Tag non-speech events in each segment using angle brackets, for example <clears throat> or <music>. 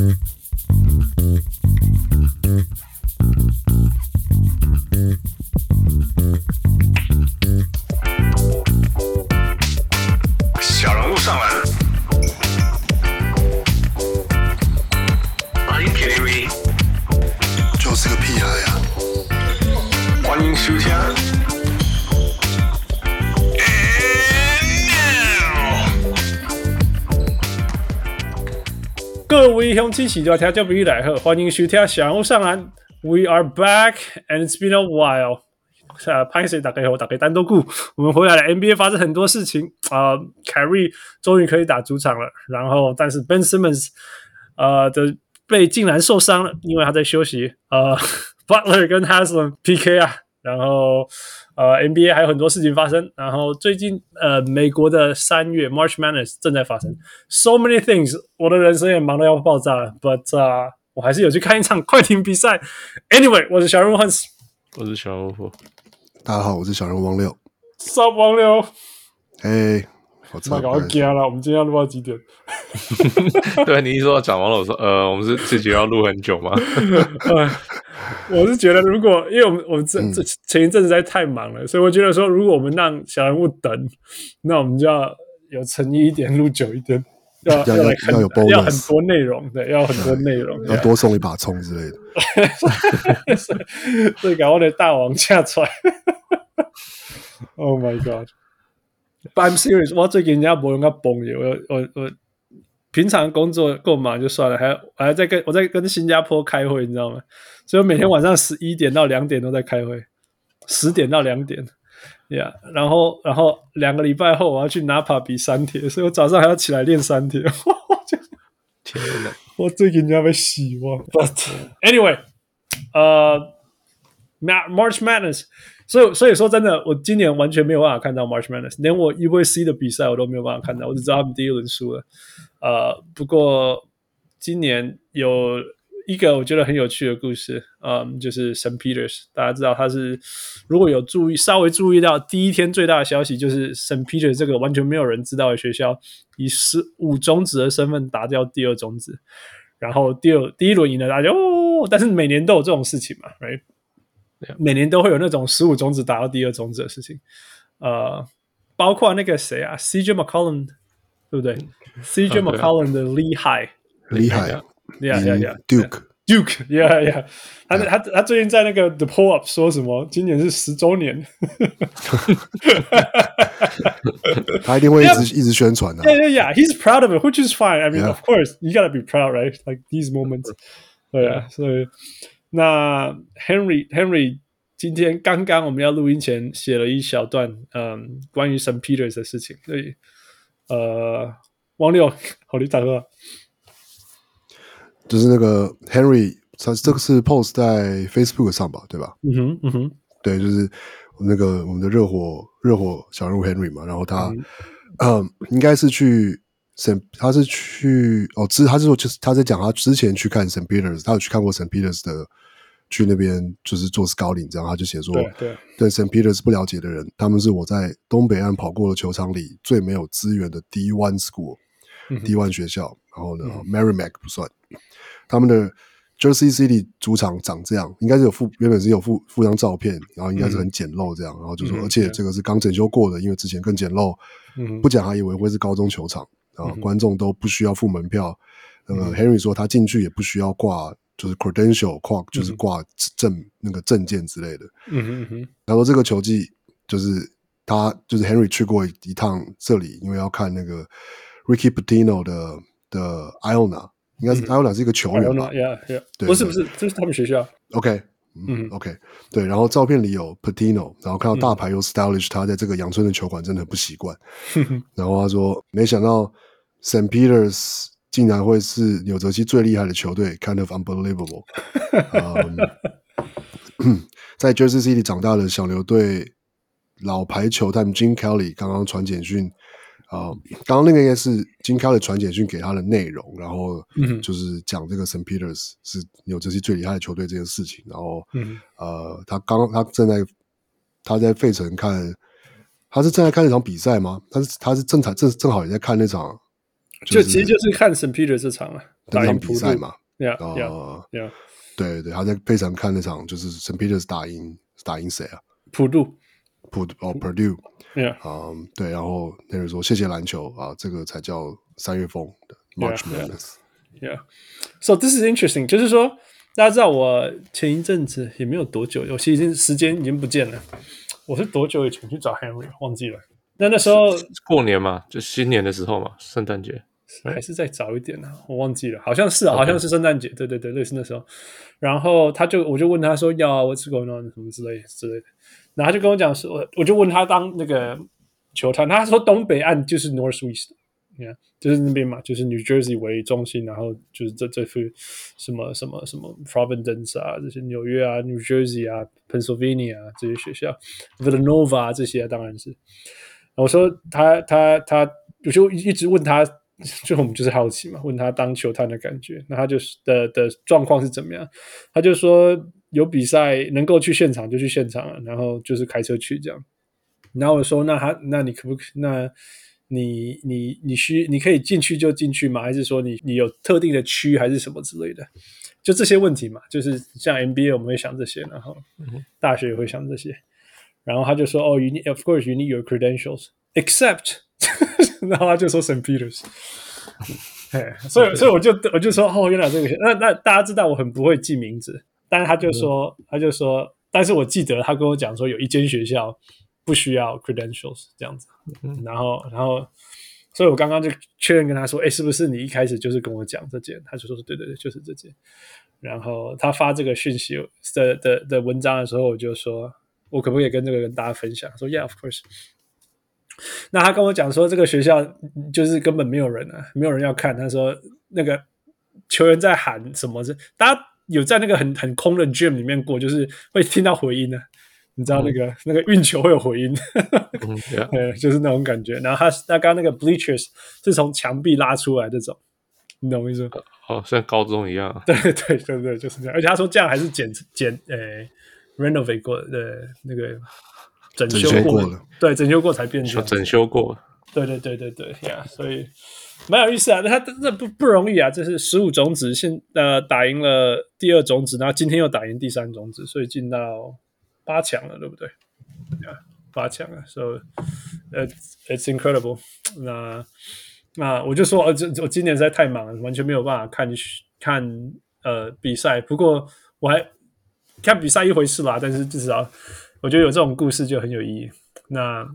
Mm-hmm. 各位乡亲，喜多条叫比来贺，欢迎收听小人物上篮。We are back, and it's been a while. 呃，拍谢打开后打开单独顾，我们回来了。NBA 发生很多事情啊，凯瑞终于可以打主场了。然后，但是 Ben Simmons 呃的背竟然受伤了，因为他在休息。呃，<laughs> Butler 跟 Haslem PK 啊。然后，呃，NBA 还有很多事情发生。然后最近呃，美国的三月 March Madness 正在发生，so many things。我的人生也忙得要爆炸了，but 啊、uh，我还是有去看一场快艇比赛。Anyway，我是小人物 Hans，我是小人物。大家好，我是小人物王六。Sup 王六？嘿，我操！搞惊了，我们今天要录到几点？<laughs> 对，你一说讲完了，我说呃，我们是自己要录很久吗？<laughs> 我是觉得，如果因为我们我们这这前一阵子在太忙了，所以我觉得说，如果我们让小人物等，那我们就要有诚意一点，录久一点，要要要，要有 bonus，要很多内容，对，要很多内容，要多送一把葱之类的，<laughs> 所以搞我的大王下出来。Oh my god！But I'm serious，我最近人家不用个崩嘢，我我我平常工作够忙就算了，还要还在跟我在跟新加坡开会，你知道吗？所以我每天晚上十一点到两点都在开会，十点到两点，Yeah，然后然后两个礼拜后我要去 Napa 比三铁，所以我早上还要起来练三铁。<laughs> 天哪！我最近人家被洗哇！But anyway，呃、uh,，March Madness。所以，所以说真的，我今年完全没有办法看到 March Madness，连我 UVC 的比赛我都没有办法看到，我只知道他们第一轮输了。呃，不过今年有一个我觉得很有趣的故事，嗯，就是 St. Peters，大家知道他是如果有注意稍微注意到第一天最大的消息，就是 St. Peters 这个完全没有人知道的学校，以十五种子的身份打掉第二种子，然后第二第一轮赢了大家哦，但是每年都有这种事情嘛，right？每年都会有那种十五种子打到第二种子的事情，呃，包括那个谁啊，CJ McCollum，对不对？CJ McCollum 的厉害，厉害，Yeah Yeah Yeah，Duke，Duke，Yeah Yeah，他他他最近在那个 The Pull Up 说什么？今年是十周年，他一定会一直一直宣传的。Yeah Yeah <laughs> <laughs> Yeah，He's proud of it，which is fine。I mean of course you gotta be proud right？Like these moments，<laughs> 对啊，所以。 那 Henry Henry 今天刚刚我们要录音前写了一小段，嗯，关于 St. Peters 的事情。所以，呃，王六，<laughs> 好的，大哥，就是那个 Henry，他这个是 post 在 Facebook 上吧，对吧？嗯哼，嗯哼，对，就是那个我们的热火热火小人物 Henry 嘛，然后他，嗯，嗯，应该是去。他是去哦，之他是说就是他在讲他之前去看 St. Peters，他有去看过 St. Peters 的，去那边就是做 scouting，这样他就写说，对对，对 St. Peters 不了解的人，他们是我在东北岸跑过的球场里最没有资源的 D1 school，D1、嗯、学校，然后呢、嗯、Merrimack 不算，他们的 Jersey City 主场长这样，应该是有附原本是有附附张照片，然后应该是很简陋这样，嗯、然后就说、嗯、而且这个是刚整修过的，因为之前更简陋，嗯、不讲还以为会是高中球场。啊，观众都不需要付门票。那么 Henry 说他进去也不需要挂，就是 credential 挂，就是挂证那个证件之类的。嗯哼嗯哼。他说这个球季就是他就是 Henry 去过一趟这里，因为要看那个 Ricky Pitino 的的 Iona，应该是 Iona 是一个球员吧？Yeah Yeah。对，不是不是，这是他们学校。OK。嗯，OK，对，然后照片里有 Pitino，然后看到大牌有 Stylish，他在这个阳春的球馆真的很不习惯。<laughs> 然后他说，没想到 St. Peters 竟然会是纽泽西最厉害的球队，kind of unbelievable。嗯，<laughs> 在 Jersey City 长大的小牛队老牌球探 Jim Kelly 刚刚传简讯。啊，刚刚、uh, 那个应该是 g kelly 传简讯给他的内容，然后就是讲这个 St. Peters 是纽泽西最厉害的球队这件事情，然后、嗯、呃，他刚他正在他在费城看，他是正在看那场比赛吗？他是他是正常正正好也在看那场就其实就是看 St. Peter 这场啊，那场比赛嘛。啊 yeah, yeah. 对对，他在非常看那场，就是 St. Peter's 打赢打赢谁啊？普渡，普哦 Purdue。Yeah，嗯，对，然后那人说谢谢篮球啊，这个才叫三月风的 March Madness。Yeah，so this is interesting，就是说大家知道我前一阵子也没有多久，我其实已经时间已经不见了。我是多久以前去找 Henry 忘记了？那那时候过年嘛，就新年的时候嘛，圣诞节。还是再早一点呢、啊？我忘记了，好像是啊，好像是圣诞节，对对对，类似那时候。然后他就，我就问他说：“要 What's going on？什么之类之类的。”然后他就跟我讲说：“我就问他当那个球探，他说东北岸就是 Northwest，你看，就是那边嘛，就是 New Jersey 为中心，然后就是这这副什么什么什么 Providence 啊，这些纽约啊、New Jersey 啊、Pennsylvania 啊这些学校，Villanova 啊这些啊，当然是。我说他他他，我就一直问他。” <laughs> 就我们就是好奇嘛，问他当球探的感觉，那他就是的的状况是怎么样？他就说有比赛能够去现场就去现场了，然后就是开车去这样。然后我说那他那你可不可以？那你你你需你可以进去就进去吗？还是说你你有特定的区还是什么之类的？就这些问题嘛，就是像 NBA 我们会想这些，然后大学也会想这些。然后他就说哦，you need of course you need your credentials except。然后他就说 St. Peter's，哎，所以所以我就我就说哦，原来这个那那大家知道我很不会记名字，但是他就说他就说，但是我记得他跟我讲说有一间学校不需要 credentials 这样子，然后然后，所以我刚刚就确认跟他说，哎，是不是你一开始就是跟我讲这件？他就说对对对，就是这件。然后他发这个讯息的的的文章的时候，我就说我可不可以跟这个跟大家分享？说 Yeah, of course。那他跟我讲说，这个学校就是根本没有人啊，没有人要看。他说那个球员在喊什么？是大家有在那个很很空的 gym 里面过，就是会听到回音的、啊。你知道那个、嗯、那个运球会有回音，嗯 yeah. <laughs> 就是那种感觉。然后他他刚刚那个 bleachers 是从墙壁拉出来这种，你懂我意思吗？哦，像高中一样。<laughs> 对对对对，就是这样。而且他说这样还是减减诶 renovate 过的对那个。整修过，了，对，整修过才变成整修过，对对对对对呀，所以蛮有意思啊。那他这不不容易啊，这是十五种子，现呃打赢了第二种子，然后今天又打赢第三种子，所以进到八强了，对不对？呀，八强了，所以呃，it's incredible <laughs> 那。那那我就说，呃，这我今年实在太忙了，完全没有办法看看呃比赛。不过我还看比赛一回事啦，但是至少。我觉得有这种故事就很有意义。那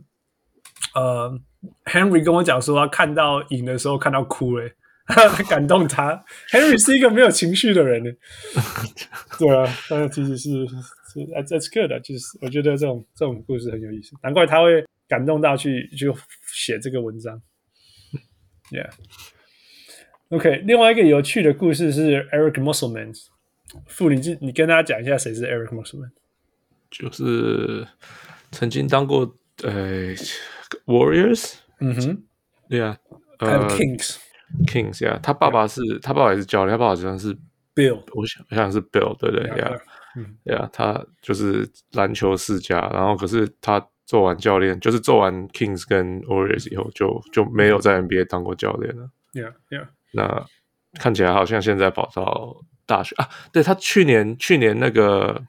呃，Henry 跟我讲说，他看到赢的时候看到哭了，<laughs> 感动他。Henry 是一个没有情绪的人呢。对啊，但是其实是是 That's good，就是我觉得这种这种故事很有意思，难怪他会感动到去就写这个文章。Yeah。OK，另外一个有趣的故事是 Eric Musselman。傅，你你跟大家讲一下谁是 Eric Musselman。就是曾经当过呃 Warriors，嗯哼，对啊，还有 Kings，Kings 呀，他爸爸是他爸爸也是教练，他爸爸好像是 Bill，我想好像是 Bill，对对？呀，嗯，对啊，他就是篮球世家，然后可是他做完教练，就是做完 Kings 跟 Warriors 以后，就就没有在 NBA 当过教练了，Yeah Yeah，那看起来好像现在跑到大学啊，对他去年去年那个。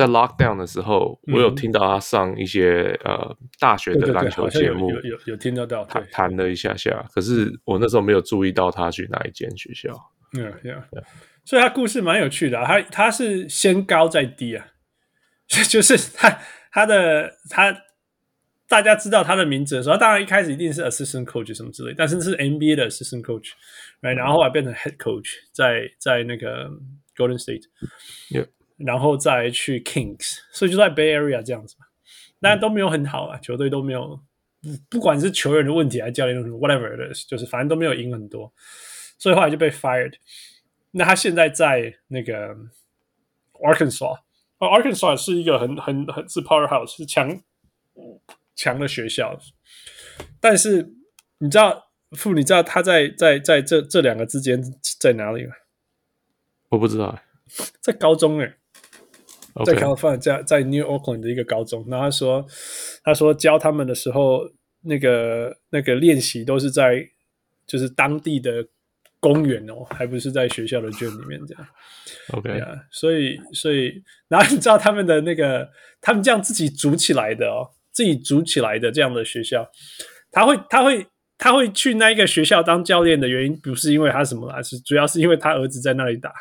在 lockdown 的时候，我有听到他上一些、嗯、呃大学的篮球节目，有有有，有听得到，他谈了一下下。可是我那时候没有注意到他去哪一间学校。嗯，yeah, yeah. 所以他故事蛮有趣的、啊。他他是先高再低啊，<laughs> 就是他他的他大家知道他的名字的时候，当然一开始一定是 assistant coach 什么之类，但是是 NBA 的 assistant coach，right? 然后后来变成 head coach，在在那个 Golden State。Yeah. 然后再去 Kings，所以就在 Bay Area 这样子嘛，但都没有很好啊，球队都没有，不管是球员的问题还是教练的问题，whatever it is，就是反正都没有赢很多，所以后来就被 fired。那他现在在那个 Arkansas，哦，Arkansas 是一个很很很是 powerhouse，是强强的学校，但是你知道，傅，你知道他在在在这这两个之间在哪里吗？我不知道，在高中诶。在 California，在在 New Oakland 的一个高中，然后他说，他说教他们的时候，那个那个练习都是在就是当地的公园哦，还不是在学校的 gym 里面这样。OK，、yeah, 所以所以，然后你知道他们的那个，他们这样自己组起来的哦，自己组起来的这样的学校，他会他会他会去那一个学校当教练的原因，不是因为他什么啦，是主要是因为他儿子在那里打。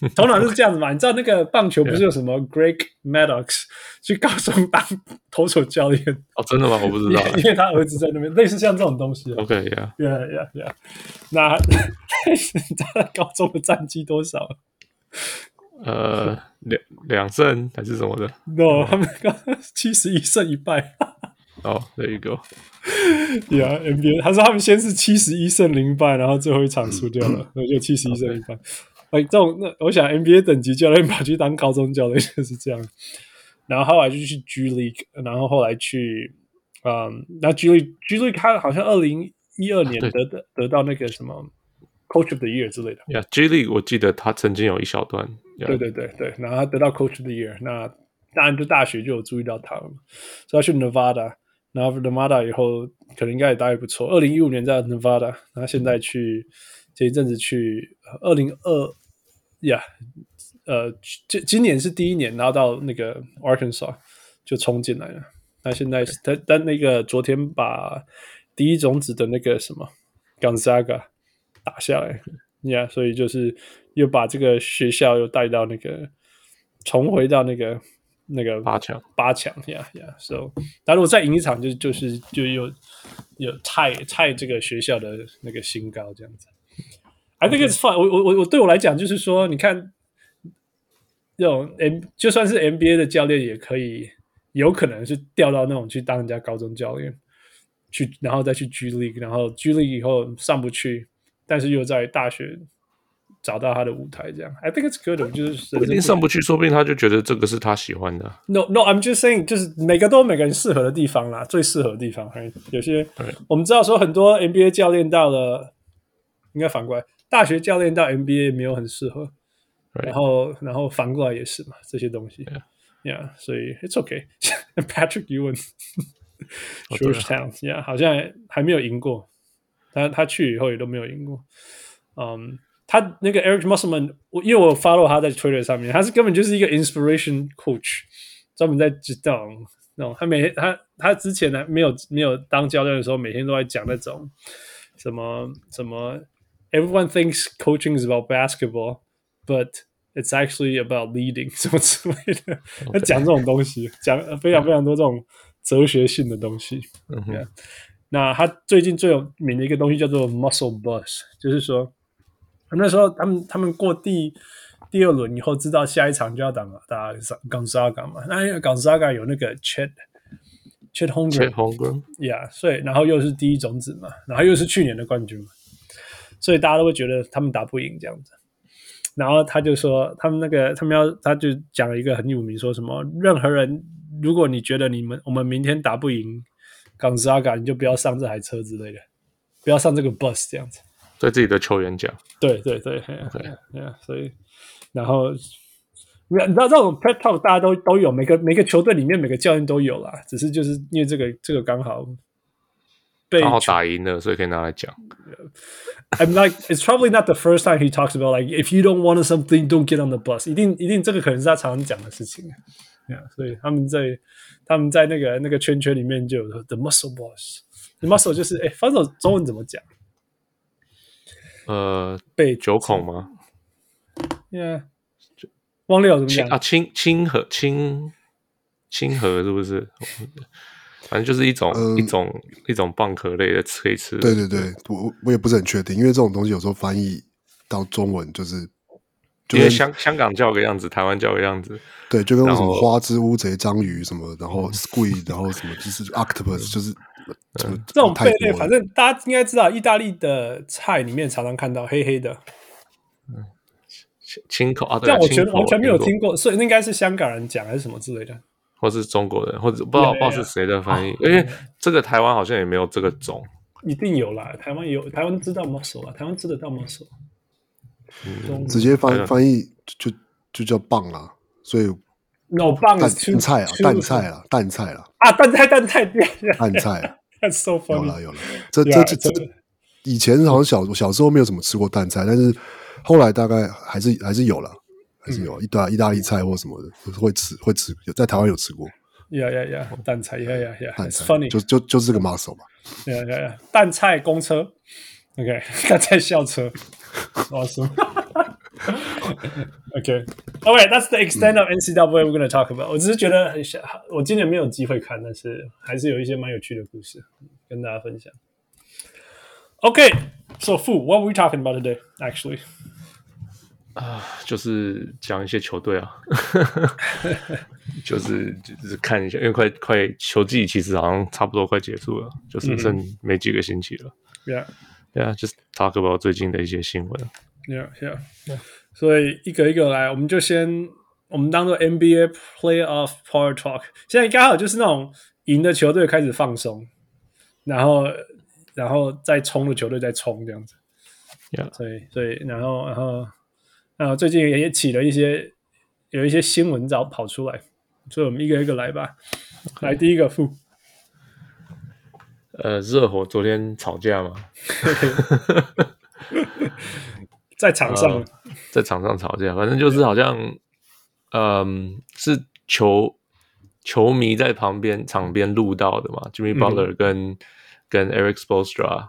<laughs> 通常是这样子嘛？你知道那个棒球不是有什么 Greg Maddox 去高中当投手教练？哦，真的吗？我不知道，<laughs> 因为他儿子在那边，类似像这种东西。OK，Yeah，Yeah，Yeah。那 <laughs> 你知道他高中的战绩多少？呃，两两胜还是什么的？No，他们刚七十一胜一败。哦，There you go。Yeah，NBA，他说他们先是七十一胜零败，然后最后一场输掉了，那就七十一胜一败。哎，这种那我想 NBA 等级教练跑去当高中教练 <laughs> 就是这样，然后后来就去 G League，然后后来去，嗯，那 G League G League 他好像二零一二年得的、啊、得到那个什么 Coach of the Year 之类的。呀、yeah,，G League 我记得他曾经有一小段。Yeah. 对对对对，然后他得到 Coach of the Year，那当然就大学就有注意到他了嘛，所以他去 Nevada，然后 Nevada 以后可能应该也待得不错。二零一五年在 Nevada，然后现在去。前一阵子去二零二呀，呃，今今年是第一年，然后到那个 Arkansas 就冲进来了。那现在是他但那个昨天把第一种子的那个什么 Gonzaga 打下来，呀、yeah,，所以就是又把这个学校又带到那个重回到那个那个八强八强呀呀。So，但如果再赢一场就，就就是就又有太太这个学校的那个新高这样子。I think it's fun。我我我我对我来讲，就是说，你看，这种 M 就算是 NBA 的教练，也可以有可能是调到那种去当人家高中教练，去然后再去 G League，然后 G League 以后上不去，但是又在大学找到他的舞台，这样。I think it's good。就是不一定上不去，说不定他就觉得这个是他喜欢的。No No，I'm just saying，就是每个都有每个人适合的地方啦，最适合的地方。有些我们知道说很多 NBA 教练到了，应该反过来。大学教练到 NBA 没有很适合，Right. 然后然后反过来也是嘛，这些东西，Yeah，所以 It's okay。<laughs> Patrick Ewing <laughs> Georgetown，Yeah，好像还没有赢过，他他去以后也都没有赢过。嗯、um,，他那个 Eric Musselman，我因为我 follow 他在 Twitter 上面，他是根本就是一个 inspiration coach，专门在指导那种。他每天他他之前呢没有没有当教练的时候，每天都在讲那种什么什么。Everyone thinks coaching is about basketball, but it's actually about leading 什么之类的。他讲这种东西，讲非常非常多这种哲学性的东西。Yeah. 那他最近最有名的一个东西叫做 muscle bus，就是说，那时候他们他们过第第二轮以后，知道下一场就要打嘛，打 Gonzaga 嘛。那因为 Gonzaga 有那个 Chet Chet Holmgren，Yeah，所以然后又是第一种子嘛，然后又是去年的冠军嘛。所以大家都会觉得他们打不赢这样子，然后他就说他们那个他们要他就讲了一个很有名，说什么任何人如果你觉得你们我们明天打不赢 Gonzaga，你就不要上这台车之类的，不要上这个 bus 这样子，对自己的球员讲，对。对对，对对，所以然后你知道这种 pep talk 大家都都有，每个每个球队里面每个教练都有啦，只是就是因为这个这个刚好。刚好打赢了，所以可以拿来讲。I'm like, it's probably not the first time he talks about like if you don't want something, don't get on the bus。一定一定，这个可能是他常常讲的事情。Yeah, 所以他们在他们在那个那个圈圈里面就有 the muscle boss。The muscle 就是哎，反正中文怎么讲？呃，被九孔吗？Yeah，忘了怎么讲啊？亲亲和亲亲和是不是？反正就是一种、嗯、一种一种蚌壳类的可以吃。对对对，我我也不是很确定，因为这种东西有时候翻译到中文就是，就跟香香港叫个样子，台湾叫个样子。对，就跟什么花枝乌贼章鱼什么，然后 squid，然后什么就是 octopus，就是、嗯、这种贝类。反正大家应该知道，意大利的菜里面常常看到黑黑的。嗯，青口啊，但我全完全没有听过，所以那应该是香港人讲还是什么之类的。或是中国人，或者不知道.不知道是谁的翻译，因为这个台湾好像也没有这个种，一定有啦。台湾有，台湾知道 muscle 啊，台湾知得到 muscle，嗯、直接翻翻译就就叫棒啊，所以 no 棒蛋菜啊，蛋菜啊，蛋菜啊，啊，蛋菜蛋菜，蛋菜，That's so funny，有了有了，这这这这以前好像小小时候没有怎么吃过淡菜，但是后来大概还是还是有了，还是有意大意大利菜或什么的会吃会吃，有在台湾有吃过。Yeah, yeah, yeah，淡菜，Yeah, yeah, yeah，It's funny，就就就是个 muscle 嘛。Yeah, yeah, yeah，淡菜公车，OK，淡菜校车，Awesome。OK, OK, that's the extent of NCAA we're going to talk about。我只是觉得很想，我今年没有机会看，但是还是有一些蛮有趣的故事跟大家分享。OK, so Fu, what were we talking about today? Actually，啊，就是讲一些球队啊，<laughs> 就是就是看一下，因为快快球季其实好像差不多快结束了，就是剩没几个星期了。Yeah, yeah, just talk about 最近的一些新闻。Yeah, yeah, yeah. 所以一个一个来，我们就先我们当做 NBA Playoff Power Talk。现在刚好就是那种赢的球队开始放松，然后然后再冲的球队再冲这样子。Yeah. 所以所以然后然后然后最近也起了一些有一些新闻早跑出来，所以我们一个一个来吧。来第一个负。呃，热火昨天吵架吗？<laughs> 在场上、呃，在场上吵架，反正就是好像，嗯、呃，是球球迷在旁边场边录到的嘛。Jimmy Butler 跟、嗯、跟 Eric Spoelstra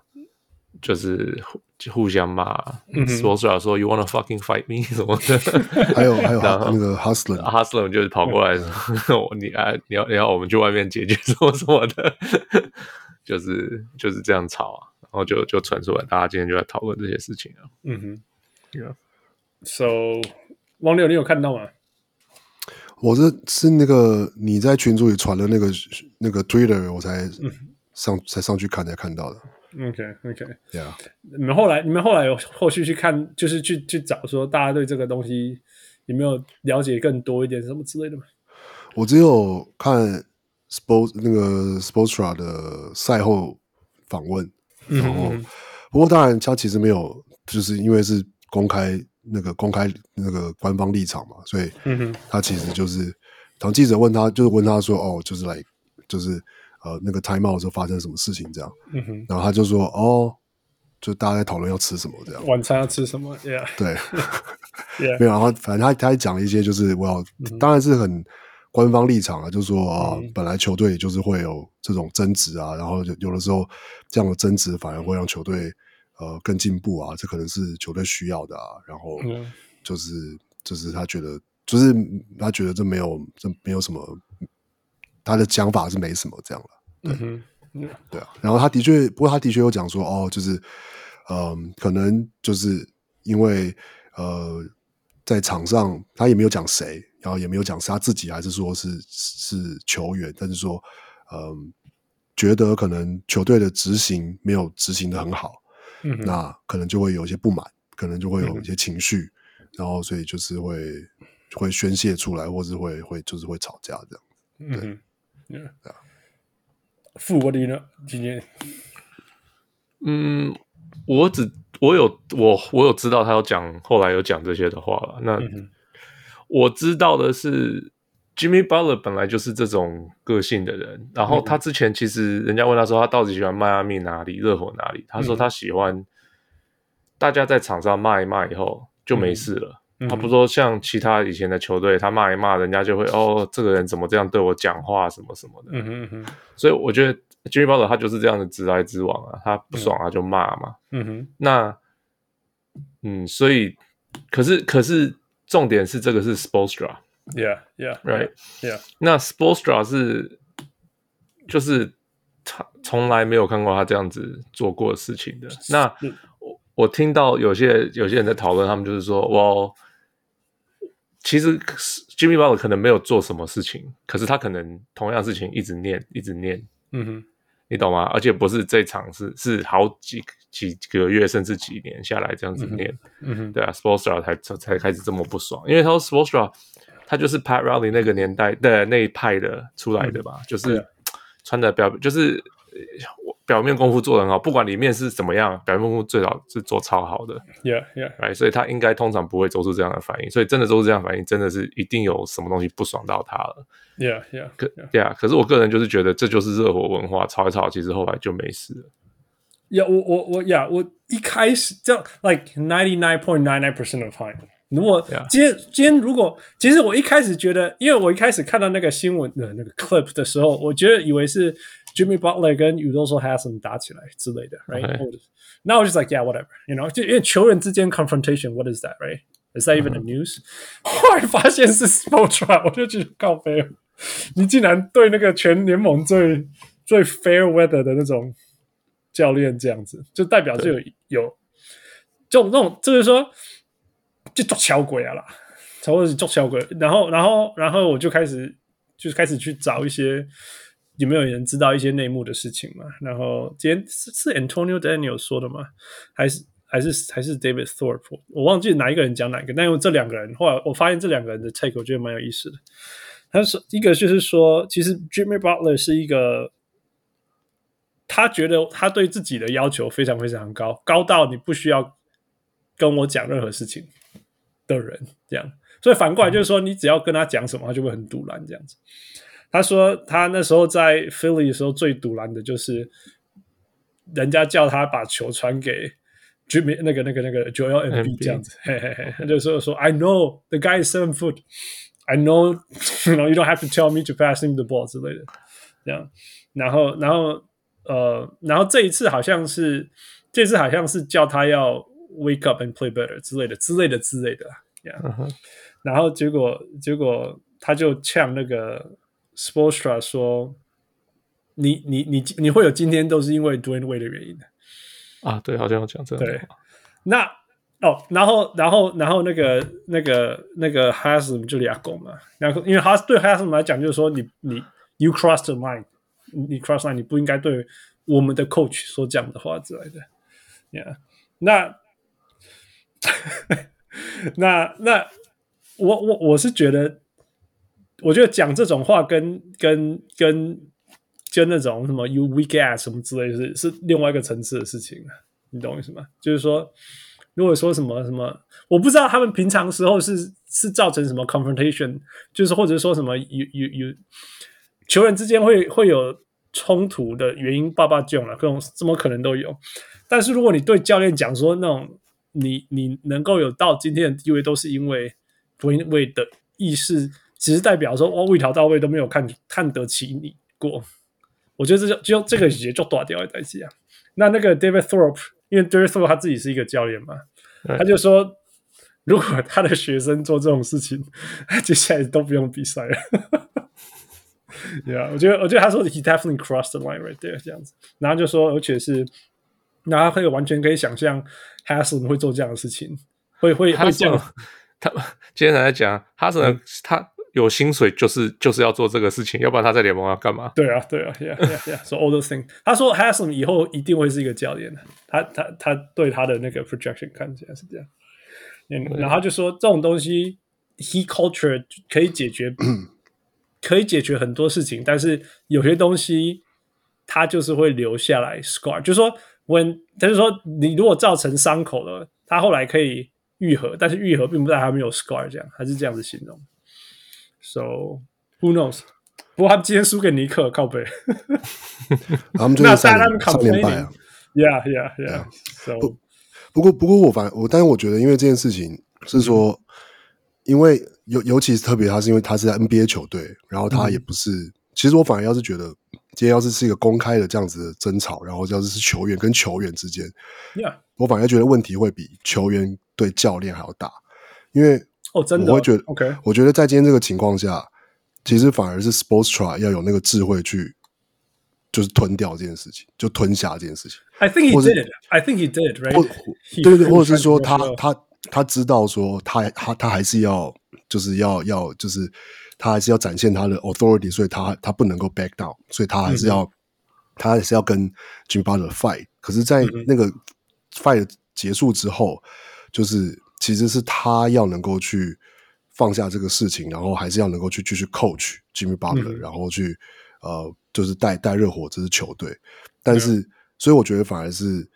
就是互互相骂、嗯、，Spoelstra 说 “You wanna fucking fight me” 什么的，<laughs> 还有还有那个 Hustler，Hustler 就是跑过来说：<laughs> “你啊，你要你要我们去外面解决什么什么的。<laughs> ”就是就是这样吵啊，然后就就传出来，大家今天就在讨论这些事情啊。嗯哼。Yeah. So，王六，你有看到吗？我是是那个你在群组里传的那个那个 Twitter，我才上、嗯、才上去看才看到的。OK，OK，Yeah。你们后来你们后来有后续去看，就是去去找说大家对这个东西有没有了解更多一点什么之类的吗？我只有看 Sport 那个 Sportsra 的赛后访问，然后、嗯、不过当然他其实没有，就是因为是。公开那个公开那个官方立场嘛，所以他其实就是当记者问他，就是问他说：“哦，就是来，就是呃，那个 time out 的时候发生什么事情这样。嗯哼”然后他就说：“哦，就大家在讨论要吃什么这样，晚餐要吃什么？”Yeah，对 yeah. <laughs> 没有。然后反正他他还讲了一些，就是我要、嗯、当然是很官方立场啊，就是说啊、本来球队就是会有这种争执啊，然后有有的时候这样的争执反而会让球队。呃，更进步啊，这可能是球队需要的啊。然后就是、嗯、就是他觉得，就是他觉得这没有这没有什么，他的讲法是没什么这样了。对、对啊。然后他的确，不过他的确有讲说，哦，就是嗯、呃，可能就是因为呃，在场上他也没有讲谁，然后也没有讲是他自己，还是说是是球员，但是说嗯、呃，觉得可能球队的执行没有执行的很好。嗯、那可能就会有一些不满，可能就会有一些情绪，嗯、然后所以就是会会宣泄出来，或是会会就是会吵架这样。嗯对啊。负我的呢？今天，嗯，我只我有我我有知道他有讲，后来有讲这些的话了。那、嗯、我知道的是。Jimmy Butler 本来就是这种个性的人，然后他之前其实人家问他说他到底喜欢迈阿密哪里、热火哪里，他说他喜欢大家在场上骂一骂以后就没事了。他不说像其他以前的球队，他骂一骂人家就会哦，这个人怎么这样对我讲话什么什么的。嗯哼哼。所以我觉得 Jimmy Butler 他就是这样的直来直往啊，他不爽他就骂嘛。嗯哼。那嗯，所以可是可是重点是这个是 Spoelstra。Yeah, yeah, right, yeah. 那 Spoelstra 是就是他从来没有看过他这样子做过的事情的。那我我听到有些有些人在讨论，他们就是说，哇，其实 Jimmy Butler 可能没有做什么事情，可是他可能同样事情一直念，一直念。嗯哼，你懂吗？而且不是这场，是是好几几个月甚至几年下来这样子念。嗯哼，对啊，Spoelstra 才才开始这么不爽，因为他说 Spoelstra。他就是 Pat Riley 那个年代的那一派的出来的吧，嗯、就是穿的表，就是表面功夫做得很好，不管里面是怎么样，表面功夫最好是做超好的。Yeah, yeah. Right, 所以他应该通常不会做出这样的反应，所以真的做出这样的反应，真的是一定有什么东西不爽到他了。Yeah, yeah, yeah. 可，对啊。可是我个人就是觉得这就是热火文化，吵一吵，其实后来就没事了。呀，我我我呀，我一开始就 like ninety nine point nine nine percent of time。如果今天 Yeah. 今天如果其实我一开始觉得，因为我一开始看到那个新闻的那个 clip 的时候，我觉得以为是 Jimmy Butler 跟 Udoka Haslem 打起来之类的，right？那我就 like yeah whatever，you know，就因为球员之间 confrontation，what is that，right？Is that even a news？、Uh huh. 后来发现是 Spoelstra，我就觉得靠北了，你竟然对那个全联盟最最 fair weather 的那种教练这样子，就代表就有对有就那种，就是说。就做小鬼啊啦，差不多是做小鬼，然后，然后，然后我就开始，就是开始去找一些有没有人知道一些内幕的事情嘛。然后今天是是 Antonio Daniel 说的吗？还是还是还是 David Thorpe？我忘记哪一个人讲哪个。但因为这两个人，后来我发现这两个人的 take 我觉得蛮有意思的。他说一个就是说，其实 Jimmy Butler 是一个，他觉得他对自己的要求非常非常高，高到你不需要跟我讲任何事情。的人这样，所以反过来就是说，你只要跟他讲什么，他就会很赌烂这样子。他说他那时候在 Philly 的时候最堵拦的就是，人家叫他把球传给 Jimmy 那个那个那个 Joel Embiid 这样子，嘿嘿嘿，他就说说 I know the guy is seven foot, I know you know you don't have to tell me to pass him the ball 之类的，这样。然后然后呃，然后这一次好像是这次好像是叫他要。Wake up and play better 之类的之类的之类的，yeah. uh huh. 然后结果结果他就呛那个 Spoelstra 说：“你你你你会有今天都是因为 Dwyane Wade 的原因的啊。”对，好像要讲这样。对，那哦，然后然后然后那个那个那个 Haslem 就俩狗嘛，然后因为他对 Haslem 来讲就是说你你 You cross the line，你 cross line 你不应该对我们的 coach 说这样的话之类的，yeah <laughs> 那。那那我我我是觉得，我觉得讲这种话跟跟跟跟那种什么 you weak ass 什么之类的是是另外一个层次的事情，你懂我意思吗？就是说，如果说什么什么，我不知道他们平常时候是是造成什么 confrontation，就是或者说什么 you you you 球员之间会会有冲突的原因，爸爸囧了，各种怎么可能都有。但是如果你对教练讲说那种。你你能够有到今天的地位，都是因为 Dwyane Wade 的意识，其实代表说，哦，一条到位都没有看看得起你过。我觉得这就就这个也就断掉了代志啊。那那个 David Thorpe，因为 David Thorpe 他自己是一个教练嘛，他就说，如果他的学生做这种事情，接下来都不用比赛了。对啊，我觉得我觉得他说 He definitely crossed the line right there 这样子，然后就说，而且是。那他可以完全可以想象，Haslem 会做这样的事情，会会会这样。他今天还在讲，Haslem 他有薪水，就是就是要做这个事情，要不然他在联盟要干嘛？对啊，对啊，Yeah Yeah。So all those things，他说 Haslam 以后一定会是一个教练的，他他他对他的那个 projection 看起来是这样。嗯，然后他就说这种东西，He culture 可以解决，<clears throat> 可以解决很多事情，但是有些东西他就是会留下来 scar，就是说。When 他就说，你如果造成伤口了，他后来可以愈合，但是愈合并不代表他没有 scar，这样还是这样子形容。So who knows？不过他们今天输给尼克，靠北。<laughs> 他们就是三连败啊！Yeah, yeah, yeah. So 不不过不过我反我，但是我觉得，因为这件事情是说，嗯、因为尤尤其是特别，他是因为他是在 NBA 球队，然后他也不是。嗯、其实我反而要是觉得。今天要是是一个公开的这样子的争吵，然后要是是球员跟球员之间.我反而觉得问题会比球员对教练还要大，因为哦，真的，我会觉得，OK，我觉得在今天这个情况下，其实反而是 Sportstra 要有那个智慧去，就是吞掉这件事情，就吞下这件事情。I think he did. I think he did. Right? 对对对，或者是说他他他知道说他他他还是要就是要要就是。他还是要展现他的 authority，所以他他不能够 back down，所以他还是要、嗯、他还是要跟 Jimmy Butler fight。可是，在那个 fight 结束之后，嗯、就是其实是他要能够去放下这个事情，然后还是要能够去继续 coach Jimmy Butler，、嗯、然后去呃，就是带带热火这支球队。但是，嗯、所以我觉得反而是，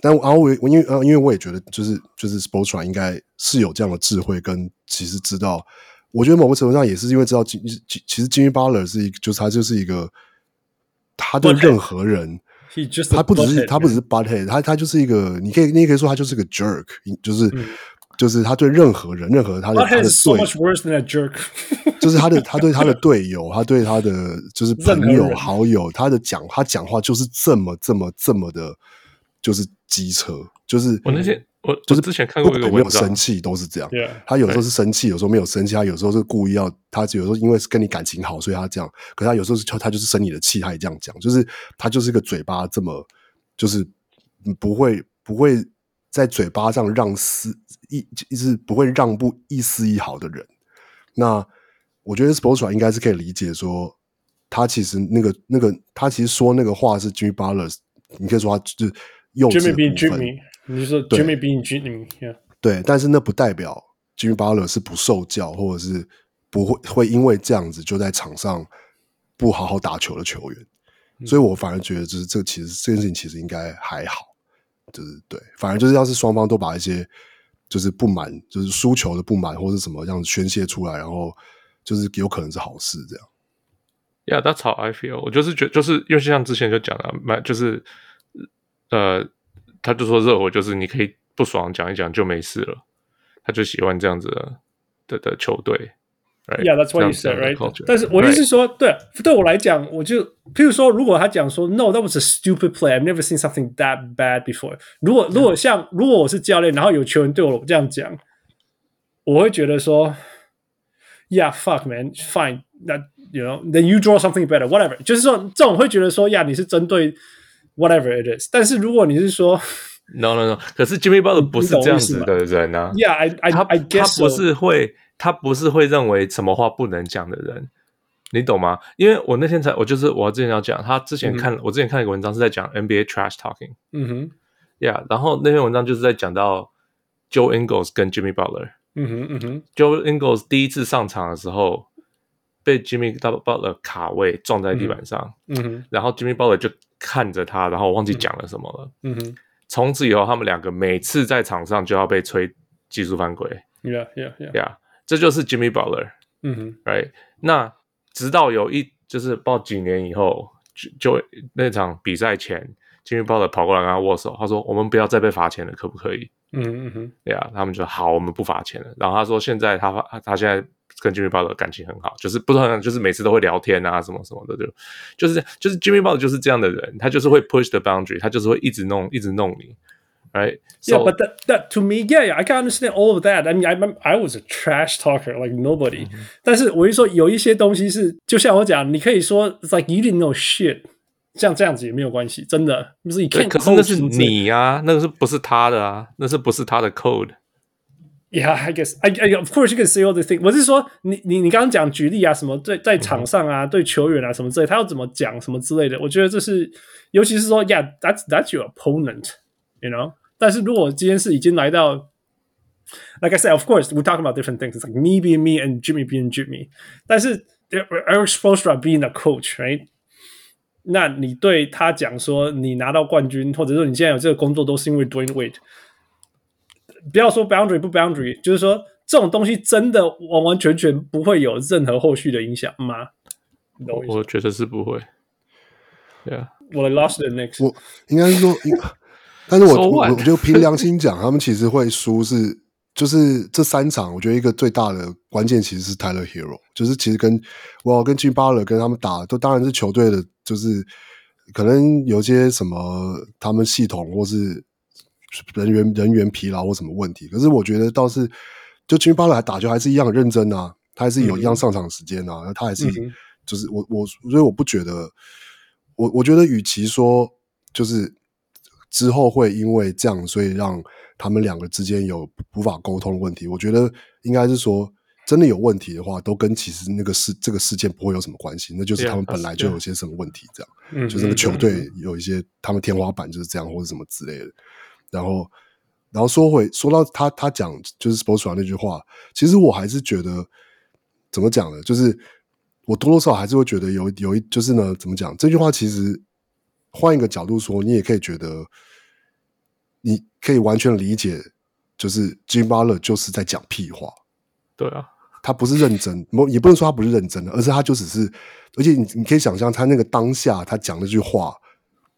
但然后我我因为呃，因为我也觉得就是就是 Sportsman 应该是有这样的智慧，跟其实知道。我觉得某个程度上也是因为知道其其实 Jimmy Butler 是一个，就是他就是一个，他对任何人他不只是他不只是 butthead，他他就是一个，你可以你也可以说他就是个 jerk，就是、嗯、就是他对任何人，任何他的他的队 so much worse than a jerk，<laughs> 就是他的他对他的 <laughs> 队友，他对他的就是朋友好友，他的讲他讲话就是这么这么这么的，就是机车，就是我那些。我就是之前看过一个没有生气都是这样。他有时候是生气，有时候没有生气。他有时候是故意要，他有时候因为是跟你感情好，所以他这样。可是他有时候是他就是生你的气，他也这样讲。就是他就是一个嘴巴这么，就是不会不会在嘴巴上让丝一一直不会让步一丝一毫的人。那我觉得 Spoelstra 应该是可以理解说，他其实那个那个他其实说那个话是 Jimmy Butler，你可以说他就是幼稚的部分。你是说 Jimmy 比你 Jimmy，对，但是那不代表 Jimmy Butler 是不受教，或者是不会会因为这样子就在场上不好好打球的球员。嗯、所以我反而觉得，就是这其实这件事情其实应该还好，就是对，反而就是要是双方都把一些就是不满，就是输球的不满或者什么样子宣泄出来，然后就是有可能是好事这样。Yeah，that's how I feel。我就是觉，就是因为像之前就讲了，买就是呃。他就说热火就是你可以不爽讲一讲就没事了，他就喜欢这样子的的的球队。Right? Yeah，that's what you said, right？但是我的意思是说，对对我来讲，我就譬如说，如果他讲说，No，that was a stupid play. I've never seen something that bad before。如果如果像如果我是教练，然后有球员对我这样讲，我会觉得说，Yeah，fuck man，fine，that you know，then you draw something better，whatever。就是说，这种会觉得说，呀，你是针对。Whatever it is，但是如果你是说，No No No，可是 Jimmy Butler 不是这样子的人啊。Yeah，I I 他 I guess 他不是会，他不是会认为什么话不能讲的人，你懂吗？因为我那天才，我就是我之前要讲，他之前看、嗯、我之前看一个文章是在讲 NBA trash talking。嗯哼，Yeah，然后那篇文章就是在讲到 Joe Ingles 跟 Jimmy Butler。嗯哼嗯哼，Joe Ingles 第一次上场的时候被 Jimmy Butler 卡位撞在地板上。嗯哼，然后 Jimmy Butler 就。看着他，然后我忘记讲了什么了。嗯哼，从此以后，他们两个每次在场上就要被吹技术犯规。Yeah, yeah, yeah. Yeah，这就是 Jimmy Butler。嗯哼，Right。那直到有一就是不知道几年以后，就就那场比赛前，Jimmy Butler 跑过来跟他握手，他说：“我们不要再被罚钱了，可不可以？”嗯哼嗯哼，Yeah，他们就好，我们不罚钱了。然后他说：“现在他他现在。”跟 Jimmy Butler 感情很好，就是不知道，就是每次都会聊天啊，什么什么的，就就是就是 Jimmy Butler 就是这样的人，他就是会 push the boundary，他就是会一直弄，一直弄你，right? Yeah, so, but that that to me, yeah, yeah, I can understand all of that. I mean, I I was a trash talker like nobody. 但是我一说有一些东西是，就像我讲，你可以说 it's like you didn't know shit，像这样子也没有关系，真的不是你可是那是你啊，那个是不是他的啊？那是不是他的 code？Yeah, I guess I, I of course you can say all the things。我是说，你你你刚刚讲举例啊，什么在在场上啊，对球员啊什么之类，他要怎么讲什么之类的，我觉得这是，尤其是说，Yeah, that's that's your opponent, you know。但是如果今天是已经来到，like I said, of course we talk about different things. Like me being me and Jimmy being Jimmy。但是 Eric Spoelstra being a coach, right？那你对他讲说，你拿到冠军，或者说你现在有这个工作，都是因为 Dwyane Wade。不要说 boundary 不 boundary，就是说这种东西真的完完全全不会有任何后续的影响吗？我我觉得是不会。对啊，我 lost the next。我应该是说，但是我 So? 我就凭良心讲，他们其实会输是就是这三场，我觉得一个最大的关键其实是 Tyler Herro，就是其实跟我跟 Jimmy Butler 跟他们打，都当然是球队的，就是可能有些什么他们系统或是。人员人员疲劳或什么问题？可是我觉得倒是，就 Jimmy Butler 来打球还是一样认真啊，他还是有一样上场时间啊，嗯、他还是就是我我所以我不觉得，我我觉得与其说就是之后会因为这样，所以让他们两个之间有无法沟通的问题，我觉得应该是说真的有问题的话，都跟其实那个事这个事件不会有什么关系，那就是他们本来就有些什么问题，这样，嗯、就是那个球队有一些他们天花板就是这样或者什么之类的。然后，然后说回说到他他讲就是 Spoelstra 那句话，其实我还是觉得怎么讲呢？就是我多多少少还是会觉得有有一就是呢，怎么讲？这句话其实换一个角度说，你也可以觉得，你可以完全理解，就是 Jimmy Butler 就是在讲屁话。对啊，他不是认真，也不能说他不是认真的，而是他就只是，而且你你可以想象他那个当下他讲那句话。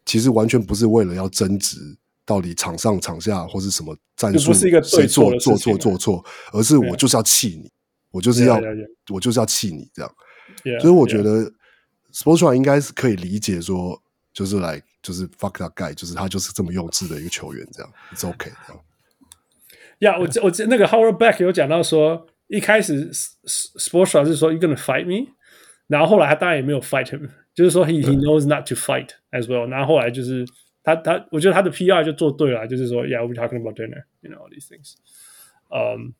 其实完全不是为了要争执到底场上场下或是什么战术，不是一个谁做做错做错，而是我就是要气你我就是要.我就是要气你这样。所以我觉得 Sportsman 应该是可以理解说，就是来就是 fuck that guy，就是他就是这么幼稚的一个球员这样，It's OK 这样。呀、yeah, 我我那个 Howard Beck 有讲到说，一开始 Spoelstra 是说 You gonna fight me，然后后来他当然也没有 fight him，就是说 he he knows not to fight as well。然后后来就是他他，我觉得他的 PR 就做对了，就是说 Yeah we're talking about dinner，you know all these things。嗯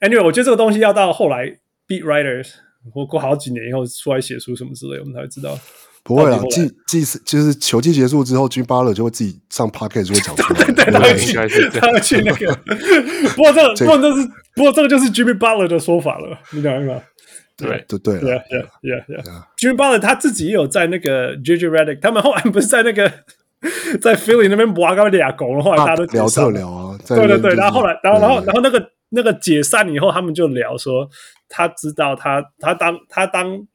，Anyway，我觉得这个东西要到后来 Beat Writers 或过好几年以后出来写书什么之类，我们才会知道。不会啊，季季就是球季结束之后，Jimmy Butler 就会自己上 Podcast 就会讲出来。<laughs> 对，对，对，对，应该是他要去那个。<laughs> 不过这个，不过这是，不过这个就是 Jimmy Butler 的说法了，你懂吗？对，对，对，对，Yeah，Yeah，Yeah，Yeah。Jimmy Butler 他自己也有在那个 JJ Redick，他们后来不是在那个在 Philly 那边挖个俩狗，后来大家都聊特聊啊。对对对，然后后来，然后然后然后那个那个解散以后，他们就聊说，他知道他他当他当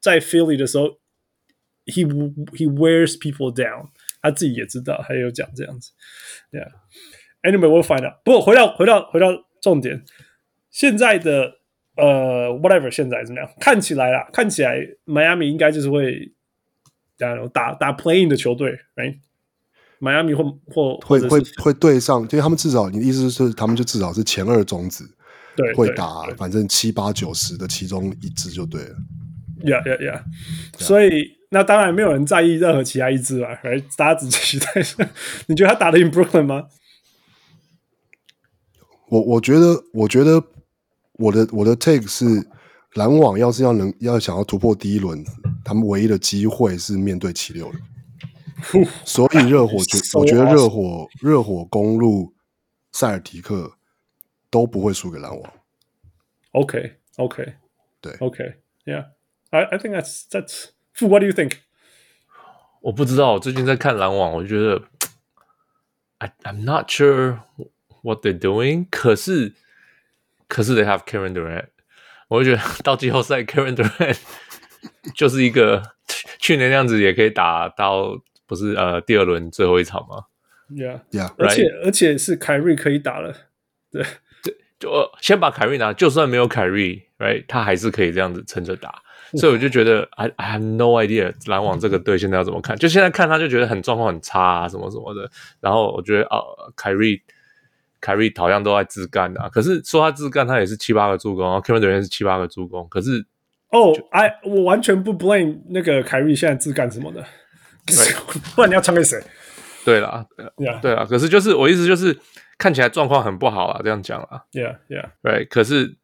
在 Philly 的时候。He he wears people down，他自己也知道，还有讲这样子。Yeah. Anyway, we'll find out。不过回到回到回到重点，现在的呃，whatever，现在怎么样？看起来啦，看起来，Miami 应该就是会打打打 playing 的球队，right？迈阿密或或会会会对上，因为他们至少你的意思是，他们就至少是前二种子，对，会打反正七八九十的其中一支就对了。Yeah, yeah, yeah. 所以。那当然没有人在意任何其他一支了，而大家只期待。你觉得他打得赢 Brooklyn 吗？我我觉得，我觉得我的我的 take 是篮网要是要能要想要突破第一轮，他们唯一的机会是面对七六人。所以热火觉 <laughs> 我觉得热火热火公路塞尔提克都不会输给篮网。OK OK 对 OK Yeah，I I think that's that's What do you think？我不知道，我最近在看篮网，我就觉得，I I'm not sure what they're doing 可。可是，可是 they have Kevin Durant，我就觉得到季后赛，<laughs> Kevin Durant 就是一个去年那样子也可以打到不是呃第二轮最后一场吗？Yeah Yeah，而且 Right? 而且是凯瑞可以打了，对对，就先把凯瑞拿，就算没有凯瑞，Right，他还是可以这样子撑着打。<laughs> 所以我就觉得，I I have no idea 篮网这个队现在要怎么看？就现在看他就觉得很状况很差啊，什么什么的。然后我觉得，啊，凯瑞，凯瑞好像都在自干啊。可是说他自干，他也是七八个助攻，然后 Kevin Durant 是七八个助攻。可是，哦，I 我完全不 blame 那个凯瑞现在自干什么的。<laughs> 不然你要传给谁？对啦，对啦。可是就是我意思就是看起来状况很不好啊，这样讲啊。Yeah, yeah. Right. 可是。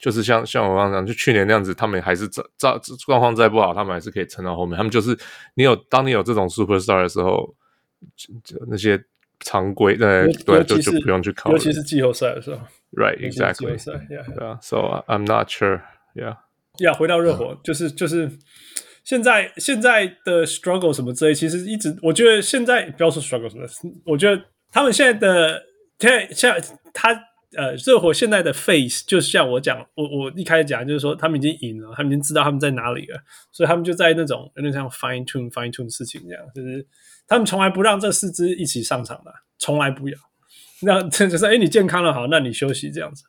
就是像像我刚刚讲，就去年那样子，他们还是这这状况再不好，他们还是可以撑到后面。他们就是你有当你有这种 superstar 的时候，就就那些常规的对就就不用去考虑，尤其是季后赛的时候。Right, exactly. 季后赛，Yeah. 对啊，So I'm not sure. Yeah. Yeah. 回到热火，就是就是现在现在的 struggle 什么之类，其实一直我觉得现在不要说 struggle 什么，我觉得他们现在的现在现在他。呃，热火现在的 face 就像我讲，我我一开始讲就是说，他们已经赢了，他们已经知道他们在哪里了，所以他们就在那种有点像 fine tune fine tune 事情这样，就是他们从来不让这四支一起上场的，从来不要。那这 <laughs> 就是哎，你健康了好，那你休息这样子。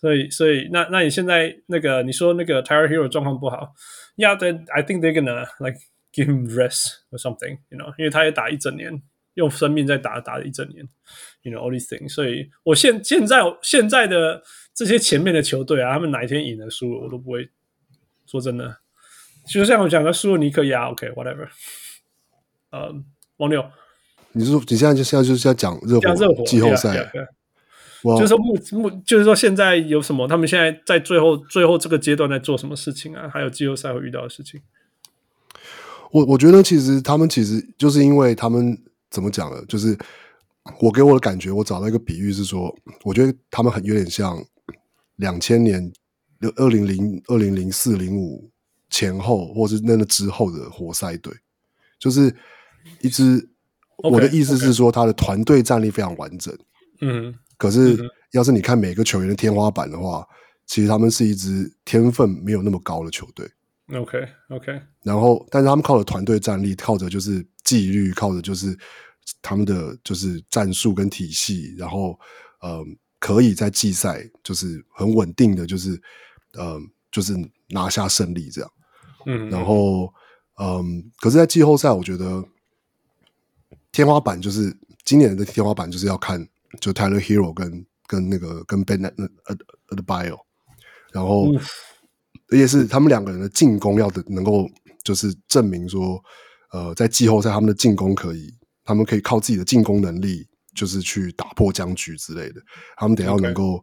所以所以那那你现在那个你说那个 Tyler Herro 状况不好，Yeah，I think they're gonna like give him rest or something，you know，因为他也打一整年。用生命在打打了一整年，you know all these things。所以我现现在现在的这些前面的球队啊，他们哪一天赢了输了，我都不会说真的。就像我讲的，输了尼克呀，OK，whatever。呃，王六，你是说你现在就现在就是要讲热火热火季后赛？就是说目目就是说现在有什么？他们现在在最后最后这个阶段在做什么事情啊？还有季后赛会遇到的事情？我我觉得其实他们其实就是因为他们。怎么讲呢？就是我给我的感觉，我找到一个比喻是说，我觉得他们很有点像两千年、二零零二零零四零五前后，或是那个之后的活塞队，就是一支。Okay, 我的意思是说，他的团队战力非常完整。嗯，可是要是你看每个球员的天花板的话，其实他们是一支天分没有那么高的球队。OK OK，然后但是他们靠着团队战力，靠着就是纪律，靠着就是他们的就是战术跟体系，然后呃可以在季赛就是很稳定的就是呃就是拿下胜利这样。嗯，然后嗯，可是，在季后赛，我觉得天花板就是今年的天花板就是要看就 Tyler Hero 跟跟那个跟 Bam Adebayo，然后。嗯而且是他们两个人的进攻要的能够，就是证明说，呃，在季后赛他们的进攻可以，他们可以靠自己的进攻能力，就是去打破僵局之类的。他们得要能够.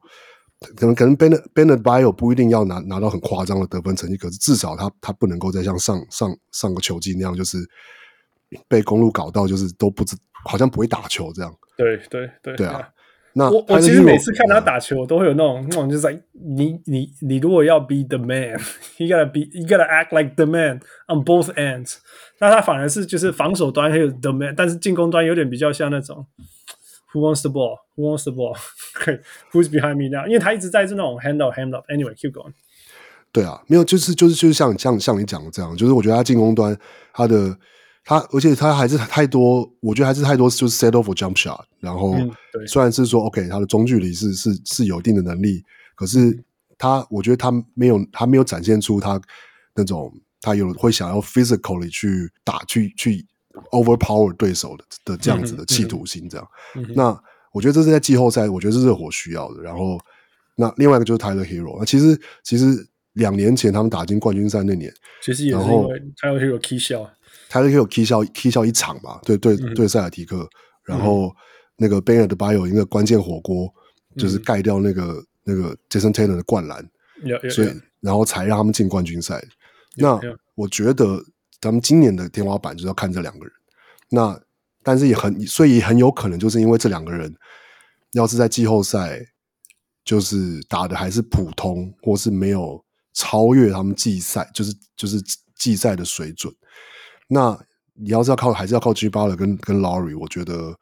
可能可能 Ben Bam Adebayo 不一定要拿拿到很夸张的得分成绩，可是至少他他不能够再像上上上个球季那样，就是被公路搞到就是都不知好像不会打球这样。对对对，对啊。那我我其实每次看他打球，我都会有那种那种就是在你你你如果要 be the man，you gotta be you gotta act like the man on both ends。那他反而是就是防守端还有 the man，但是进攻端有点比较像那种 who wants the ball，who wants the ball，who's behind me now？因为他一直在这种 hand up hand up。Anyway，keep going。对啊，没有就是就是就是像像像你讲的这样，就是我觉得他进攻端他的。他而且他还是太多，我觉得还是太多，就是 settle for jump shot。然后虽然是说 OK，他的中距离是是是有一定的能力，可是他我觉得他没有他没有展现出他那种他有会想要 physically 去打去去 overpower 对手的的这样子的企图心。这样，嗯嗯、那我觉得这是在季后赛，我觉得是热火需要的。然后那另外一个就是 Tyler Hero。那其实其实两年前他们打进冠军赛那年，其实也是因为 Tyler Hero key shot。他是有 key 效 key 效一场嘛？对对对，塞尔提克，嗯、然后那个 Bam Adebayo 一个关键火锅，嗯、就是盖掉那个那个 Jason Taylor 的灌篮，嗯、所以然后才让他们进冠军赛。嗯、那我觉得咱们今年的天花板就是要看这两个人。那但是也很，所以也很有可能就是因为这两个人，要是在季后赛就是打的还是普通，或是没有超越他们季赛，就是就是季赛的水准。那你要是要靠，还是要靠 G 巴勒跟跟 Lowry，我觉得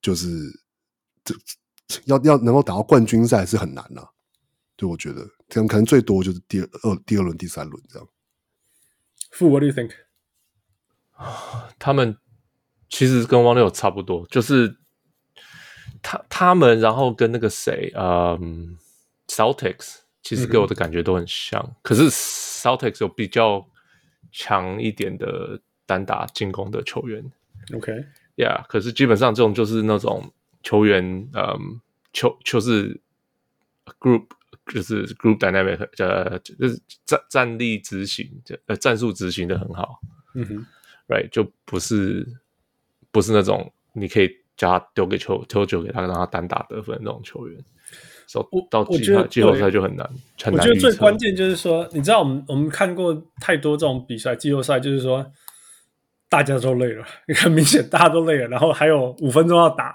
就是这要要能够打到冠军赛是很难了，啊。对，我觉得可能可能最多就是第二第二轮、第三轮这样。Fu，What do you think？<sighs> 他们其实跟汪六差不多，就是他他们然后跟那个谁，嗯，Celtics，其实给我的感觉都很像，嗯、可是 Celtics 有比较。强一点的单打进攻的球员，OK，Yeah，可是基本上这种就是那种球员，嗯，球就是 group，就是 group dynamic，呃，就是战战力执行，呃，战术执行的很好，嗯哼，Right，就不是不是那种你可以叫他丢给球，丢球给他，让他单打得分那种球员。So, 我到季季后赛就很难，很难。我觉得最关键就是说，你知道我们我们看过太多这种比赛，季后赛就是说大家都累了，很明显大家都累了，然后还有五分钟要打，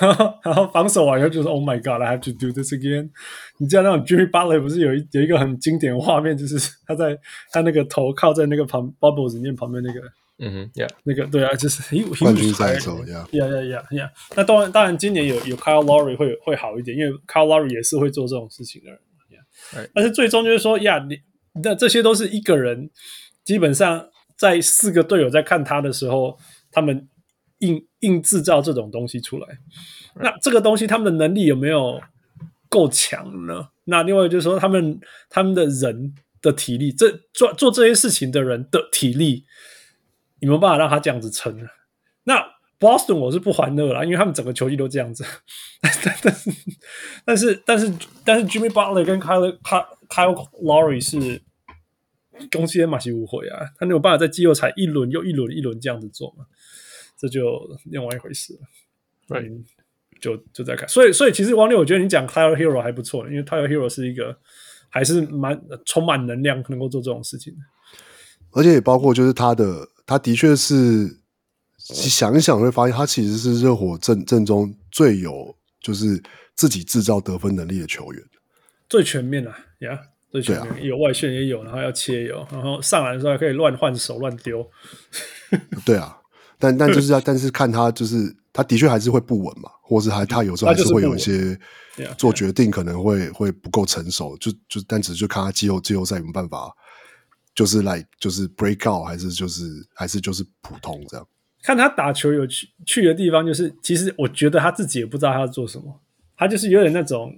然 <laughs> 后然后防守完以后就是 “Oh my God, I have to do this again”。你知道那种 Jimmy Butler 不是有一有一个很经典的画面，就是他在他那个头靠在那个旁 bubbles 里面旁边那个。嗯哼，Yeah，那个对啊，就是冠军赛的时候，Yeah，Yeah，Yeah，Yeah。那当然，当然，今年有有 Kyle Lowry 会会好一点，因为 Kyle Lowry 也是会做这种事情的人，Yeah。但是最终就是说，呀，你那这些都是一个人，基本上在四个队友在看他的时候，他们硬硬制造这种东西出来。那这个东西他们的能力有没有够强呢？那另外就是说，他们他们的人的体力，这做做这些事情的人的体力。你没有办法让他这样子撑啊。那 Boston 我是不欢乐啦，因为他们整个球季都这样子。<laughs> 但是但是但是 Jimmy Butler 跟 Kyle Kyle Lowry 是攻击马西无悔啊，他没有办法在季后赛一轮又一轮一轮这样子做嘛，这就另外一回事了。Right，嗯，就就在看。所以所以其实王六，我觉得你讲 Tyler Hero 还不错，因为 Tyler Hero 是一个还是蛮充满能量，能够做这种事情的。而且也包括就是他的。他的确是，想一想会发现，他其实是热火正正中最有就是自己制造得分能力的球员，最全面啊，呀、yeah，最全面，啊、有外线也有，然后要切有，然后上来的时候还可以乱换手乱丢。<laughs> 对啊，但但就是要，<laughs> 但是看他就是他的确还是会不稳嘛，或是还他有时候还是会有一些做决定可能会会不够成熟，就就但只是就看他季后季后赛有没有办法。就是来就是 break out 还是就是还是就是普通这样？看他打球有去去的地方，就是其实我觉得他自己也不知道他要做什么，他就是有点那种，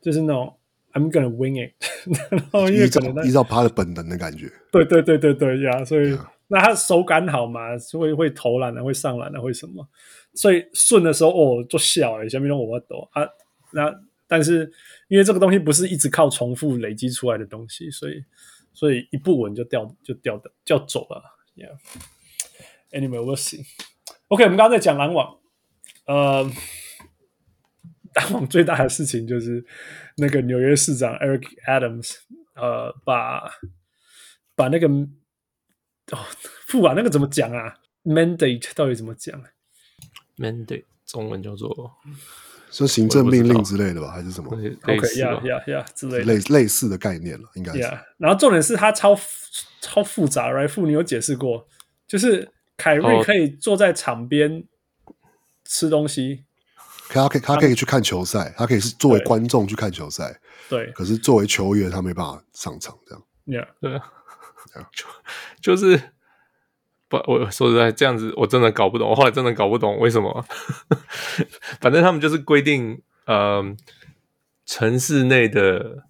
就是那种 I'm gonna wing it，<laughs> 然后因为可能依照他的本能的感觉。对对对对对呀，所以、yeah. 那他手感好嘛，会会投篮的，会上篮的，会什么？所以顺的时候哦，就笑了，下面让我抖啊。那但是因为这个东西不是一直靠重复累积出来的东西，所以所以一不稳就掉就掉的就走了，Yeah。Anyway, we'll see. OK，我们刚刚在讲篮网，呃，篮网最大的事情就是那个纽约市长 Eric Adams，呃，把把那个哦，副啊，那个怎么讲啊？Mandate 到底怎么讲？Mandate 中文叫做说行政命令之类的吧，还是什么？OK，Yeah，Yeah，Yeah 之类类类似的概念了，应该是。Yeah, 然后重点是它超超复杂，Right？傅你有解释过，就是。凯瑞可以坐在场边吃东西，他可以他可以去看球赛，他可以是作为观众去看球赛。对，可是作为球员，他没办法上场。这样，Yeah，对啊，<laughs> 就就是不，我说实在这样子，我真的搞不懂。我后来真的搞不懂为什么。<laughs> 反正他们就是规定，嗯、呃，城市内的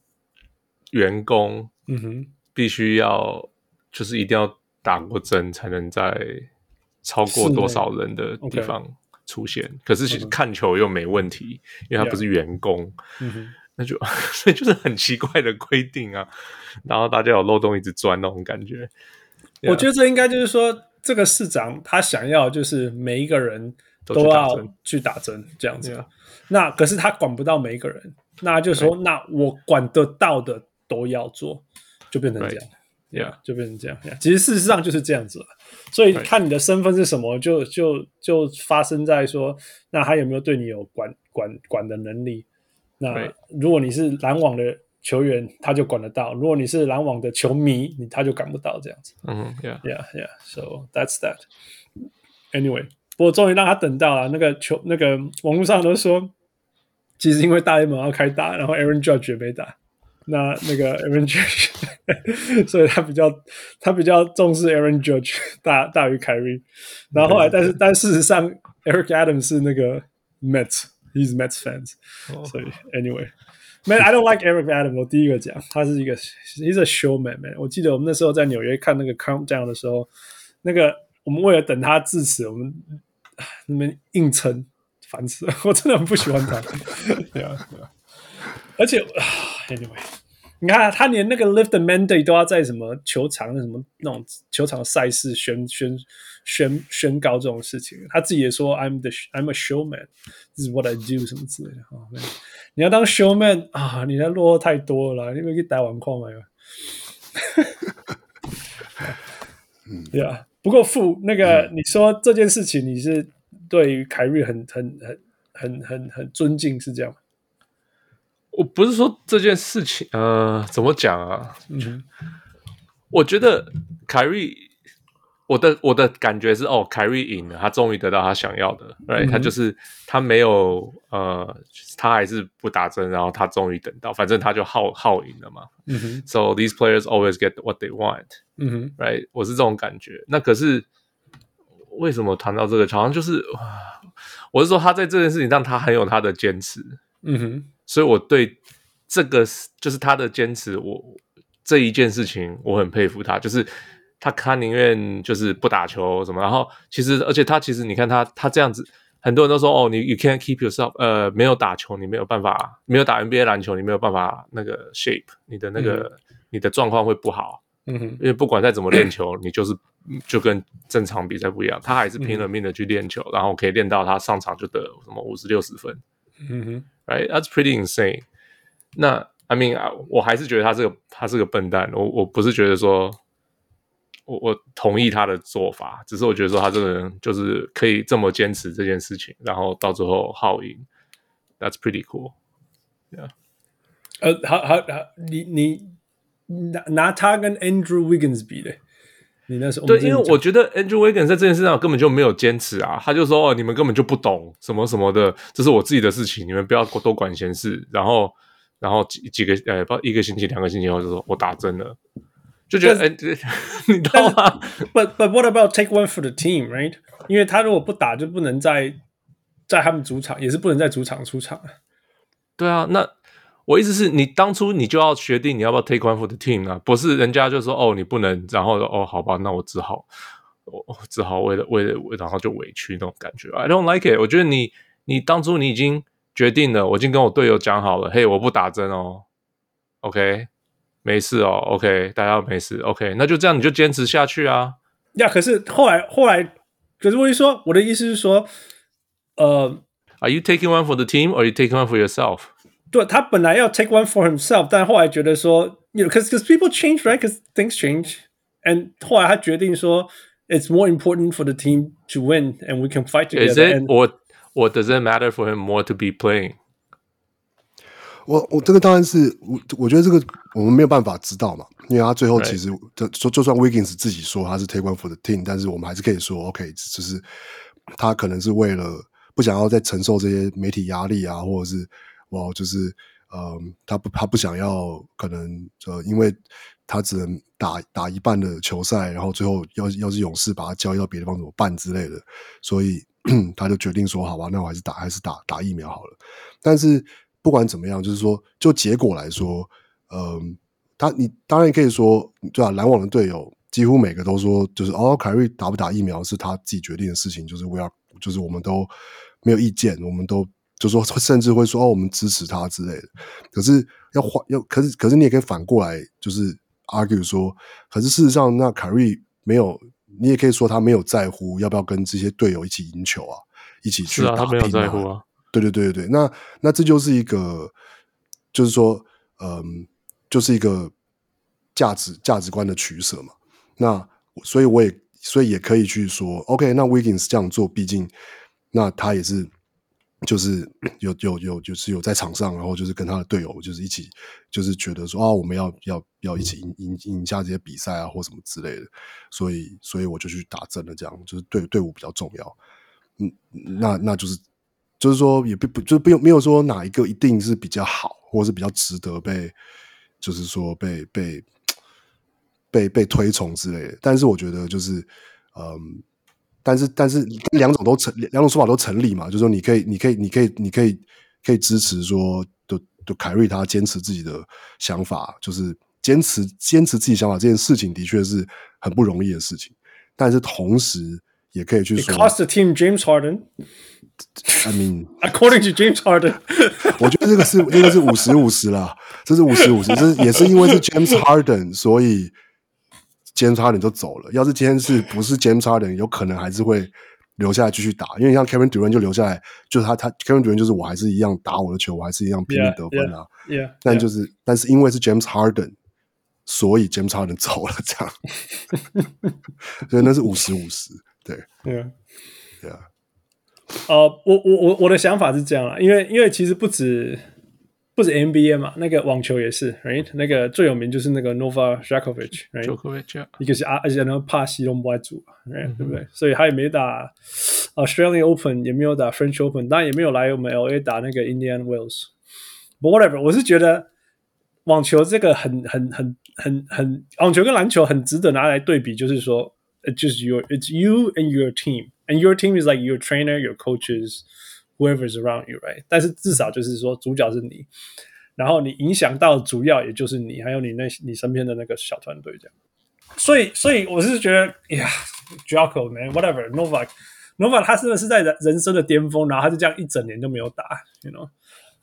员工，嗯哼，必须要就是一定要打过针才能在。超过多少人的地方出现？Okay. 可是其实看球又没问题，uh. 因为他不是员工，yeah. 那就 <laughs> 所以就是很奇怪的规定啊。然后大家有漏洞一直钻那种感觉。我觉得这应该就是说，这个市长他想要就是每一个人都要去打针这样子。那可是他管不到每一个人，那就是说，那我管得到的都要做，就变成这样。Right. Yeah，就变成这样。Yeah, 其实事实上就是这样子了。所以看你的身份是什么，就就就发生在说，那他有没有对你有管管管的能力？那如果你是篮网的球员，他就管得到；如果你是篮网的球迷，你他就管不到这样子。嗯，Yeah，Yeah，Yeah。So that's that. Anyway，不过终于让他等到了那个球，那个网络上都说，其实因为大联盟要开打，然后 Aaron Judge 也没打。那那个 Aaron Judge，<laughs> 所以他比较他比较重视 Aaron Judge 大大于凯瑞，然后后来但是但事实上 Eric Adams 是那个 Mets，he's Mets fans，、oh. 所以 Anyway，man I don't like Eric Adams，我第一个讲他是一个 he's a showman man，我记得我们那时候在纽约看那个 Countdown 的时候，那个我们为了等他致辞，我们那边硬撑，烦死了，我真的很不喜欢他，对啊对啊。而且，anyway，你看他连那个 lift the mandate 都要在什么球场、什么那种球场赛事宣宣宣宣告这种事情，他自己也说 I'm the I'm a showman，this is what I do 什么之类的。哦，你要当 showman 啊，你那落后太多了，你没给打完矿没有？嗯，对啊。不过副那个、嗯，你说这件事情，你是对于凯瑞很很很很很很尊敬，是这样吗？我不是说这件事情，呃，怎么讲啊？嗯，我觉得凯瑞，我的我的感觉是，哦，凯瑞赢了，他终于得到他想要的，对、嗯，他就是他没有，呃，他还是不打针，然后他终于等到，反正他就耗耗赢了嘛。嗯哼，So these players always get what they want。嗯哼，Right，我是这种感觉。那可是为什么谈到这个，好像就是，我是说他在这件事情上，他很有他的坚持。嗯哼。所以，我对这个就是他的坚持，我这一件事情我很佩服他。就是他，他宁愿就是不打球什么。然后，其实，而且他其实，你看他，他这样子，很多人都说哦，你 you can't keep yourself，呃，没有打球，你没有办法，没有打 NBA 篮球，你没有办法那个 shape，你的那个、嗯、你的状况会不好。嗯哼，因为不管再怎么练球，你就是就跟正常比赛不一样。他还是拼了命的去练球，嗯、然后可以练到他上场就得什么五十六十分。嗯哼。Right, that's pretty insane. 那 I mean，我还是觉得他是个他是个笨蛋。我我不是觉得说，我我同意他的做法，只是我觉得说他这个人就是可以这么坚持这件事情，然后到最后耗赢。That's pretty cool. Yeah. 呃，好好好，你你拿拿他跟 Andrew Wiggins 比的。你那时候对，因为我觉得 Andrew Wiggins 在这件事上根本就没有坚持啊，他就说哦，你们根本就不懂什么什么的，这是我自己的事情，你们不要多管闲事。然后，然后几几个呃，不一个星期、两个星期后就说我打针了，就觉得哎，<laughs> 你知道吗？But but what about take one for the team, right？因为他如果不打，就不能在在他们主场，也是不能在主场出场。对啊，那我意思是你当初你就要决定你要不要 take one for the team 啊，不是人家就说哦你不能，然后哦好吧，那我只好我只好为了为了然后就委屈那种感觉。I don't like it。我觉得你你当初你已经决定了，我已经跟我队友讲好了，嘿，我不打针哦，OK。没事哦，OK，大家没事，OK，那就这样，你就坚持下去啊。呀，可是后来后来，可是我一说，我的意思是说，呃，Are you taking one for the team or are you taking one for yourself？对，他本来要 take one for himself，但后来觉得说，you know，because because people change right，because things change，and 后来他决定说，it's more important for the team to win，and we can fight together。Is it or or does it matter for him more to be playing？ 我我这个当然是我我觉得这个我们没有办法知道嘛，因为他最后其实就就就算 Wiggins 自己说他是 take one for the team，但是我们还是可以说 OK，就是他可能是为了不想要再承受这些媒体压力啊，或者是哇，就是呃，他不他不想要可能呃，因为他只能打打一半的球赛，然后最后要要是勇士把他交易到别的地方怎么办之类的，所以 <clears throat> 他就决定说好吧，那我还是打还是打打疫苗好了，但是。不管怎么样，就是说，就结果来说，嗯、呃，他你当然可以说，对啊，篮网的队友几乎每个都说，就是哦，凯瑞打不打疫苗是他自己决定的事情，就是我要，就是我们都没有意见，我们都就说，<laughs> 甚至会说哦，我们支持他之类的。可是要换要，可是可是你也可以反过来，就是 argue 说，可是事实上，那凯瑞没有，你也可以说他没有在乎要不要跟这些队友一起赢球啊，一起去打拼啊。他没有在乎啊。对对对对，那那这就是一个，就是说，嗯，就是一个价值价值观的取舍嘛。那所以我也所以也可以去说，OK，那 Wiggins 这样做，毕竟那他也是就是有有有就是有在场上，然后就是跟他的队友就是一起，就是觉得说啊，我们要要要一起赢赢赢下这些比赛啊，或什么之类的。所以所以我就去打针了，这样就是对队伍比较重要。嗯，那那就是。就是说，也不不就不用没有说哪一个一定是比较好，或者是比较值得被，就是说被被被被推崇之类的。但是我觉得就是，嗯，但是但是两种都成，两种说法都成立嘛。就是说，你可以你可以你可以你可以可以支持说，就就凯瑞他坚持自己的想法，就是坚持坚持自己想法这件事情的确是很不容易的事情。但是同时也可以去说 It cost the team James Harden。I mean, according to James Harden，我觉得这个是这个是五十五十啦，这是五十五十，这是也是因为是 James Harden，所以 James Harden 就走了。要是今天是不是 James Harden，有可能还是会留下来继续打。因为像 Kevin Durant 就留下来，就是他他 Kevin Durant 就是我还是一样打我的球，我还是一样拼命得分啊。Yeah, yeah, yeah, 但就是.但是因为是 James Harden，所以 James Harden 走了，这样，所以那是五十五十，对，Yeah，对啊。呃，我我我我的想法是这样啦，因为因为其实不止不止 NBA 嘛，那个网球也是，right？那个最有名就是那个 Novak Djokovic，right？一个是阿，而且那个帕西隆博主，right？对不对？所以他也没打 Australian Open，也没有打 French Open，当然也没有来我们 LA 打那个 Indian Wells。But whatever，我是觉得网球这个很很很很很，网球跟篮球很值得拿来对比，就是说 ，it's just your，it's you and your team。And your team is like your trainer, your coaches, whoever is around you, right? 但是至少就是说，主角是你，然后你影响到主要也就是你，还有你那你身边的那个小团队这样。所以，所以我是觉得，呀，Djokovic man, whatever, Novak, Novak 他真的是在人人生的巅峰，然后他就这样一整年都没有打，you know?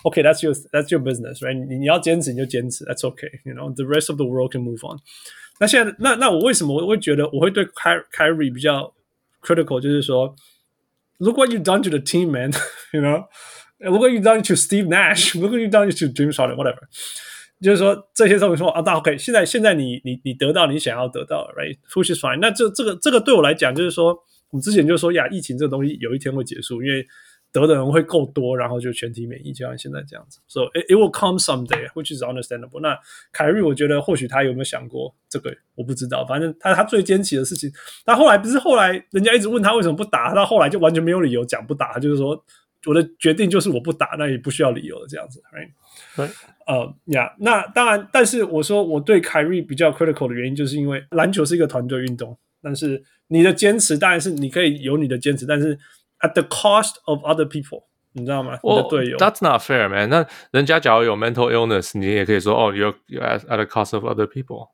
Okay, that's your that's your business, right? 你你要坚持你就坚持，that's okay, you know? The rest of the world can move on. 那现在，那那我为什么我会觉得我会对 Kyrie 比较？critical 就是说，Look what you done to the team, man. You know, look what you done to Steve Nash. Look what you done to James Harden. Whatever. 就是说这些东西说啊，那 OK。现在现在你你你得到你想要得到，right? Which is fine. 那这这个这个对我来讲，就是说，我们之前就说呀，疫情这个东西有一天会结束，因为。得的人会够多，然后就全体免疫，就像现在这样子。So it, it will come someday, which is understandable。那凯瑞，我觉得或许他有没有想过这个，我不知道。反正他他最坚持的事情，他后来不是后来人家一直问他为什么不打，他后来就完全没有理由讲不打，他就是说我的决定就是我不打，那也不需要理由的这样子，right？对，呃呀，那当然，但是我说我对凯瑞比较 critical 的原因，就是因为篮球是一个团队运动，但是你的坚持当然是你可以有你的坚持，但是 at the cost of other people，你知道吗？我的队友，That's not fair, man。那人家假如有 mental illness，你也可以说哦，you're at at the cost of other people。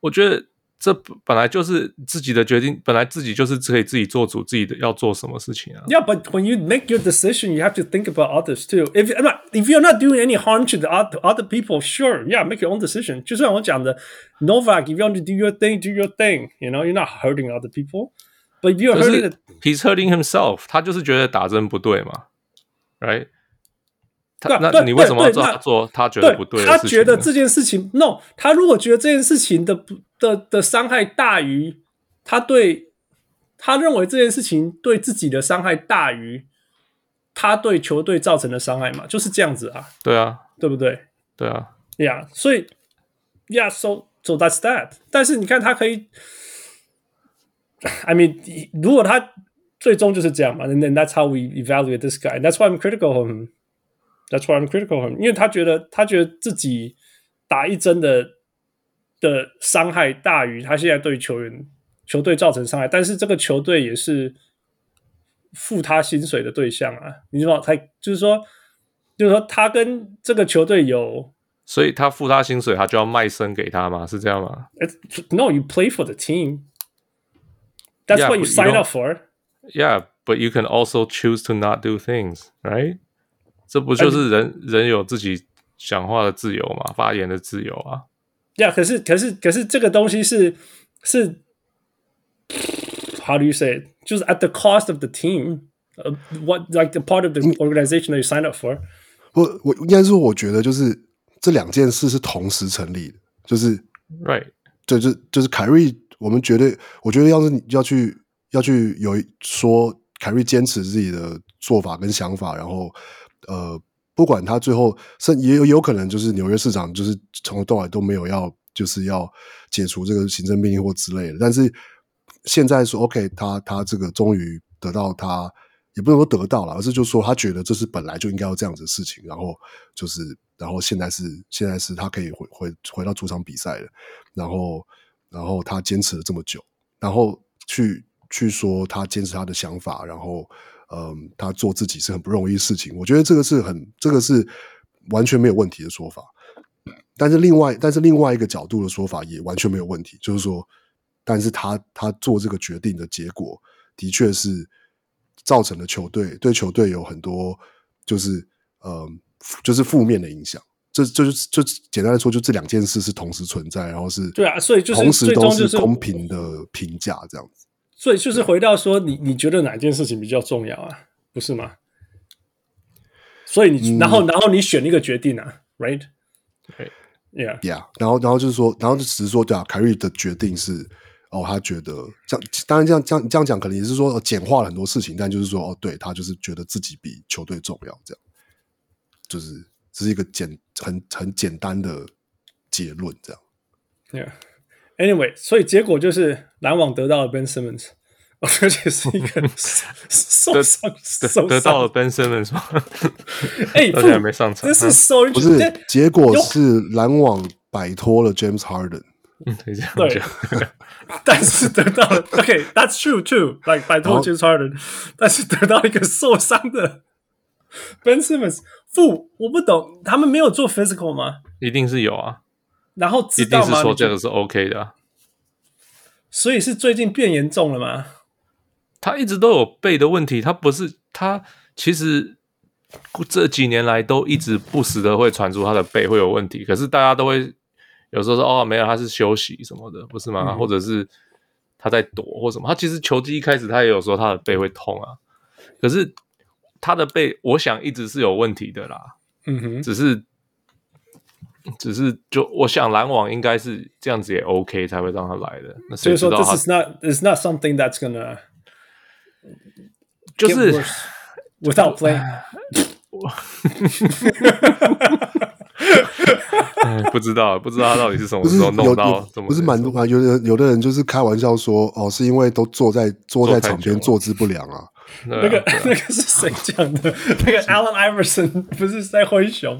我觉得。这本来就是自己的决定，本来自己就是可以自己做主，自己的要做什么事情啊。Yeah, but when you make your decision, you have to think about others too. If if you're not doing any harm to the other people, sure, yeah, make your own decision. 就像我讲的，Novak, if you want to do your thing, do your thing. You know, you're not hurting other people. But if you're hurting, he's hurting himself. 他就是觉得打针不对嘛，right? 他那你为什么要做？他觉得不对，他觉得这件事情，no，他如果觉得这件事情的的的伤害大于他对，他认为这件事情对自己的伤害大于他对球队造成的伤害嘛，就是这样子啊。对啊，对不对？对啊，呀，yeah, 所以，yeah，so so that's that。但是你看，他可以 I mean，如果他最终就是这样嘛，那那 That's how we evaluate this guy. That's why I'm critical of him. That's why I'm critical of him. 因为他觉得他觉得自己打一针的的伤害大于他现在对球员球队造成伤害，但是这个球队也是付他薪水的对象啊。你知道，他就是说，就是说他跟这个球队有。所以他付他薪水，他就要卖身给他嘛？是这样吗？No, you play for the team. That's what you sign up for. Yeah, but you can also choose to not do things, right? 这不就是人、哎、人有自己讲话的自由嘛，发言的自由啊。呀、yeah，可是可是可是这个东西是是，How do you say？就是 at the cost of the team，what like the part of the organization that you sign up for？我我应该说，我觉得就是这两件事是同时成立的，就是 right，对，就就是凯瑞， 我们绝对，我觉得要是你要去要去有说凯瑞坚持自己的做法跟想法，然后。呃，不管他最后是也有可能，就是纽约市长就是从头到尾都没有要，就是要解除这个行政命令或之类的。但是现在说，OK，他他这个终于得到他，也不能说得到了，而是就是说他觉得这是本来就应该要这样子的事情。然后就是，然后现在是现在是他可以回回回到主场比赛了。然后然后他坚持了这么久，然后去去说他坚持他的想法，然后。嗯，他做自己是很不容易的事情，我觉得这个是很，这个是完全没有问题的说法。但是另外，但是另外一个角度的说法也完全没有问题，就是说，但是他他做这个决定的结果，的确是造成了球队对球队有很多就是嗯，就是负面的影响。这就是就简单来说，就这两件事是同时存在，然后是对啊，所以就是同时都是公平的评价这样子。所以就是回到说你，你你觉得哪件事情比较重要啊？不是吗？所以你、嗯、然后然后你选一个决定啊，right？Yeah，yeah，然后然后就是说，然后就只是说，对啊，凯瑞的决定是哦，他觉得这样，当然这样这样这样讲，可能也是说简化了很多事情，但就是说哦，对他就是觉得自己比球队重要，这样，就是这是一个简很很简单的结论，这样，Yeah。Anyway，所以结果就是篮网得到了 Ben Simmons，<laughs> 而且是一个 <laughs> 受伤受得到了 Ben Simmons 吗？<laughs> 哎，而且还没上场。这是 so 不是结果是篮网摆脱了 James Harden。嗯，可以这样讲。但是得到了，OK，that's true too，like 摆脱 James Harden，但是得到一个受伤的 <laughs> Ben Simmons。不，我不懂，他们没有做 physical 吗？一定是有啊。然后？一定是说这个是 OK 的，所以是最近变严重了吗？他一直都有背的问题，他不是他其实这几年来都一直不时的会传出他的背会有问题，可是大家都会有时候说哦，没有，他是休息什么的，不是吗？嗯、或者是他在躲或什么？他其实球季一开始他也有说他的背会痛啊，可是他的背我想一直是有问题的啦，嗯哼，只是。只是就我想篮网应该是这样子也 OK 才会让他来的。那所以说，This is not is not something that's gonna 就是 without <sighs> playing。<laughs> 不知道，不知道他到底是什么时候弄到。不是蛮多啊，有的有的人就是开玩笑说，哦，是因为都坐在坐在场边坐姿不良啊。那个那个是谁讲的？那个 Allen Iverson 不是在灰熊，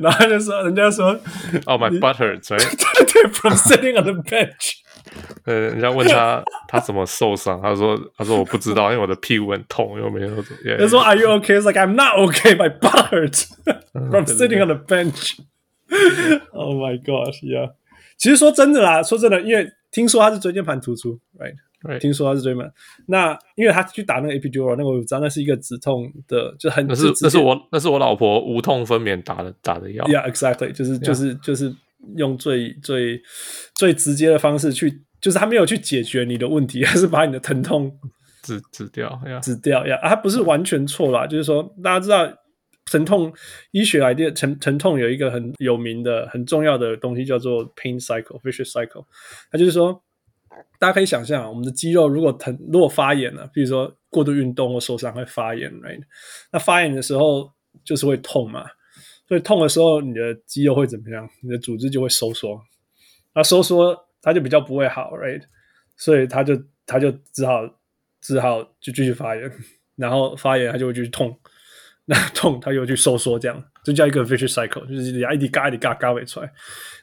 然后就说人家说，Oh my butt hurts，对对，from sitting on the bench。呃，人家问他他怎么受伤，他说他说我不知道，因为我的屁股很痛，又没有。他说 Are you okay? It's like I'm not okay. My butt hurts from sitting on the bench. Oh my gosh, yeah. 其实说真的啦，说真的，因为听说他是椎间盘突出，right？Right. 听说他是椎盘，那因为他去打那个 epidural，那个我知道那是一个止痛的，就很那是那是我那是我老婆无痛分娩打的打的药。Yeah, exactly，就是就是就是用最最最直接的方式去，就是他没有去解决你的问题，而是把你的疼痛止止掉，止掉呀。他不是完全错啦，就是说大家知道疼痛医学来的疼疼痛有一个很有名的很重要的东西叫做 pain cycle，vicious cycle，它就是说。大家可以想象，我们的肌肉如果疼，如果发炎了，比如说过度运动或受伤会发炎，right？那发炎的时候就是会痛嘛，所以痛的时候，你的肌肉会怎么样？你的组织就会收缩，那收缩它就比较不会好，right？所以它就它就只好只好就继续发炎，然后发炎它就会继续痛。那痛，它又去收缩，这样就叫一个 vicious cycle，就是牙一滴嘎一滴嘎嘎尾出来。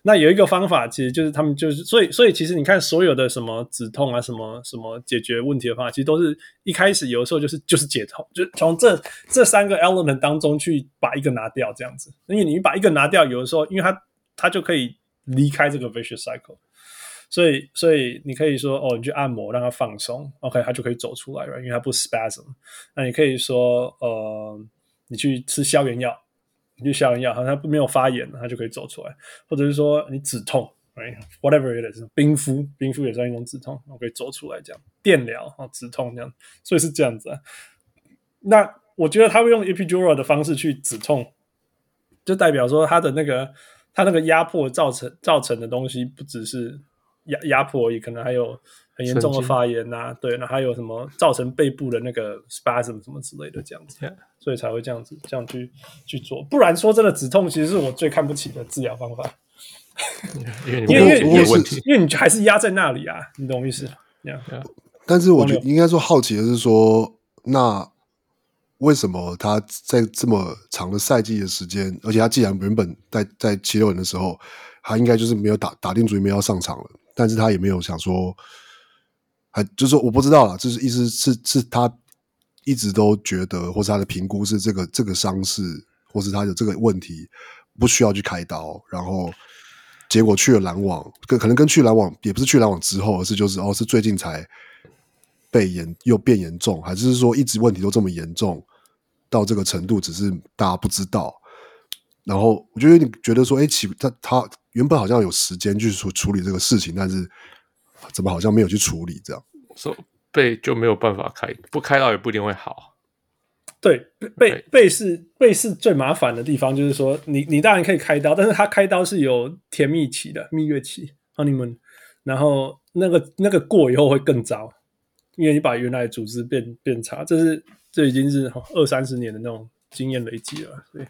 那有一个方法，其实就是他们就是，所以所以其实你看所有的什么止痛啊，什么什么解决问题的方法，其实都是一开始有的时候就是就是解痛，就从这这三个 element 当中去把一个拿掉，这样子。因为你把一个拿掉，有的时候因为它它就可以离开这个 vicious cycle，所以所以你可以说哦，你去按摩让它放松，OK，它就可以走出来了，因为它不 spasm。那你可以说呃。你去吃消炎药，你去消炎药，好像没有发炎，它就可以走出来。或者是说你止痛，right，whatever it is，冰敷，冰敷也算一种止痛，我可以走出来这样。电疗啊，止痛这样，所以是这样子啊。那我觉得他会用 epidural 的方式去止痛，就代表说他的那个他那个压迫造成造成的东西，不只是压压迫，也可能还有。很严重的发炎呐、啊，对，那还有什么造成背部的那个 spasm 什么之类的这样子，Yeah. 所以才会这样子这样去去做。不然说真的，止痛其实是我最看不起的治疗方法，因为因为因为因为你 <laughs> 还是压在那里啊，你懂我意思？Yeah. Yeah. 但是我觉得应该说好奇的是说，那为什么他在这么长的赛季的时间，而且他既然原本在在七六人的时候，他应该就是没有打打定主意没有要上场了，但是他也没有想说。还就是说我不知道啦，就是意思是是他一直都觉得，或是他的评估是这个这个伤势，或是他的这个问题不需要去开刀，然后结果去了篮网，跟可能跟去篮网也不是去篮网之后，而是就是哦是最近才被严又变严重，还是说一直问题都这么严重到这个程度，只是大家不知道。然后我觉得你觉得说，哎，其他他原本好像有时间去处处理这个事情，但是。怎么好像没有去处理这样？说背就没有办法开，不开刀也不一定会好。对，背背是背是最麻烦的地方，就是说你你当然可以开刀，但是他开刀是有甜蜜期的蜜月期，honeymoon，然后那个那个过以后会更糟，因为你把原来的组织变变差，这是这已经是二三十年的那种经验累积了。对，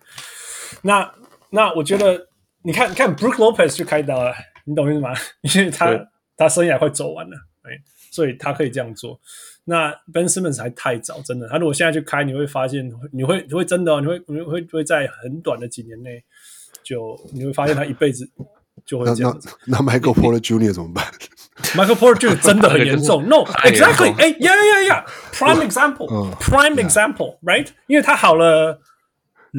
那那我觉得你看你看 Brook Lopez 去开刀了，你懂意思吗？<laughs> 因为他。他生涯快走完了，哎，所以他可以这样做。那 Ben Simmons 还太早，真的。他如果现在去开，你会发现，你会你会真的，你会你会会在很短的几年内，就你会发现他一辈子 <laughs> 就会这样子。那那 Michael Porter Jr. 怎么办？Michael Porter Jr. 真的很严重。<laughs> No，exactly，哎，yeah yeah yeah，prime example，prime example，right？因为他好了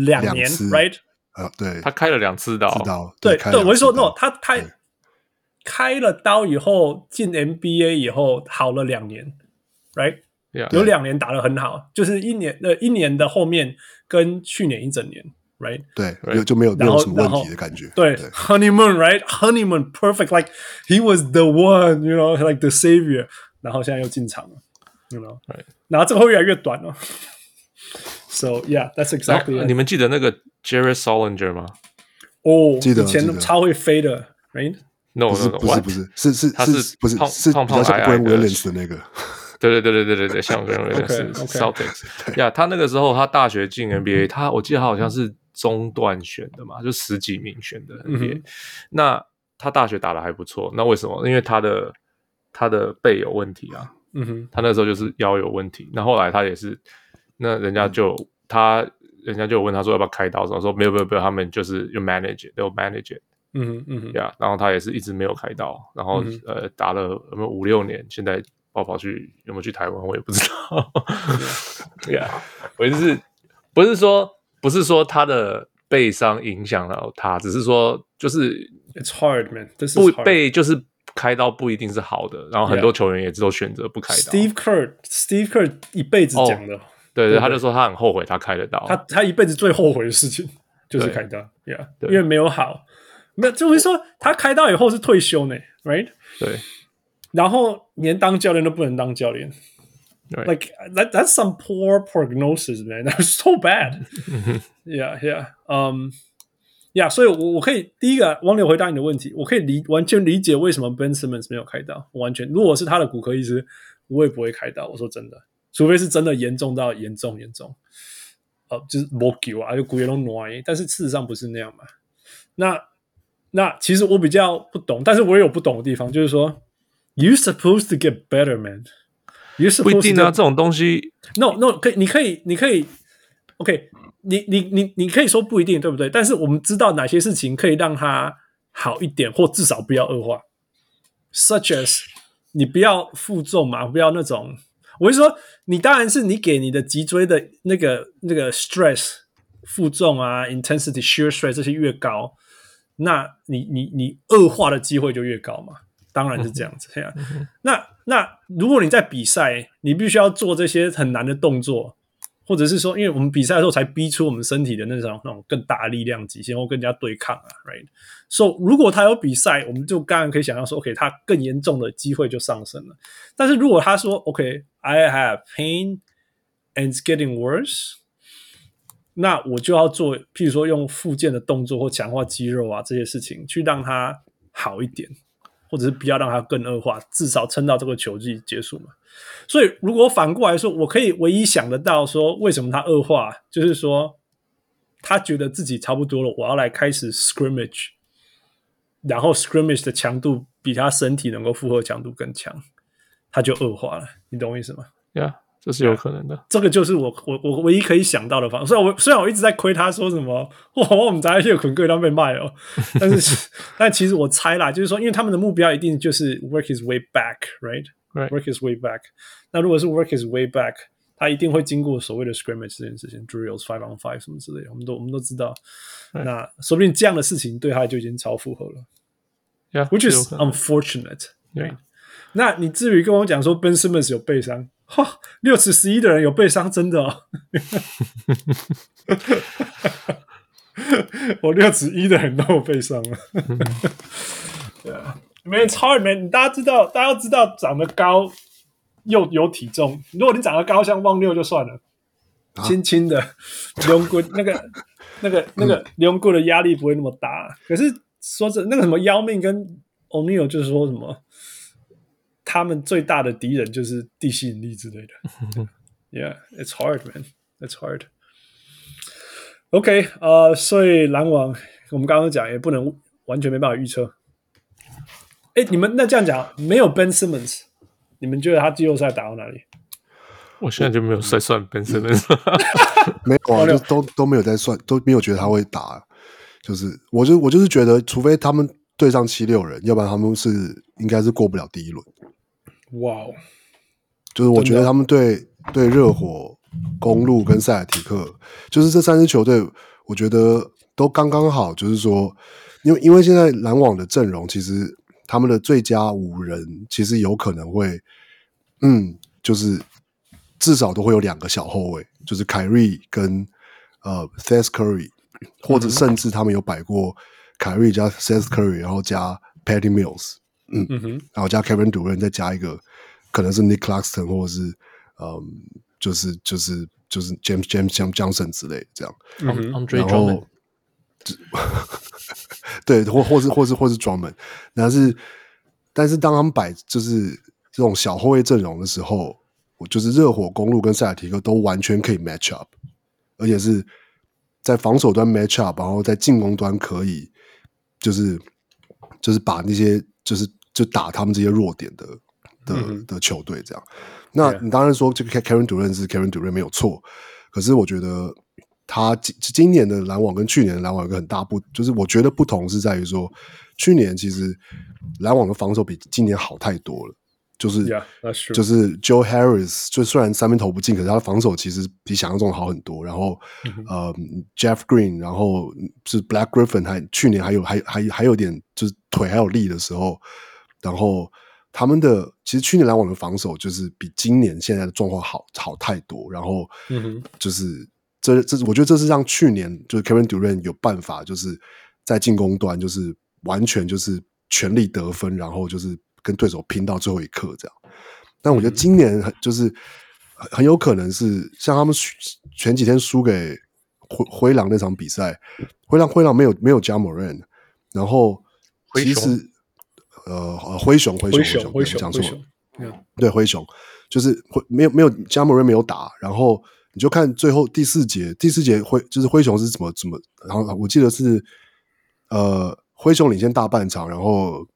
两年，right？啊，对，他开了两次刀，对对，我是说，no，他他。开了刀以后进 NBA 以后好了两年，right？Yeah. 有两年打得很好，就是一年呃一年的后面跟去年一整年，right？对，有就没有没有什么问题的感觉。对，对，honeymoon right？honeymoon perfect，like he was the one，you know，like the savior。然后现在又进场了，you know，right？然后这个会越来越短了。So yeah，that's exactly。你们记得那个 Jerry Sullinger 吗？哦，记得，以前超会飞的，right？No, 不是 no, 不是不是是是他是不是胖是比较像 Grant Williams 的那个，<laughs> 对对对对对对对，像 Grant Williams Celtics 呀，他那个时候他大学进 NBA，他我记得他好像是中段选的嘛，就十几名选的 NBA。那他大学打的还不错，那为什么？因为他的他的背有问题啊，嗯哼，他那时候就是腰有问题，那后来他也是，那人家就、嗯、他人家就问他说要不要开刀，说没有没有没有，他们就是有 manage 有 manage it，嗯哼嗯哼，呀、yeah，然后他也是一直没有开刀，然后、嗯、呃打了有没有五六年，现在跑跑去有没有去台湾我也不知道，呀、yeah，我就是不是说不是说他的背伤影响了他，只是说就是 it's hard man，不背就是。开刀不一定是好的，然后很多球员也都选择不开刀。Steve Kerr，Steve Kerr 一辈子讲的，oh, 对对，他就说他很后悔他开的刀。他他一辈子最后悔的事情就是开刀，Yeah，因为没有好，没有就是说他开刀以后是退休呢，Right？对，然后连当教练都不能当教练，Like that that's some poor prognosis, man. <laughs> That's so bad. <laughs> yeah, yeah. Um, yeah. 所以我，我我可以第一个汪流回答你的问题，我可以理完全理解为什么 Ben Simmons 没有开刀，完全。如果是他的骨科医师，我也不会开刀。我说真的，除非是真的严重到严重严重，呃，就是没救啊，就骨也都挪。但是事实上不是那样嘛。那那其实我比较不懂，但是我也有不懂的地方，就是说，You supposed to get better, man. You supposed to 不一定啊，这种东西。No, no，可以，你可以，你可以，OK。你你你你可以说不一定对不对？但是我们知道哪些事情可以让它好一点，或至少不要恶化。Such as 你不要负重嘛，不要那种。我是说，你当然是你给你的脊椎的那个那个 stress 负重啊，intensity shear stress 这些越高，那你你你恶化的机会就越高嘛。当然是这样子。这样，那那如果你在比赛，你必须要做这些很难的动作。或者是说，因为我们比赛的时候才逼出我们身体的那种那种更大力量极限，或更加对抗啊，right？所以，如果他有比赛，我们就当然可以想象说，OK，他更严重的机会就上升了。但是如果他说，OK，I have pain and it's getting worse，那我就要做，譬如说用复健的动作或强化肌肉啊这些事情，去让他好一点，或者是不要让它更恶化，至少撑到这个球季结束嘛。所以，如果反过来说，我可以唯一想得到说，为什么它恶化，就是说他觉得自己差不多了，我要来开始 scrimmage，然后 scrimmage 的强度比他身体能够负荷强度更强，他就恶化了。你懂我意思吗？yeah，这是有可能的。这个就是我我我唯一可以想到的方式。虽然我虽然我一直在亏他说什么，<laughs> 哇，我们在热捆贵当被卖哦，<laughs> 但是但其实我猜啦，就是说，因为他们的目标一定就是 work his way back，right？Right. Work his way back。那如果是 work his way back，他一定会经过所谓的 scrimmage 这件事情，drills five on five 什么之类的，我们都我们都知道。那说不定这样的事情对他就已经超负荷了。Yeah，which is unfortunate。Yeah. 那你至于跟我讲说 Ben Simmons 有背伤，哈，六尺十一的人有背伤，真的哦。<laughs> 我六尺一的人都有背伤了。<laughs> 对啊。没有超人，你大家知道，大家要知道，长得高又有体重。如果你长得高像汪六就算了，轻轻的，龙骨那个、那个、那个龙骨的压力不会那么大。可是说这那个什么姚明跟欧尼尔就是说什么，他们最大的敌人就是地吸引力之类的。<laughs> Yeah, it's hard, man. It's hard. OK，呃，所以篮网我们刚刚讲也不能完全没办法预测。哎，你们那这样讲，没有 Ben Simmons，你们觉得他季后赛打到哪里？我现在就没有在算 Ben Simmons，<laughs> 没有啊，就都都没有在算，都没有觉得他会打。就是，我就我就是觉得，除非他们对上七六人，要不然他们是应该是过不了第一轮。哇哦！就是我觉得他们对对热火、公路跟塞尔提克，就是这三支球队，我觉得都刚刚好。就是说，因为因为现在篮网的阵容其实。他们的最佳五人其实有可能会，嗯，就是至少都会有两个小后卫，就是凯瑞跟呃 Seth Curry，或者甚至他们有摆过凯瑞加 Seth Curry，然后加 Patty Mills，嗯，嗯然后加 Kevin Durant，再加一个可能是 Nick Claxton，或者是嗯，就是就是就是 James James James Johnson 之类这样，嗯、然后。<laughs> 对，或或是或是或是专门，但是但是当他们摆就是这种小后卫阵容的时候，我就是热火、公路跟塞尔提克都完全可以 match up，而且是在防守端 match up，然后在进攻端可以就是就是把那些就是就打他们这些弱点的的、嗯、的球队这样。那你当然说这个 Karen Durant 是 Karen Durant 没有错，可是我觉得他今今年的篮网跟去年的篮网有个很大不，就是我觉得不同是在于说，去年其实篮网的防守比今年好太多了。就是 yeah, 就是 Joe Harris，就虽然三分投不进，可是他的防守其实比想象中好很多。然后、嗯、呃，Jeff Green，然后是 Black Griffin，还去年还有还还还有点就是腿还有力的时候，然后他们的其实去年篮网的防守就是比今年现在的状况好好太多。然后就是、嗯、这这，我觉得这是让去年就是 Kevin Durant 有办法就是在进攻端就是完全就是全力得分，然后就是。跟对手拼到最后一刻这样，但我觉得今年就是很有可能是像他们前几天输给灰灰狼那场比赛，灰狼灰狼没有没有 Ja Morant，然后其实呃灰熊灰熊灰熊讲错了，对灰熊就是灰没有没有 Ja Morant 没有打，然后你就看最后第四节第四节灰就是灰熊是怎么怎么，然后我记得是呃灰熊领先大半场，然后。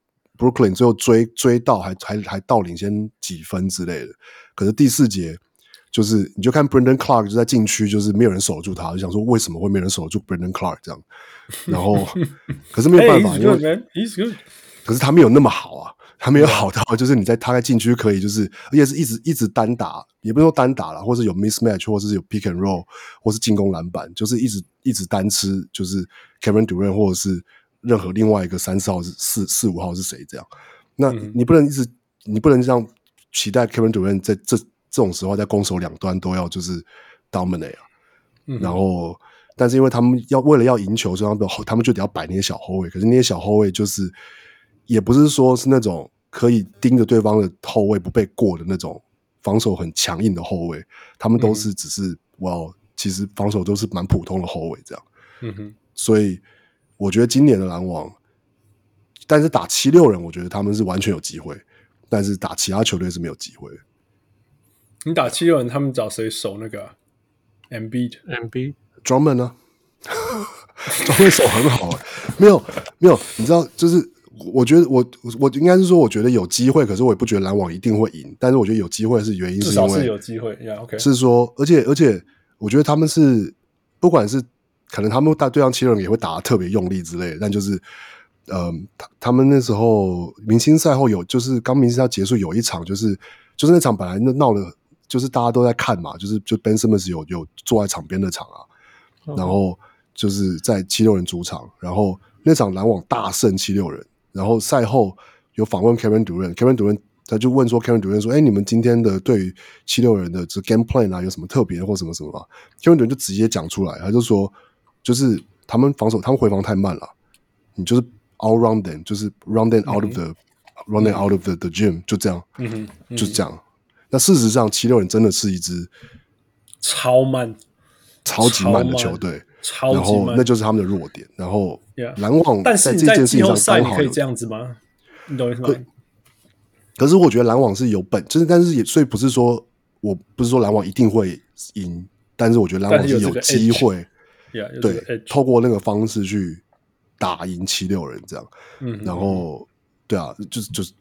Brooklyn 最后追追到还还还到领先几分之类的，可是第四节就是你就看 brendon Clark 就在禁区，就是没有人守住他，就想说为什么会没人守住 brendon Clark 这样，<laughs> 然后可是没有办法，hey, 因为可是他没有那么好啊，他没有好到就是你在他在禁区可以就是而且是一直一直单打，也不是说单打了，或是有 mismatch，或者是有 pick and roll，或是进攻篮板，就是一直一直单吃，就是 Kevin Durant 或者是。任何另外一个三四号是四四五号是谁？这样，那你不能一直，嗯、你不能这样期待 Kevin Durant 在这这种时候在攻守两端都要就是 dominate 啊。嗯、然后，但是因为他们要为了要赢球，所以他们 <laughs> 他们就得要摆那些小后卫。可是那些小后卫就是也不是说是那种可以盯着对方的后卫不被过的那种防守很强硬的后卫，他们都是只是哇，嗯、其实防守都是蛮普通的后卫这样。嗯哼，所以。我觉得今年的篮网，但是打七六人，我觉得他们是完全有机会，但是打其他球队是没有机会。你打七六人，他们找谁守那个 Embiid？Embiid Drummond 呢？<laughs> Drummond 守很好，没有没有，你知道，就是我觉得我我应该是说，我觉得有机会，可是我也不觉得篮网一定会赢。但是我觉得有机会是原因是因为，至少是有机会，Yeah，OK。是说，而且而且，我觉得他们是不管是。可能他们大对上七六人也会打得特别用力之类的，但就是，呃，他他们那时候明星赛后有，就是刚明星赛结束有一场，就是就是那场本来那闹的，就是大家都在看嘛，就是就 Ben Simmons 有有坐在场边的场啊，然后就是在七六人主场，然后那场篮网大胜七六人，然后赛后有访问 Kevin Durant，Kevin Durant 他就问说 Kevin Durant 说，哎，你们今天的对于七六人的这 game plan 啊有什么特别或什么什么吗？Kevin Durant 就直接讲出来，他就说。就是他们防守，他们回防太慢了。你就是 all round them，就是 run them out of the、嗯、run them out of the the gym，就这样，嗯哼，嗯就这样。那事实上，七六人真的是一支超慢、超级慢的球队，然后那就是他们的弱点。然后篮网在这件事情上刚好可以这样子吗？你懂我意思吗？可是我觉得篮网是有本，就是但是也所以不是说我不是说篮网一定会赢，但是我觉得篮网是有机会。Yeah, 对，透过那个方式去打赢七六人这样，嗯，然后对啊，就是就是，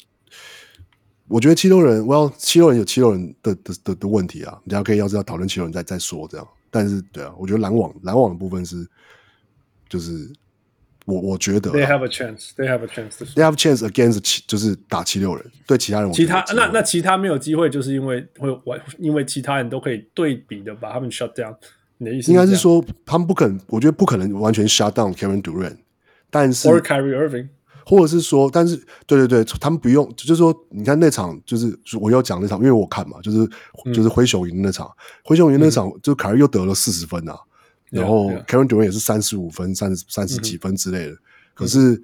我觉得七六人，我要七六人有七六人的的的的问题啊，大家可以要是要讨论七六人再再说这样，但是对啊，我觉得篮网篮网的部分是，就是我我觉得 they have a chance, they have a chance, they have a chance against 七就是打七六人，对其他人，其他那那其他没有机会，就是因为会完，因为其他人都可以对比的把他们 shut down。应该是说，他们不可能，我觉得不可能完全 shut down Kevin Durant，但是或者 Kyrie Irving，或者是说，但是对对对，他们不用，就是说，你看那场，就是我要讲那场，因为我看嘛，就是、嗯、就是灰熊赢那场，灰熊赢那场，嗯、就凯瑞又得了四十分啊，嗯、然后 Kevin Durant 也是三十五分、三十三十几分之类的，嗯、可是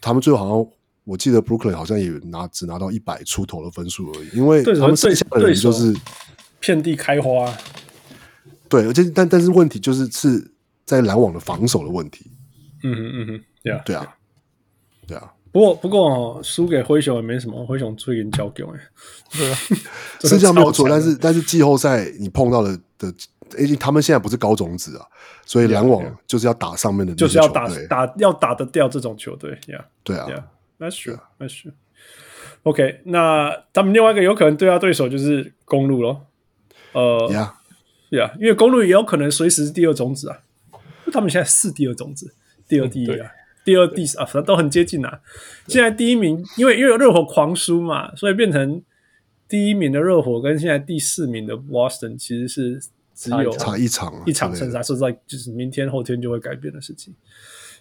他们最后好像，我记得 Brooklyn 好像也拿只拿到一百出头的分数而已，因为他们剩下的人就是遍地开花。对，而且但但是问题就是是在篮网的防守的问题。嗯哼嗯哼，对啊，对啊，对啊。不过不过哦，输给灰熊也没什么，灰熊最近交给我。对啊，是 <laughs> 这样没有错。但是但是季后赛你碰到的的，因为他们现在不是高种子啊，所以篮网就是要打上面的，就是要打打要打得掉这种球队。Yeah，对啊，That's true，That's true。OK，那他们另外一个有可能对他对手就是公路咯。呃，Yeah，Yeah，因为公路也有可能随时是第二种子啊。他们现在是第二种子，第二第一啊，嗯、第二第啊，反正都很接近啊。现在第一名，因为因为热火狂输嘛，所以变成第一名的热火跟现在第四名的 Boston 其实是只有差一场一场胜差，是在就是明天后天就会改变的事情。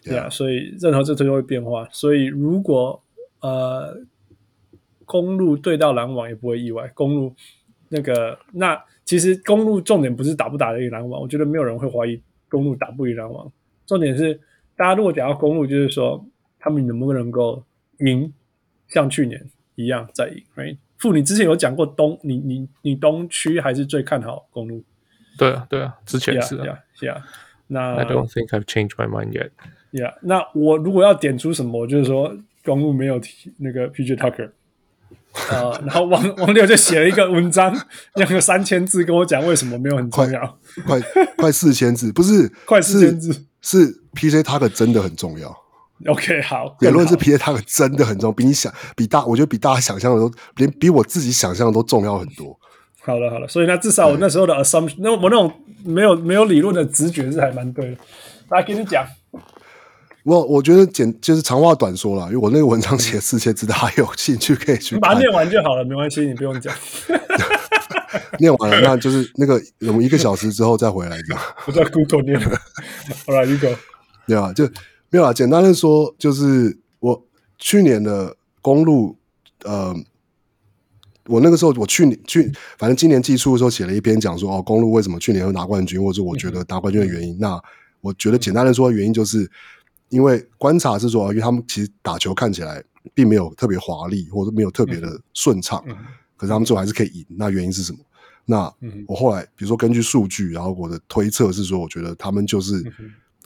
对啊，所以任何这都会变化。所以如果呃公路对到篮网也不会意外。公路那个那其实公路重点不是打不打得赢篮网，我觉得没有人会怀疑。公路打不赢篮网，重点是大家如果讲到公路，就是说他们能不能够赢，像去年一样再赢。Right？傅，你之前有讲过东，你你你东区还是最看好公路？对啊，对啊，之前是啊，Yeah, yeah, yeah. 那 I don't think I've changed my mind yet. Yeah，那我如果要点出什么，我就是说公路没有提那个 PJ Tucker。啊、呃，然后王王六就写了一个文章，用个三千字跟我讲为什么没有很重要，快快，快四千字，不是快四千字，是，是 PJ Tucker 真的很重要。OK，好，言论是 PJ Tucker 真的很重要，比你想比大，我觉得比大家想象的都连比我自己想象的都重要很多。好了好了，所以那至少我那时候的 assumption，那我那种没有没有理论的直觉是还蛮对的。来给你讲。我我觉得简就是长话短说了，因为我那个文章写四千字，大家有兴趣可以去。你把它念完就好了，没关系，你不用讲。<laughs> 念完了，那就是那个我们一个小时之后再回来讲。<laughs> 我在 Google 念了。<laughs> 好了，一个。对啊，就没有啊。简单的说，就是我去年的公路，呃，我那个时候我去年去，反正今年季初的时候写了一篇讲说哦，公路为什么去年会拿冠军，或者我觉得拿冠军的原因。嗯、那我觉得简单的说，原因就是。因为观察是说，因为他们其实打球看起来并没有特别华丽，或者没有特别的顺畅，嗯、可是他们最后还是可以赢。那原因是什么？那我后来比如说根据数据，然后我的推测是说，我觉得他们就是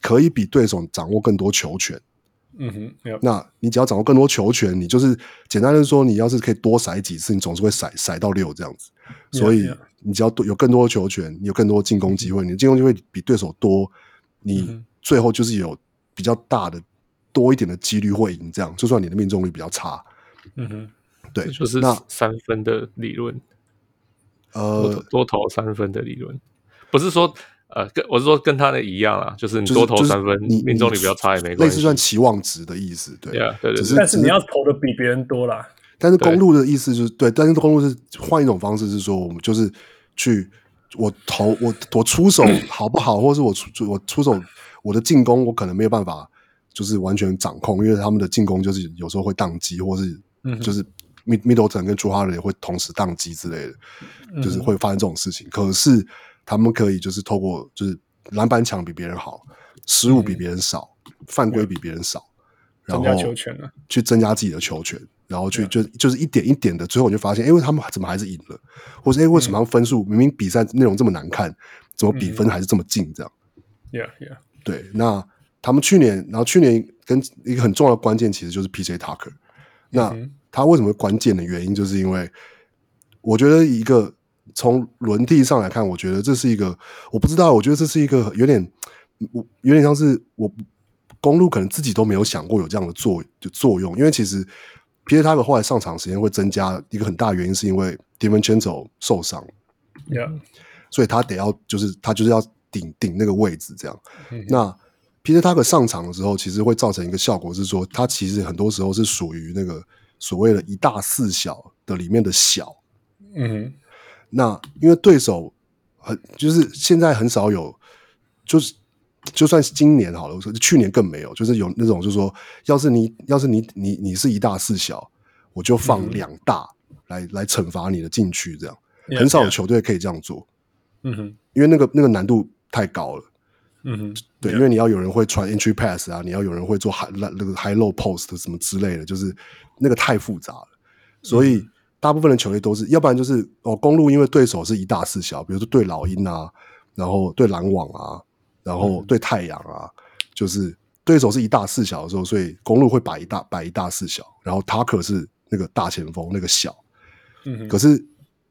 可以比对手掌握更多球权。嗯哼，那你只要掌握更多球权，你就是简单的说，你要是可以多甩几次，你总是会甩甩到六这样子。所以你只要有更多球权，你有更多进攻机会，你的进攻机会比对手多，你最后就是有。比较大的多一点的几率会赢，这样就算你的命中率比较差，嗯哼，对，就是那三分的理论，呃，多投三分的理论，不是说呃，跟我是说跟他的一样啊，就是你多投三分，你命中率比较差也没关系，类似算期望值的意思，对，对，只是但是你要投的比别人多啦。但是公路的意思就是对，但是公路是换一种方式，是说我们就是去我投我我出手好不好，或者是我出我出手。我的进攻我可能没有办法，就是完全掌控，因为他们的进攻就是有时候会宕机，或是就是 Middleton 跟也会同时宕机之类的，就是会发生这种事情。可是他们可以就是透过就是篮板抢比别人好，失误比别人少，犯规比别人少，然后去增加自己的球权，然后去就就是一点一点的，最后我就发现，因为他们怎么还是赢了，或者哎为什么他们分数明明比赛内容这么难看，怎么比分还是这么近这样？Yeah, yeah. 对，那他们去年，然后去年跟一个很重要的关键其实就是 PJ Tucker。那他为什么关键的原因，就是因为我觉得一个从轮替上来看，我觉得这是一个我不知道，我觉得这是一个有点，我有点像是我公路可能自己都没有想过有这样的作就作用，因为其实 PJ Tucker 后来上场时间会增加一个很大的原因，是因为 d i v i n c h e n z o 受伤，Yeah，所以他得要就是他就是要。顶顶那个位置，这样。<laughs> 嗯、那 PJ Tucker 上场的时候，其实会造成一个效果，是说他其实很多时候是属于那个所谓的“一大四小”的里面的小。嗯哼，那因为对手很就是现在很少有，就是就算是今年好了，说去年更没有，就是有那种就是说，要是你要是你你你是一大四小，我就放两大来、嗯、来惩罚你的禁区，这样很少有球队可以这样做。嗯哼，因为那个那个难度。太高了，嗯哼，对，因为你要有人会传 entry pass 啊，你要有人会做 high 那个 high low post 什么之类的，就是那个太复杂了，所以大部分的球队都是，要不然就是哦，公路因为对手是一大四小，比如说对老鹰啊，然后对篮网啊，然后对太阳啊，就是对手是一大四小的时候，所以公路会摆一大摆一大四小，然后 Tucker 是那个大前锋那个小，可是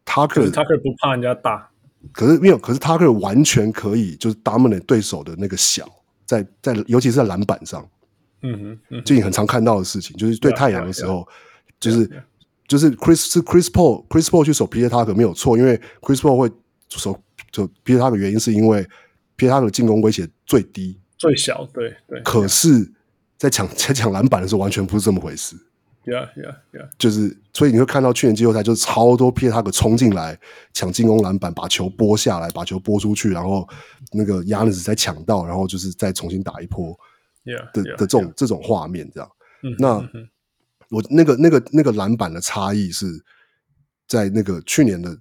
Tucker Tucker 不怕人家大。可是没有，可是他可以完全可以就是 dominate 对手的那个小，在在尤其是在篮板上，嗯哼，最近很常看到的事情，就是对太阳的时候，就是就就是 Chris 是 Chris Paul Chris Paul 去守 PJ Tucker 没有错，因为 Chris Paul 会守就 PJ Tucker 的原因是因为 PJ Tucker 的进攻威胁最低最小，对对。可是，在抢在抢篮板的时候，完全不是这么回事。Yeah, yeah, yeah。就是，所以你会看到去年季后赛就是超多 p 他 Tucker 冲进来抢进攻篮板，把球拨下来，把球拨出去，然后那个 Giannis 再抢到，然后就是再重新打一波。Yeah, 的的这种 yeah. 这种画面，这样。嗯、那、嗯、我那个那个那个篮板的差异是在那个去年的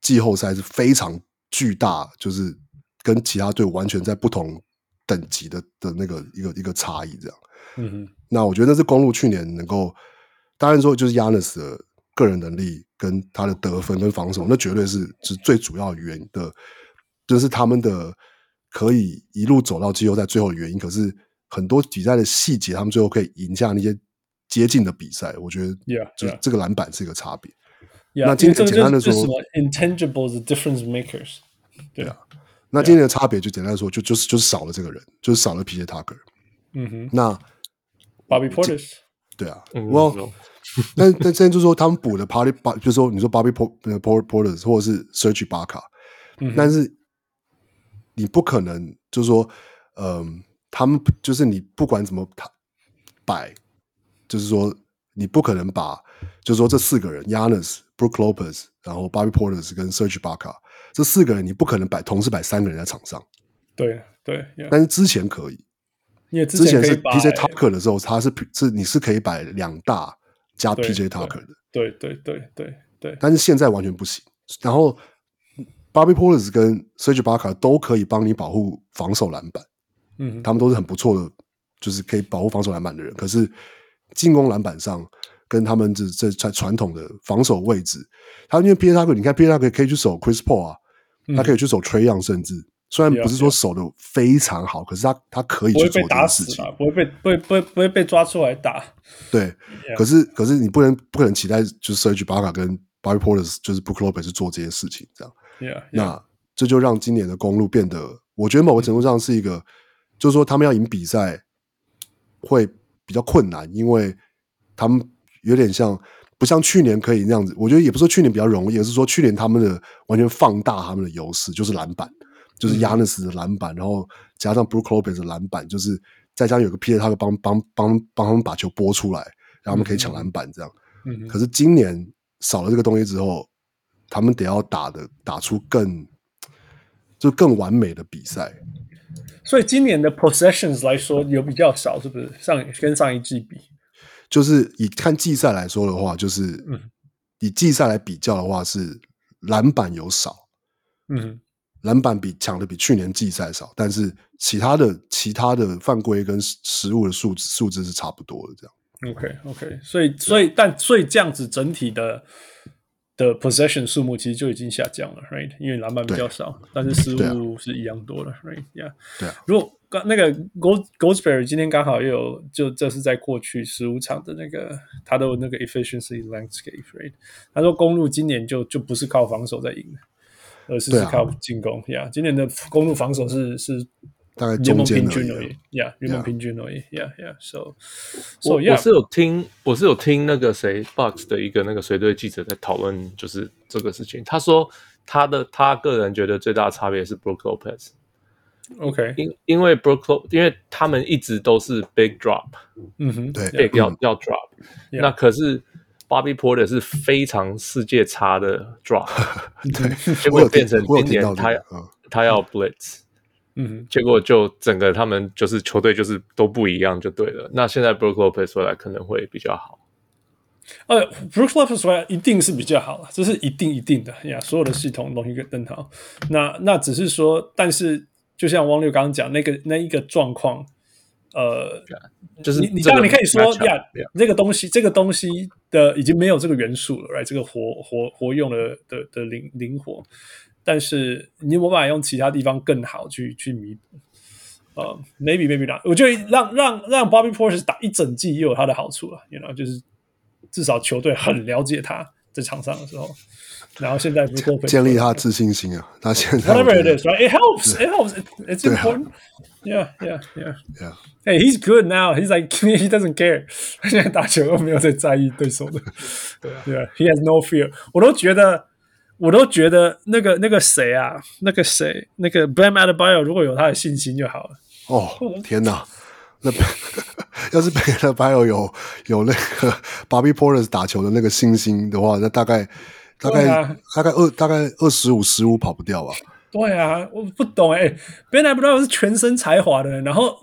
季后赛是非常巨大，就是跟其他队完全在不同等级的的那个一个一个差异，这样。嗯哼。那我觉得是公路去年能够。当然说，就是 Giannis 的个人能力跟他的得分跟防守，那绝对是是最主要原因的，就是他们的可以一路走到季后赛最后的原因。可是很多比赛的细节，他们最后可以赢下那些接近的比赛。我觉得，就这个篮板是一个差别。Yeah, 那今天简单的说，intangible the difference makers。对啊，那今天的差别就简单说，就就是就是少了这个人，就是少了 PJ Tucker。嗯哼，那 Bobby Portis。对啊，我、嗯。<laughs> 但但现在就是说，他们补的 Party 巴，就是说，你说 Bobby Portis 或者是 Ibaka，嗯，但是你不可能就是说，嗯、呃，他们就是你不管怎么他摆，就是说你不可能把，就是说这四个人 Giannis、Brook Lopez，然后 Bobby Portis 跟 Serge Ibaka 这四个人，你不可能摆同时摆三个人在场上。对对，但是之前可以，因为之前是 PJ Tucker 的时候，他是是你是可以摆两大。加 PJ Tucker 的，对对对对对，但是现在完全不行。然后 Bobby Portis 跟 Serge Ibaka 都可以帮你保护防守篮板，嗯，他们都是很不错的，就是可以保护防守篮板的人。可是进攻篮板上，跟他们这这在传统的防守位置，他因为 PJ Tucker，你看 PJ Tucker 可以去守 Chris Paul 啊，嗯、他可以去守 Trae Young，甚至。虽然不是说守的非常好，可是他他可以去做这件事情，不会被不会不会不会被抓出来打。对.可是可是你不能不可能期待就是 Serge Ibaka 跟 Bobby Porter 就是 Brook Lopez 做这些事情这样。Yeah, yeah. 那这就让今年的公路变得，我觉得某个程度上是一个，就是说他们要赢比赛会比较困难，因为他们有点像不像去年可以那样子。我觉得也不是说去年比较容易，而是说去年他们的完全放大他们的优势，就是篮板。就是 Giannis 的篮板，然后加上 Brook Lopez 的篮板，就是再加上有个 PJ 他会帮帮帮帮他们把球拨出来，然后他们可以抢篮板这样。嗯。可是今年少了这个东西之后，他们得要打的打出更就更完美的比赛。所以今年的 possessions 来说有比较少，是不是？上跟上一季比，就是以看季赛来说的话，就是以季赛来比较的话，是篮板有少。嗯。篮板比抢的比去年季赛少，但是其他的其他的犯规跟失误的数字数字是差不多的，这样。OK OK，所以所以但所以这样子整体的的 possession 数目其实就已经下降了，right？因为篮板比较少，但是失误是一样多的，right？Yeah。对啊。如果刚那个 Gold Goldsberry 今天刚好又有，就这是在过去十五场的那个他的那个 efficiency landscape，right？他说公路今年就就不是靠防守在赢的。而是是靠进攻呀、啊 yeah。今年的公路防守是是大概联盟平均而已呀，联盟平均而已呀呀。So，所以我是有听，我是有听那个谁 Bucks 的一个那个随队记者在讨论，就是这个事情。他说他的他个人觉得最大的差别是 Brook Lopez。OK，因因为 Brook 因为他们一直都是 big drop，嗯哼，对，big 要要 drop，、yeah. 那可是。Bobby Portis 是非常世界差的 drop，<laughs> 对，结果变成今年他、这个、他要 blitz，嗯，结果就整个他们就是球队就是都不一样就对了。那现在 Brook Lopez 回来可能会比较好。呃，Brook Lopez 回来一定是比较好了，这是一定一定的呀。所有的系统东西更好。那那只是说，但是就像汪六刚刚讲那个那一个状况。呃，就是你你当然你可以说呀，这个东西.这个东西的已经没有这个元素了来这个活活活用的的的灵灵活，但是你有没办法用其他地方更好去去弥补？呃、，maybe maybe 打。我觉得让让让 Bobby Porter 打一整季也有他的好处啊，you know，就是至少球队很了解他，在场上的时候，然后现在不是建立他自信心啊，他现在 whatever it is, right? It helps, it helps, it's important. Yeah, yeah, yeah, yeah. Hey, he's good now. He's like he doesn't care. 他现在打球都没有在在意对手的，对啊，He has no fear. 我都觉得，我都觉得那个那个谁啊，那个谁，那个 Bam Adebayo 如果有他的信心就好了。哦，天哪！那要是 Bam Adebayo 有有那个 Bobby Portis 打球的那个信心的话，那大概大概、啊、大概二大概二十五十五跑不掉吧？对啊，我不懂哎、欸、，Ben Adebayo 是全身才华的人，然后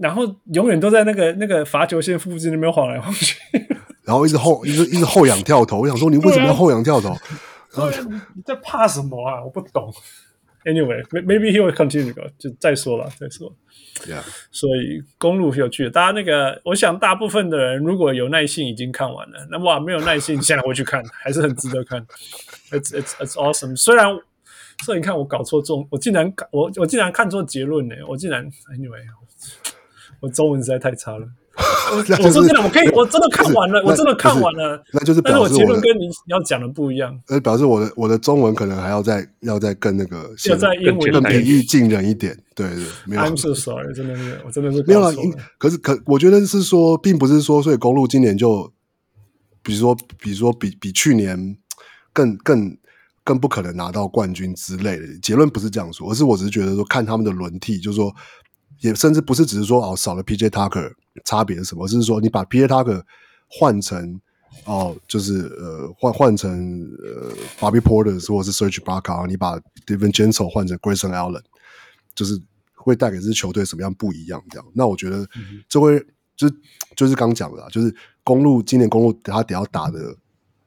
然后永远都在那个那个罚球线附近那边晃来晃去，<laughs> 然后一直后一直一直后仰跳投。我想说，你为什么要后仰跳投？啊、然后你在怕什么啊？我不懂。Anyway, maybe he will continue 就再说了，再说。Yeah. 所以公路是有趣的，大家那个，我想大部分的人如果有耐性已经看完了，那哇没有耐性现在回去看，还是很值得看。<laughs> It's it's it's awesome。虽然，所以你看我搞错中，我竟然我我竟然看错结论呢，我竟然 Anyway，我中文实在太差了。<laughs> 我说真的，我可以，我真的看完了，我真的看完了，那就是，但是我结论跟你要讲的不一样。呃，表示我的我的中文可能还要再要再更那个，要再英文更平易近人一点。对对，没有。I'm so sorry，真的是，我真的是没有了。可是可，我觉得是说，并不是说，所以公路今年就，比如说，比如说比比去年更更更不可能拿到冠军之类的。结论不是这样说，而是我只是觉得说，看他们的轮替，就是说。也甚至不是只是说哦，少了 PJ Tucker 差别是什么？而是说你把 PJ Tucker 换成哦，就是呃换换成呃 Bobby Porter 或者是 Serge Ibaka，你把 Devin g e n t l 换成 Grayson Allen，就是会带给这支球队什么样不一样？这样，那我觉得这会、嗯、就就是刚讲的啦，就是公路今年公路他得要打的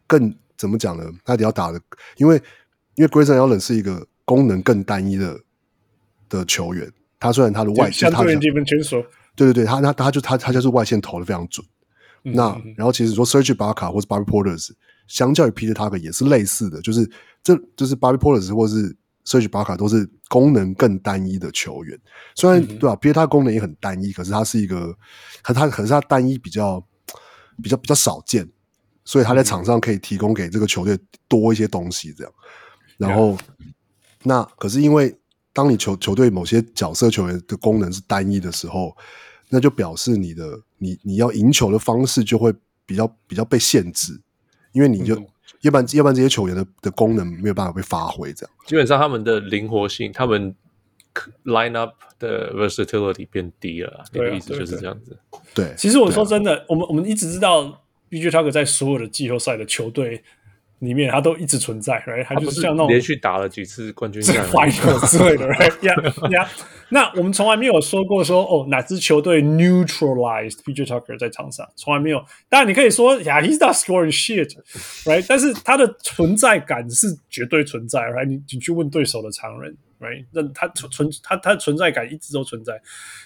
更怎么讲呢？他得要打的，因为因为 Grayson Allen 是一个功能更单一的的球员。他虽然他的外线，他对对对，他他他就他他就是外线投的非常准。嗯、那然后其实说 Serge Ibaka 或者 Bobby Portis，相较于 Peter Tucker 也是类似的，就是这就是 Bobby Portis 或是 Serge Ibaka 都是功能更单一的球员。虽然、嗯、对吧，PJ 他功能也很单一，可是他是一个，可他可是他单一比较比较比较少见，所以他在场上可以提供给这个球队多一些东西。这样，然后、嗯、那可是因为。当你球球队某些角色球员的功能是单一的时候，那就表示你的你你要赢球的方式就会比较比较被限制，因为你就要不然要不然这些球员的的功能没有办法被发挥，这样基本上他们的灵活性，他们 line up 的 versatility 变低了，那个意思就是这样子。对，对，其实我说真的，我们我们一直知道 B J Tucker 在所有的季后赛的球队。里面他都一直存在，right？他就是像那种连续打了几次冠军赛之类的，right？Yeah, <laughs> yeah. 那我们从来没有说过说哦，哪支球队 neutralized PJ Tucker 在场上，从来没有。当然你可以说呀，he's not scoring shit，right？但是他的存在感是绝对存在，right？你你去问对手的常人，right？那他存他他的存在感一直都存在。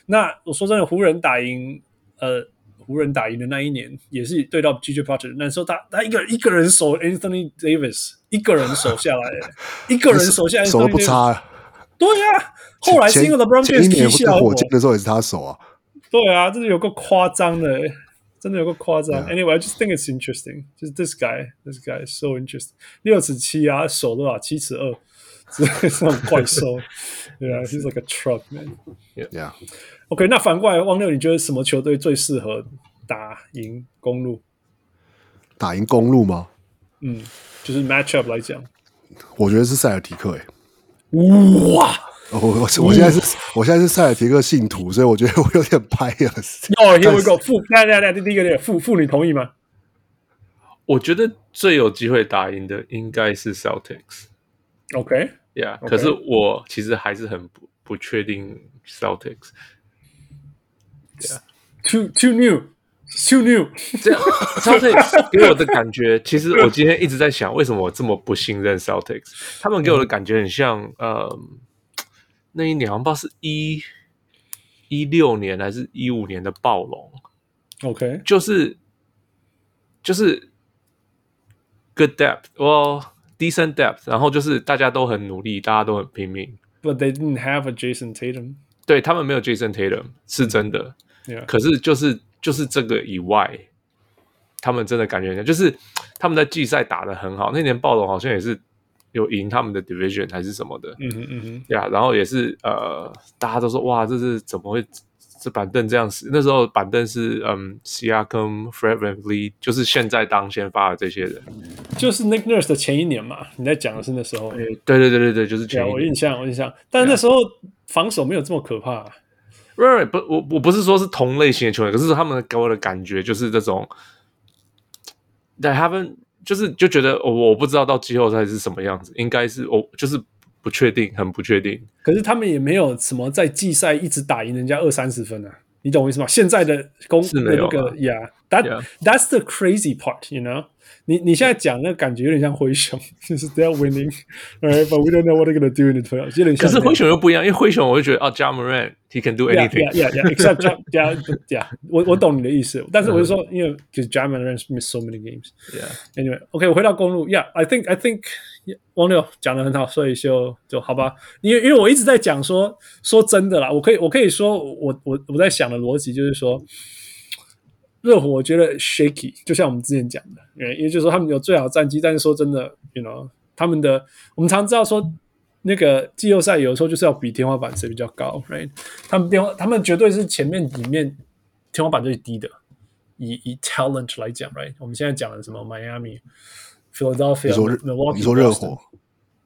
那我说真的，湖人打赢呃。湖人打赢的那一年，也是对到 PJ Tucker 那时候他他一个一个人守 Anthony Davis，一个人守下来，一个人守下来，守的不差啊。对啊，后来是因为 LeBron James 踢下火箭的时候也是他守啊。对啊，真的有个夸张的，真的有个夸张。Yeah. Anyway, I just think it's interesting. 就是 this guy, this guy is so interesting. 六尺七啊，守多少？七尺二，这种怪兽。对啊，he's like a truck man. Yeah. OK，那反过来，汪六，你觉得什么球队最适合打赢公路？打赢公路吗？嗯，就是 matchup 来讲，我觉得是塞尔提克。哎，哇！我我我现在是，我现在是塞尔提克信徒，所以我觉得我有点拍了。哦，Here we go，负，来来来，第一个点，负负，你同意吗？我觉得最有机会打赢的应该是 Celtics。OK，Yeah，可是我其实还是很不不确定 Celtics。Too too new, too new。这样，Celtics <laughs> 给我的感觉，其实我今天一直在想，为什么我这么不信任 Celtics？他们给我的感觉很像，呃，那一年好像不知道是一一六年还是一五年的暴龙。OK，就是就是 good depth，哦、well,，decent depth，然后就是大家都很努力，大家都很拼命。But they didn't have a Jason Tatum。对，他们没有 Jason Tatum 是真的。Yeah. 可是就是就是这个以外，他们真的感觉就是他们在季赛打得很好，那年暴龙好像也是有赢他们的 division 还是什么的，嗯哼嗯哼，呀，yeah, 然后也是呃，大家都说哇，这是怎么会这板凳这样子？那时候板凳是嗯，Siakam、Fred VanVleet，就是现在当先发的这些人，就是 Nick Nurse 的前一年嘛，你在讲的是那时候，对对对对对，就是前一年，我印象我印象，但是那时候防守没有这么可怕。Right，不，我我不是说是同类型的球员，可是他们给我的感觉就是这种，对他们就是就觉得我我不知道到季后赛是什么样子，应该是我就是不确定，很不确定。可是他们也没有什么在季赛一直打赢人家二三十分啊，你懂我意思吗？现在的攻是没有的那个，Yeah，that Yeah. that's the crazy part，you know。你你现在讲那个感觉有点像灰熊，就是 they're winning，right？But we don't know what they're gonna do in the playoffs。有点像。可是灰熊又不一样，因为灰熊我就觉得啊，Ja Morant he can do anything。Yeah，yeah，yeah，except Ja，yeah，yeah。我我懂你的意思，但是我就说，因为就是 Ja Morant miss so many games。Yeah。Anyway，OK，我回到公路。Yeah，I think，I think，王六讲得很好，所以就就好吧。因为因为我一直在讲说，说真的啦，我可以我可以说，我我我在想的逻辑就是说。热火我觉得 shaky，就像我们之前讲的，因为也就是说他们有最好战绩，但是说真的，you know，他们的我们常知道说那个季后赛有时候就是要比天花板谁比较高，right？他们天花他们绝对是前面里面天花板最低的，以以 talent 来讲，right？我们现在讲的什么 Miami、Philadelphia、你说 Milwaukee，你说热火，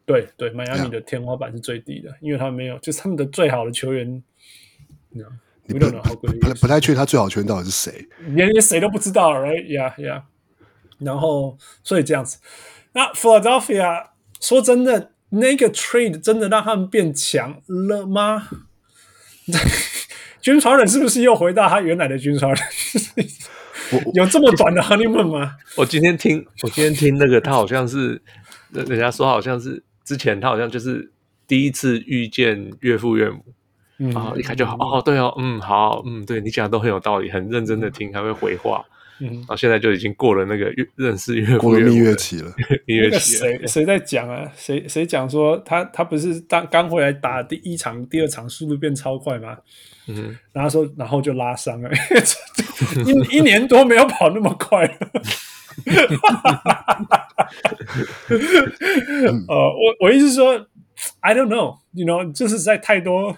对对，Miami 的天花板是最低的，因为他们没有，就是他们的最好的球员。你不不不太确定他最好球员到底是谁，连连谁都不知道，right？Yeah，yeah。然后所以这样子，那 Philadelphia 说真的，那个 trade 真的让他们变强了吗？<laughs> 军团人是不是又回到他原来的军团人？有这么短的 honeymoon 吗？我今天听，我今天听那个，他好像是人家说，好像是之前他好像就是第一次遇见岳父岳母。嗯，啊，一看就好哦，对哦，嗯，好，嗯，对你讲的都很有道理，很认真的听，还会回话，嗯，然后现在就已经过了那个月认识月过了蜜月期了，<laughs> 蜜月期。谁谁在讲啊？谁谁讲说他他不是刚刚回来打第一场、第二场速度变超快吗？嗯，然后说然后就拉伤了，<laughs> 一一年多没有跑那么快了。<laughs> 呃，我我意思是说，I don't know，you know，就是在太多。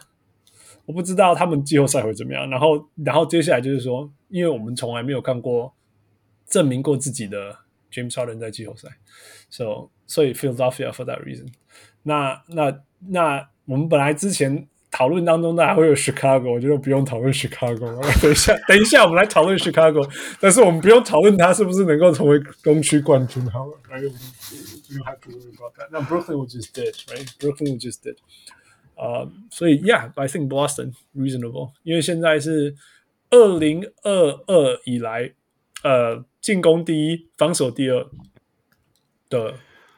我不知道他们季后赛会怎么样，然后，然后接下来就是说，因为我们从来没有看过证明过自己的 James Harden 在季后赛，so 所以 Philadelphia for that reason 那。那那那我们本来之前讨论当中，大家会有 Chicago，我觉得不用讨论 Chicago。等一下，等一下，我们来讨论 Chicago，但是我们不用讨论他是不是能够成为东区冠军。好了，right? You have to worry about that. 那 Brooklyn just did, right? Brooklyn just did. 啊，uh, 所以，Yeah，I think Boston reasonable，因为现在是二零二二以来，呃，进攻第一，防守第二的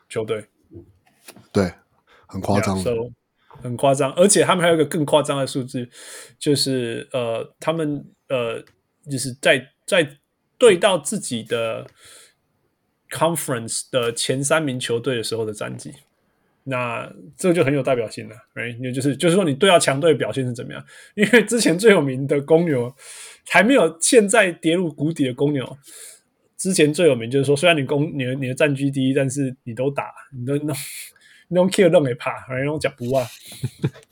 球队，对，很夸张，yeah, so, 很夸张，而且他们还有一个更夸张的数字，就是呃，他们呃，就是在在对到自己的 conference 的前三名球队的时候的战绩。那这个就很有代表性了，right？也就是就是说，你对到强队表现是怎么样？因为之前最有名的公牛还没有现在跌入谷底的公牛，之前最有名就是说，虽然你公你的你的战绩第一，但是你都打，你都弄你都 kill 都没怕，然后讲不啊，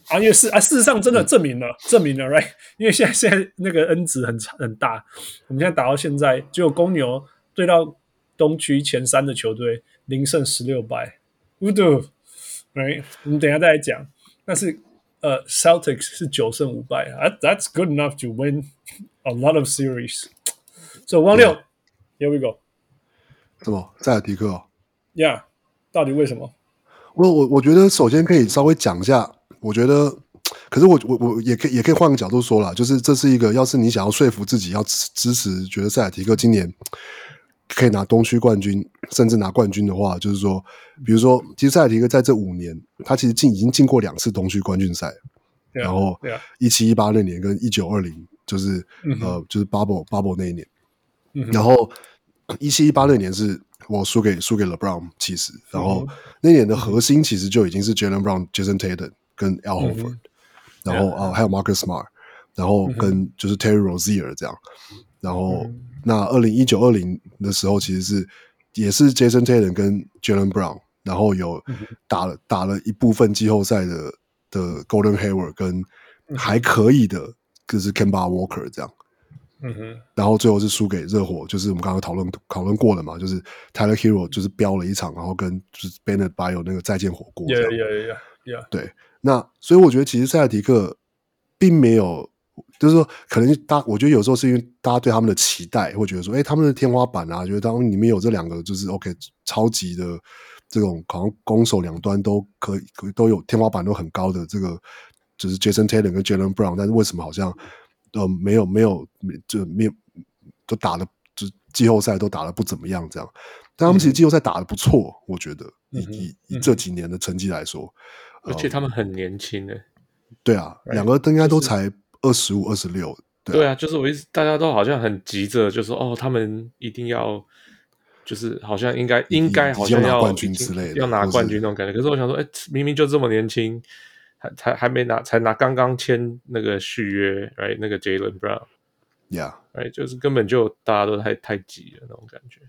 啊，因为是啊，事实上真的证明了，证明了，right？因为现在现在那个 N 值很很大，我们现在打到现在，只有公牛对到东区前三的球队零胜十六败，不对。Right? 我们等一下再来讲。但是，呃，Celtics 是九胜五败啊，That's good enough to win a lot of series。So，汪六，Here we go。什么？塞尔提克哦？Yeah，到底为什么？我我我觉得首先可以稍微讲一下。我觉得，可是我我我也可以也可以换个角度说啦，就是这是一个，要是你想要说服自己要支支持，觉得塞尔提克今年。可以拿东区冠军，甚至拿冠军的话，就是说，比如说，其实塞尔提克在这五年，他其实进已经进过两次东区冠军赛，对啊、然后一七一八那年跟一九二零，就是、呃，就是 bubble bubble 那一年，然后一七一八那年是我输给输给 LeBron 其实，然后那年的核心其实就已经是 Jaylen Brown、Jason Tatum 跟 Al Horford，、嗯、然后啊、呃、还有 Marcus Smart，然后跟就是 Terry Rozier 这样，然后。嗯那二零一九二零的时候，其实是也是 Jason Tatum 跟 Jaylen Brown，然后有打了打了一部分季后赛的的 Golden Hayward 跟还可以的，就是 Kemba Walker 这样。嗯哼，然后最后是输给热火，就是我们刚刚讨论讨论过了嘛，就是 Tyler Herro 就是飙了一场，然后跟就是 Bennett 还有那个再见火锅。Yeah, yeah, yeah, yeah. 对，那所以我觉得其实塞尔提克并没有，就是说可能大，我觉得有时候是因为大家对他们的期待，会觉得说，哎，他们的天花板啊，觉得当里面有这两个就是 OK 超级的这种，好像攻守两端都可以，可都有天花板都很高的这个，就是 Jason Taylor 跟 Jaylen Brown，但是为什么好像？呃，没有没有，就没有都打的，就季后赛都打的不怎么样，这样。但他们其实季后赛打的不错，嗯、我觉得以以以这几年的成绩来说，而且他们很年轻诶。对啊，两个都应该都才二十五、二十六。对啊，就是我一直，大家都好像很急着，就说哦，他们一定要，就是好像应该应该好像要拿冠军之类的，要拿冠军那种感觉。可是我想说，哎，明明就这么年轻。还才还没拿，才拿刚刚签那个续约，right？那个 Jaylen Brown，yeah，right？就是根本就大家都太太急了那种感觉。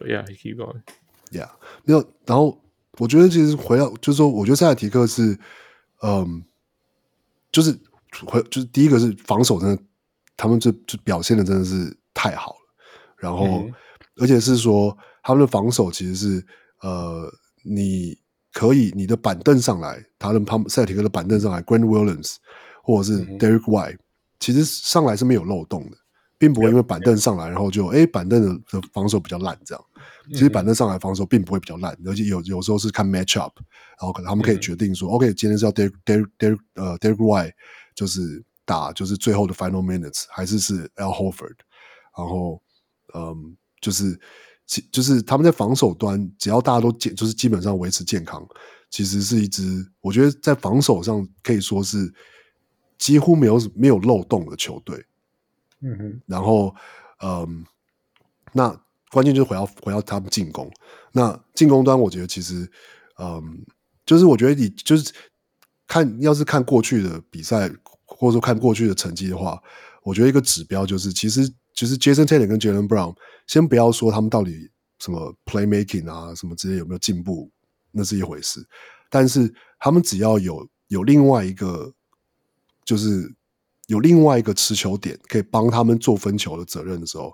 Yeah，keep going，yeah。没有，然后我觉得其实回到就是说，我觉得塞尔提克是，嗯，就是回就是第一个是防守真的，他们就就表现的真的是太好了。然后，嗯、而且是说他们的防守其实是呃你。可以，你的板凳上来，他的旁塞提克的板凳上来，Grant Williams 或者是 Derek White，、嗯、其实上来是没有漏洞的，并不会因为板凳上来，然后就哎、嗯、板凳的的防守比较烂这样。其实板凳上来防守并不会比较烂，而且有有时候是看 match up，然后可能他们可以决定说、嗯、，OK，今天是要 Derek Derek Derek 呃 Derek White 就是打就是最后的 final minutes，还是是 Al Horford，然后嗯就是。其就是他们在防守端，只要大家都健，就是基本上维持健康，其实是一支我觉得在防守上可以说是几乎没有没有漏洞的球队。嗯哼，然后嗯，那关键就是回到回到他们进攻。那进攻端，我觉得其实嗯，就是我觉得你就是看，要是看过去的比赛，或者说看过去的成绩的话，我觉得一个指标就是其实。其实 Jason Tatum 跟 Jaylen Brown，先不要说他们到底什么 playmaking 啊什么之类有没有进步，那是一回事。但是他们只要有有另外一个，就是有另外一个持球点可以帮他们做分球的责任的时候，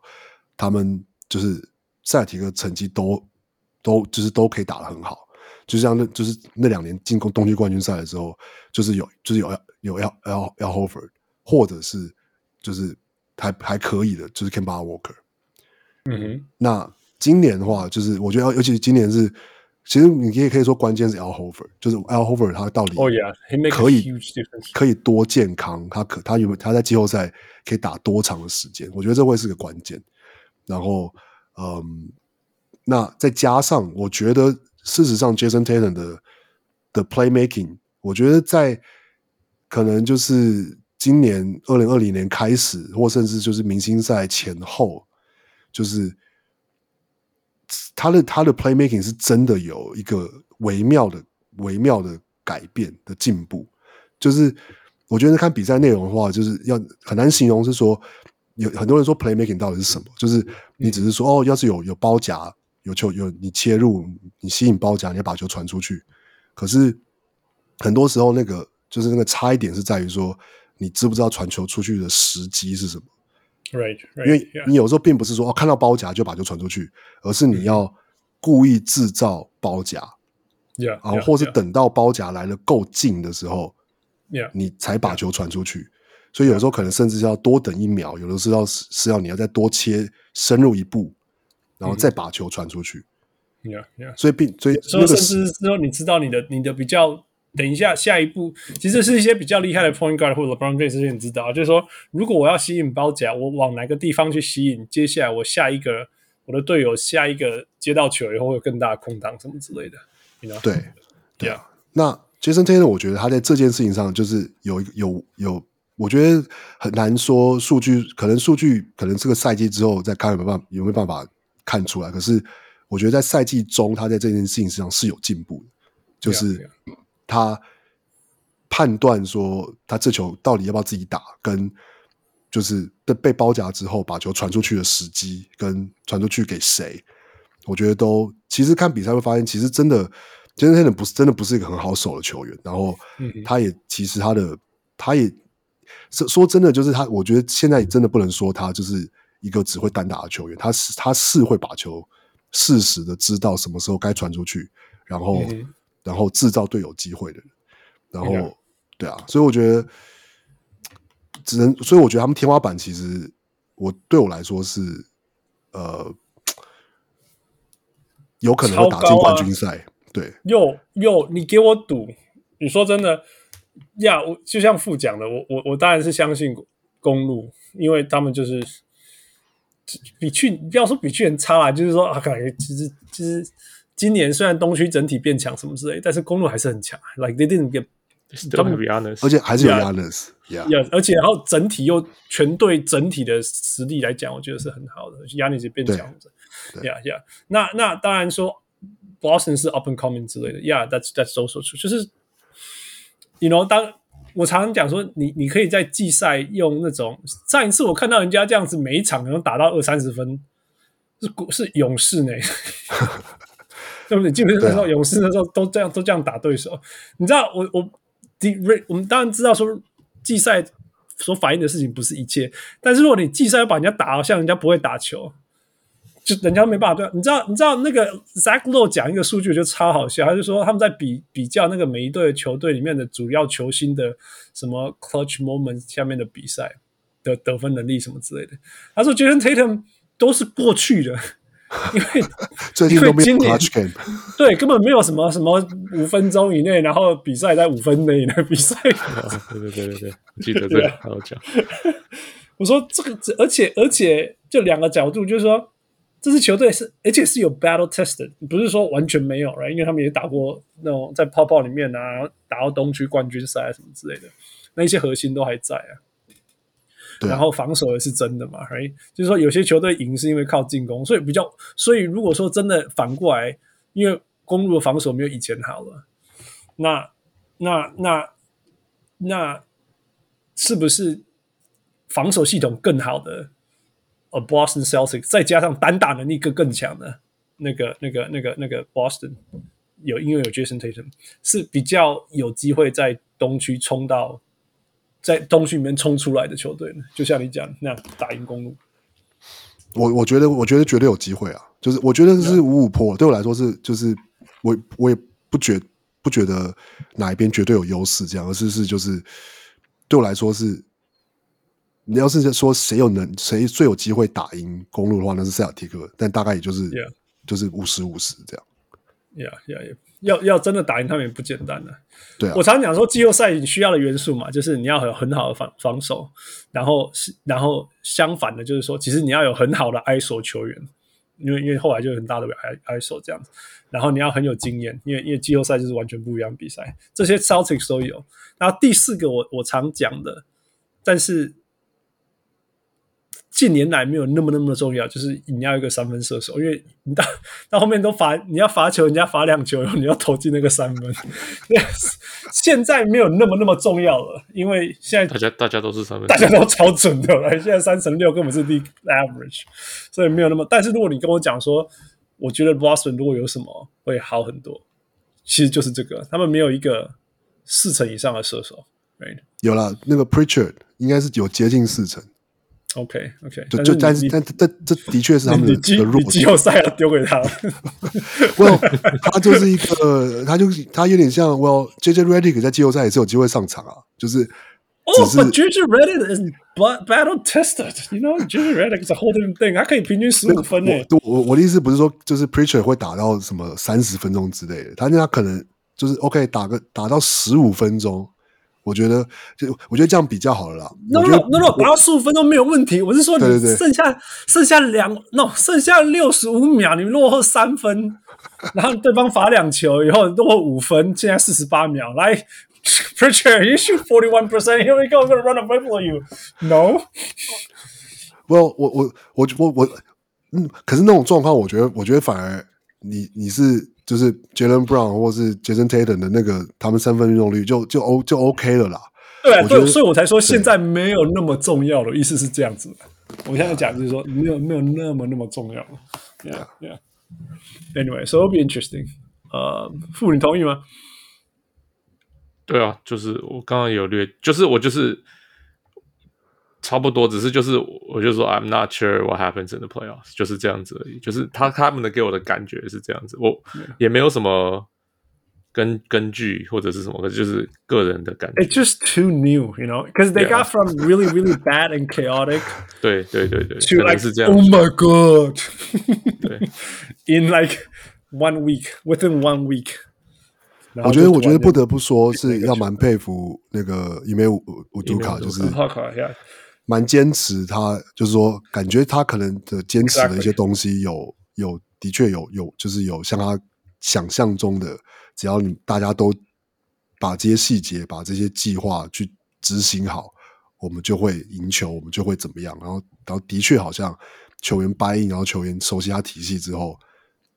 他们就是塞尔提克成绩都都就是都可以打得很好。就像那就是那两年进攻东区冠军赛的时候，就是有就是有有要要要 Horford，或者是就是。还还可以的，就是 Kemba Walker。嗯哼，那今年的话，就是我觉得，尤其是今年是，其实你也可以说关键是 Al Horford，就是 Al Horford 他到底可以、oh yeah, 可以多健康，他可他有没有他在季后赛可以打多长的时间？我觉得这会是个关键。然后，嗯，那再加上我觉得，事实上 Jason Tatum 的的 Playmaking，我觉得在可能就是。今年二零二零年开始，或甚至就是明星赛前后，就是他的他的 playmaking 是真的有一个微妙的微妙的改变的进步。就是我觉得看比赛内容的话，就是要很难形容，是说有很多人说 playmaking 到底是什么？就是你只是说哦，要是有有包夹，有球有你切入，你吸引包夹，你要把球传出去。可是很多时候那个就是那个差一点是在于说。你知不知道传球出去的时机是什么？Right, right, 因为你有时候并不是说哦，看到包夹就把球传出去，而是你要故意制造包夹，Yeah，然后或是等到包夹来了够近的时候，Yeah，你才把球传出去。所以有时候可能甚至是要多等一秒，有的时候是要你要再多切深入一步，然后再把球传出去。Yeah, yeah，所以并所以说甚至之后你知道你的你的比较。等一下，下一步其实是一些比较厉害的 point guard 或者 James 这些你知道，就是说，如果我要吸引包夹，我往哪个地方去吸引？接下来我下一个我的队友下一个接到球以后会有更大的空档什么之类的，you know? 对，对啊。那 Jason Tatum 我觉得他在这件事情上就是有有有，我觉得很难说数据，可能数据可能这个赛季之后再看有没有办法有没有办法看出来。可是我觉得在赛季中，他在这件事情上是有进步的，就是。他判断说，他这球到底要不要自己打，跟就是被被包夹之后把球传出去的时机，跟传出去给谁，我觉得都其实看比赛会发现，其实真的 Jayson Tatum 不是真的不是一个很好守的球员。然后他也其实他的他也说说真的，就是他，我觉得现在真的不能说他就是一个只会单打的球员，他是他是会把球适时的知道什么时候该传出去，然后然后制造队友机会的人。然后对啊，所以我觉得只能，所以我觉得他们天花板其实我对我来说是呃。有可能会打进冠军赛，啊、对。又又，你给我赌，你说真的呀？我就像副讲的，我我我当然是相信公路，因为他们就是比去，不要说比去年差啦，就是说啊，感觉其实其实今年虽然东区整体变强什么之类，但是公路还是很强。Like they didn't get，他们而且还是有 Giannis，yeah，而且然后整体又全队整体的实力来讲，我觉得是很好的。Giannis 也变强。Yeah, yeah. 那那当然说，Boston 是 up and coming 之类的。Yeah, that's that's also true. 就是，you know，当我常常讲说，你你可以在季赛用那种上一次我看到人家这样子，每一场能打到二三十分，是是勇士呢，<laughs> 对不对？基本上说勇士那时候都这样都这样打对手。你知道，我我我们当然知道说季赛所反映的事情不是一切，但是如果你季赛要把人家打好像人家不会打球。就人家没办法对，你知道？你知道那个 Zach Lowe 讲一个数据就超好笑，他就说他们在比比较那个每一队球队里面的主要球星的什么 clutch moment 下面的比赛的得分能力什么之类的。他说 Jayson Tatum 都是过去的，因 <laughs> 为最近都没有 clutch <laughs> game，对，根本没有什么什么五分钟以内，然后比赛在五分内的比赛。<laughs> 对对对对对，记得这个好好讲。我说这个，而且而且就两个角度，就是说。这支球队是，而且是有 battle tested，不是说完全没有，right? 因为他们也打过那种在泡泡里面啊，打到东区冠军赛什么之类的，那一些核心都还在啊。然后防守也是真的嘛，right? 就是说有些球队赢是因为靠进攻，所以比较，所以如果说真的反过来，因为公路的防守没有以前好了，那那那那是不是防守系统更好的？呃，Boston Celtics 再加上单打能力更更强的那个、那个、那个、那个 Boston 有，因为有 Jason Tatum 是比较有机会在东区冲到，在东区里面冲出来的球队呢。就像你讲那样打赢公路，我我觉得我觉得绝对有机会啊！就是我觉得是五五破，对我来说是就是我我也不觉不觉得哪一边绝对有优势这样，而是是就是对我来说是。你要是说谁有能谁最有机会打赢公路的话，那是塞尔提克，但大概也就是 Yeah. 就是五十五十这样。Yeah, yeah, yeah. 要要真的打赢他们也不简单的。对啊，我常常讲说季后赛你需要的元素嘛，就是你要有很好的防防守，然后是然后相反的，就是说其实你要有很好的 ISO 球员，因为因为后来就有很大的 ISO 这样子，然后你要很有经验，因为因为季后赛就是完全不一样比赛，这些 Celtics 都有。然后第四个我我常讲的，但是。近年来没有那么那么重要，就是你要一个三分射手，因为你到到后面都罚，你要罚球，人家罚两球，然后你要投进那个三分。现在没有那么那么重要了，因为现在大家大家都是三分，大家都超准的了。现在三成六根本是 league average，所以没有那么。但是如果你跟我讲说，我觉得 Boston 如果有什么会好很多，其实就是这个，他们没有一个四成以上的射手。Right? 有了那个 Preacher 应该是有接近四成。OK OK，就就但是但但这的确是他们的弱点。季后赛要丢给他了。<laughs> Well，他就是一个，他就他有点像 Well JJ Redick 在季后赛也是有机会上场啊，就是哦、oh,，But JJ Redick is battle tested，you know JJ Redick is a whole different thing，他可以平均十五分诶。我我我的意思不是说就是 Pritchard 会打到什么三十分钟之类的，他那他可能就是 OK 打个打到十五分钟。我觉得，就我觉得这样比较好了啦。No no no no，打到十五分钟没有问题。我是说，你剩下剩下两，no，剩下六十五秒，你落后三分，然后对方罚两球以后落后五分，现在四十八秒，来，Pritchard，you shoot forty one percent，here we go，I'm gonna run away from you，no。Well，我我我我我，嗯，可是那种状况，我觉得，我觉得反而你你是。就是 Jaylen Brown 或是 Jason Tatum 的那个，他们三分命中率就就 O 就 OK 了啦。对啊，对，所以我才说现在没有那么重要的意思是这样子。我现在讲就是说没有没有那么那么重要了。Yeah, yeah. Anyway, so it'll be interesting. 呃，傅，你同意吗？对啊，就是我刚刚有略，就是我就是差不多，只是就是我就说 I'm not sure what happens in the playoffs，就是这样子而已。就是他他们的给我的感觉是这样子，我也没有什么根根据或者是什么，就是个人的感觉。It's just too new, you know, because they got from really really bad and chaotic. <laughs> 对对对对，可能是这样。Oh my god! 对，In like <laughs> <laughs> one week, within one week. 我觉得，我觉得不得不说是要蛮佩服那个伊梅乌乌杜卡，就是 蛮坚持。他就是说，感觉他可能的坚持的一些东西有有的确有有，就是有像他想象中的，只要你大家都把这些细节、把这些计划去执行好，我们就会赢球，我们就会怎么样。然后，然后的确好像球员 buy in，然后球员熟悉他体系之后，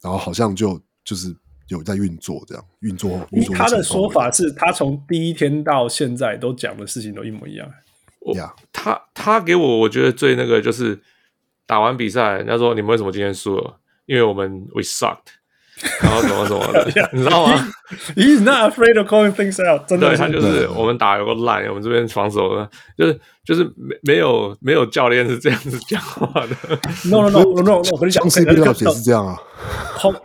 然后好像就就是。有在运作，这样运作。运作他的说法是他从第一天到现在都讲的事情都一模一样。Yeah. 他他给我我觉得最那个就是打完比赛，人家说你们为什么今天输了？因为我们 we sucked。然后什么什么的，<laughs> 你知道吗？He's not afraid of calling things out。真的，他就是我们打有个烂，我们这边防守呢，就是就是没没有没有教练是这样子讲话的。<laughs> No no no no no，我跟你讲，这个也是这样啊。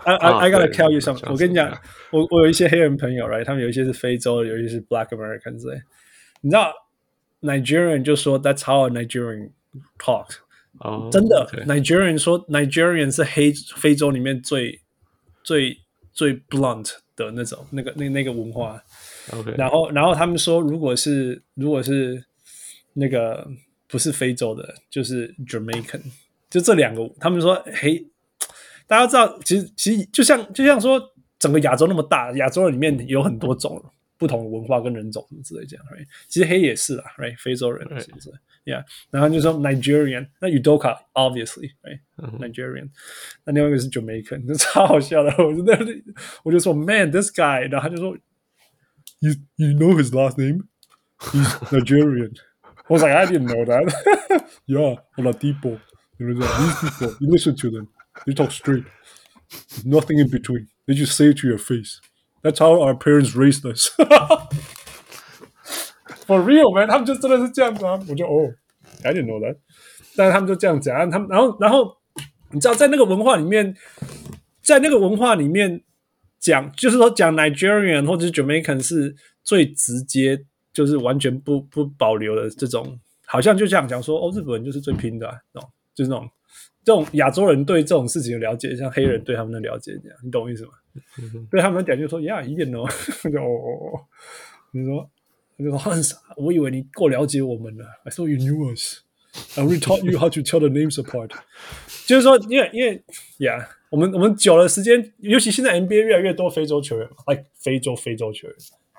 I I I gotta <laughs> tell you something。我跟你讲，我我有一些黑人朋友，right？他们有一些是非洲的，有一些是 Black Americans。你知道，Nigerian 就说 That's how a Nigerian talk。哦，真的，Nigerian 说 Nigerian 是黑非洲里面最。最最 blunt 的那种，那个那那个文化，OK，然后然后他们说，如果是如果是那个不是非洲的，就是 Jamaican，就这两个，他们说，嘿，大家知道，其实其实就像就像说，整个亚洲那么大，亚洲里面有很多种不同的文化跟人种什么之类这样，right? 其实黑也是啦，right？非洲人是不是？Yeah，然后就说 Nigerian，那 Udoka obviously，right？Nigerian，、嗯、那另外一个是 Jamaican，就超好笑的。我就那我就说 <laughs> Man，this guy，然后他就说 You you know his last name？He's Nigerian。<laughs> 我 was like I didn't know that。Yeah，Oladipo。You know these people, you listen to them, you talk straight, nothing in between. They just say it to your face. That's how our parents raised us. <laughs> For real, man，他们就真的是这样子啊！我就哦，I didn't know that。但他们就这样讲，他们然后然后你知道，在那个文化里面，在那个文化里面讲，就是说讲 Nigerian 或者是 Jamaican 是最直接，就是完全不不保留的这种，好像就这样讲说，哦，日本人就是最拼的，啊，那种就是那种这种亚洲人对这种事情的了解，像黑人对他们的了解这样，你懂我意思吗？嗯、对他们讲就说，Yeah，一点哦，就你说。就说很傻，我以为你够了解我们了。I thought you knew us. I already taught you how to tell the names apart. <laughs> 就是说，因为因为，Yeah，我们我们久了时间，尤其现在 NBA 越来越多非洲球员，like 非洲非洲球员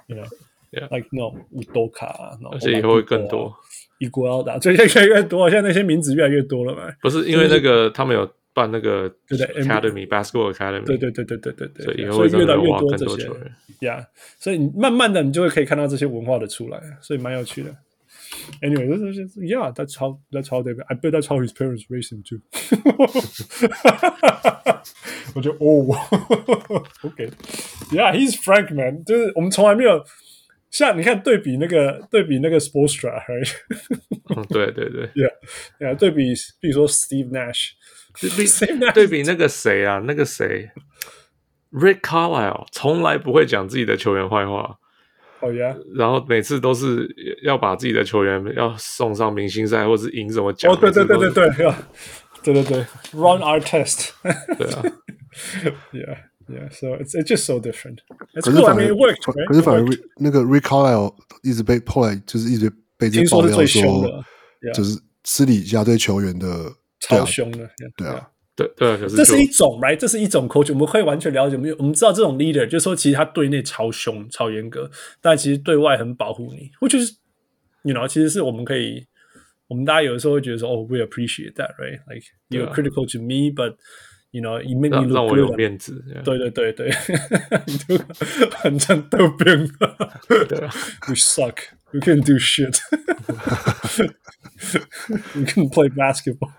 ，you know，like 那种乌多卡，而且以后会更多，伊古奥达，最近越来越多，现在那些名字越来越多了嘛。不是因为那个他们有。办那个对对 Academy Basketball Academy，对对对对对对对，所以越来越多这些，Yeah，所以你慢慢的你就会可以看到这些文化的出来，所以蛮有趣的。Anyway，就是 Yeah，that's how that's how they I bet that's how his parents raised him too。我觉得哦，OK，Yeah，he's Frank man，就是我们从来没有像你看对比那个对比那个 Spoelstra，对对对，Yeah，Yeah，对比比如说 Steve Nash。<laughs> 对比对比那个谁啊，那个谁，Rick Carlisle 从来不会讲自己的球员坏话。哦呀，然后每次都是要把自己的球员要送上明星赛，或是赢什么奖。哦，对对对对对，对 <laughs> 对对，Run our test。<laughs> 对啊，Yeah Yeah，So it's it's just so different。可是反而，可是反而那个 Rick Carlisle 一直被后来就是一直被这些爆料说，就是私底下对球员的。超凶的，对啊，对对，这是一种，right？，这是一种 coach，我们可以完全了解。我们我们知道这种 leader，就是说，其实他对内超凶、超严格，但其实对外很保护你。或者是，you know，其实是我们可以，我们大家有的时候会觉得说，哦，we appreciate that，right？Like you're critical to me，but you know，you make me look good，让我有面子。对对对对，你就很像逗兵。对啊，You suck. You can't do shit. you can't play basketball。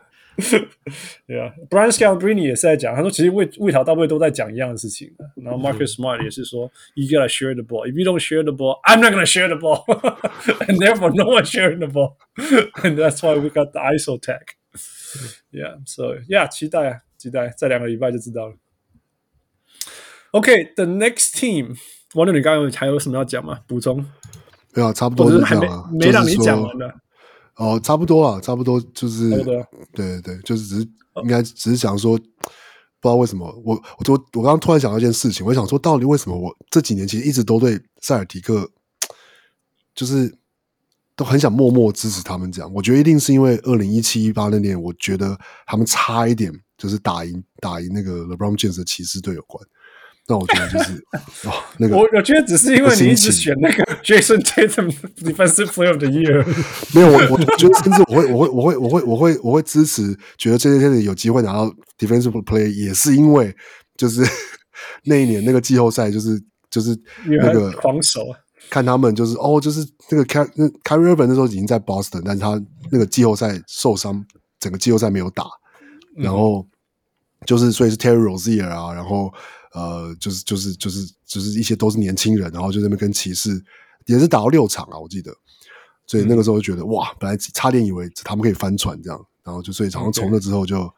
对啊，Brian Scalabrine 也是在讲，他说其实魏魏桃大部分都在讲一样的事情。然后 Marcus Smart 也是说，You gotta share the ball. If you don't share the ball, I'm not gonna share the ball. And therefore, no one sharing the ball. And that's why we got the ISO tag. Yeah, so yeah，期待啊，期待，再两个礼拜就知道了。OK，the next team，王六，你刚刚还有什么要讲吗？补充？没有，差不多就这样啊，没让你讲完的。哦，差不多了，差不多就是，对对对，就是只是应该只是想说，不知道为什么我我我我刚刚突然想到一件事情，我想说到底为什么我这几年其实一直都对塞尔提克，就是都很想默默支持他们这样。我觉得一定是因为二零一七一八那年，我觉得他们差一点就是打赢打赢那个 LeBron James 的骑士队有关。那我觉得就是哦，那个我我觉得只是因为你一直选那个 Jason Tatum Defensive Player of the Year，<laughs> 没有我我觉得甚至我会我会我会我会我会我会支持，觉得 Jason Tatum 有机会拿到 Defensive Player 也是因为就是 <laughs> 那一年那个季后赛就是就是那个防守，看他们就是哦就是那个 Ky 那 Kyrie Irving 那时候已经在 Boston，但是他那个季后赛受伤，整个季后赛没有打，然后就是所以是 Terry Rozier 啊，然后。呃，就是就是就是就是一些都是年轻人，然后就那边跟骑士也是打到六场啊，我记得，所以那个时候就觉得、嗯、哇，本来差点以为他们可以翻船这样，然后就所以好像从那之后就.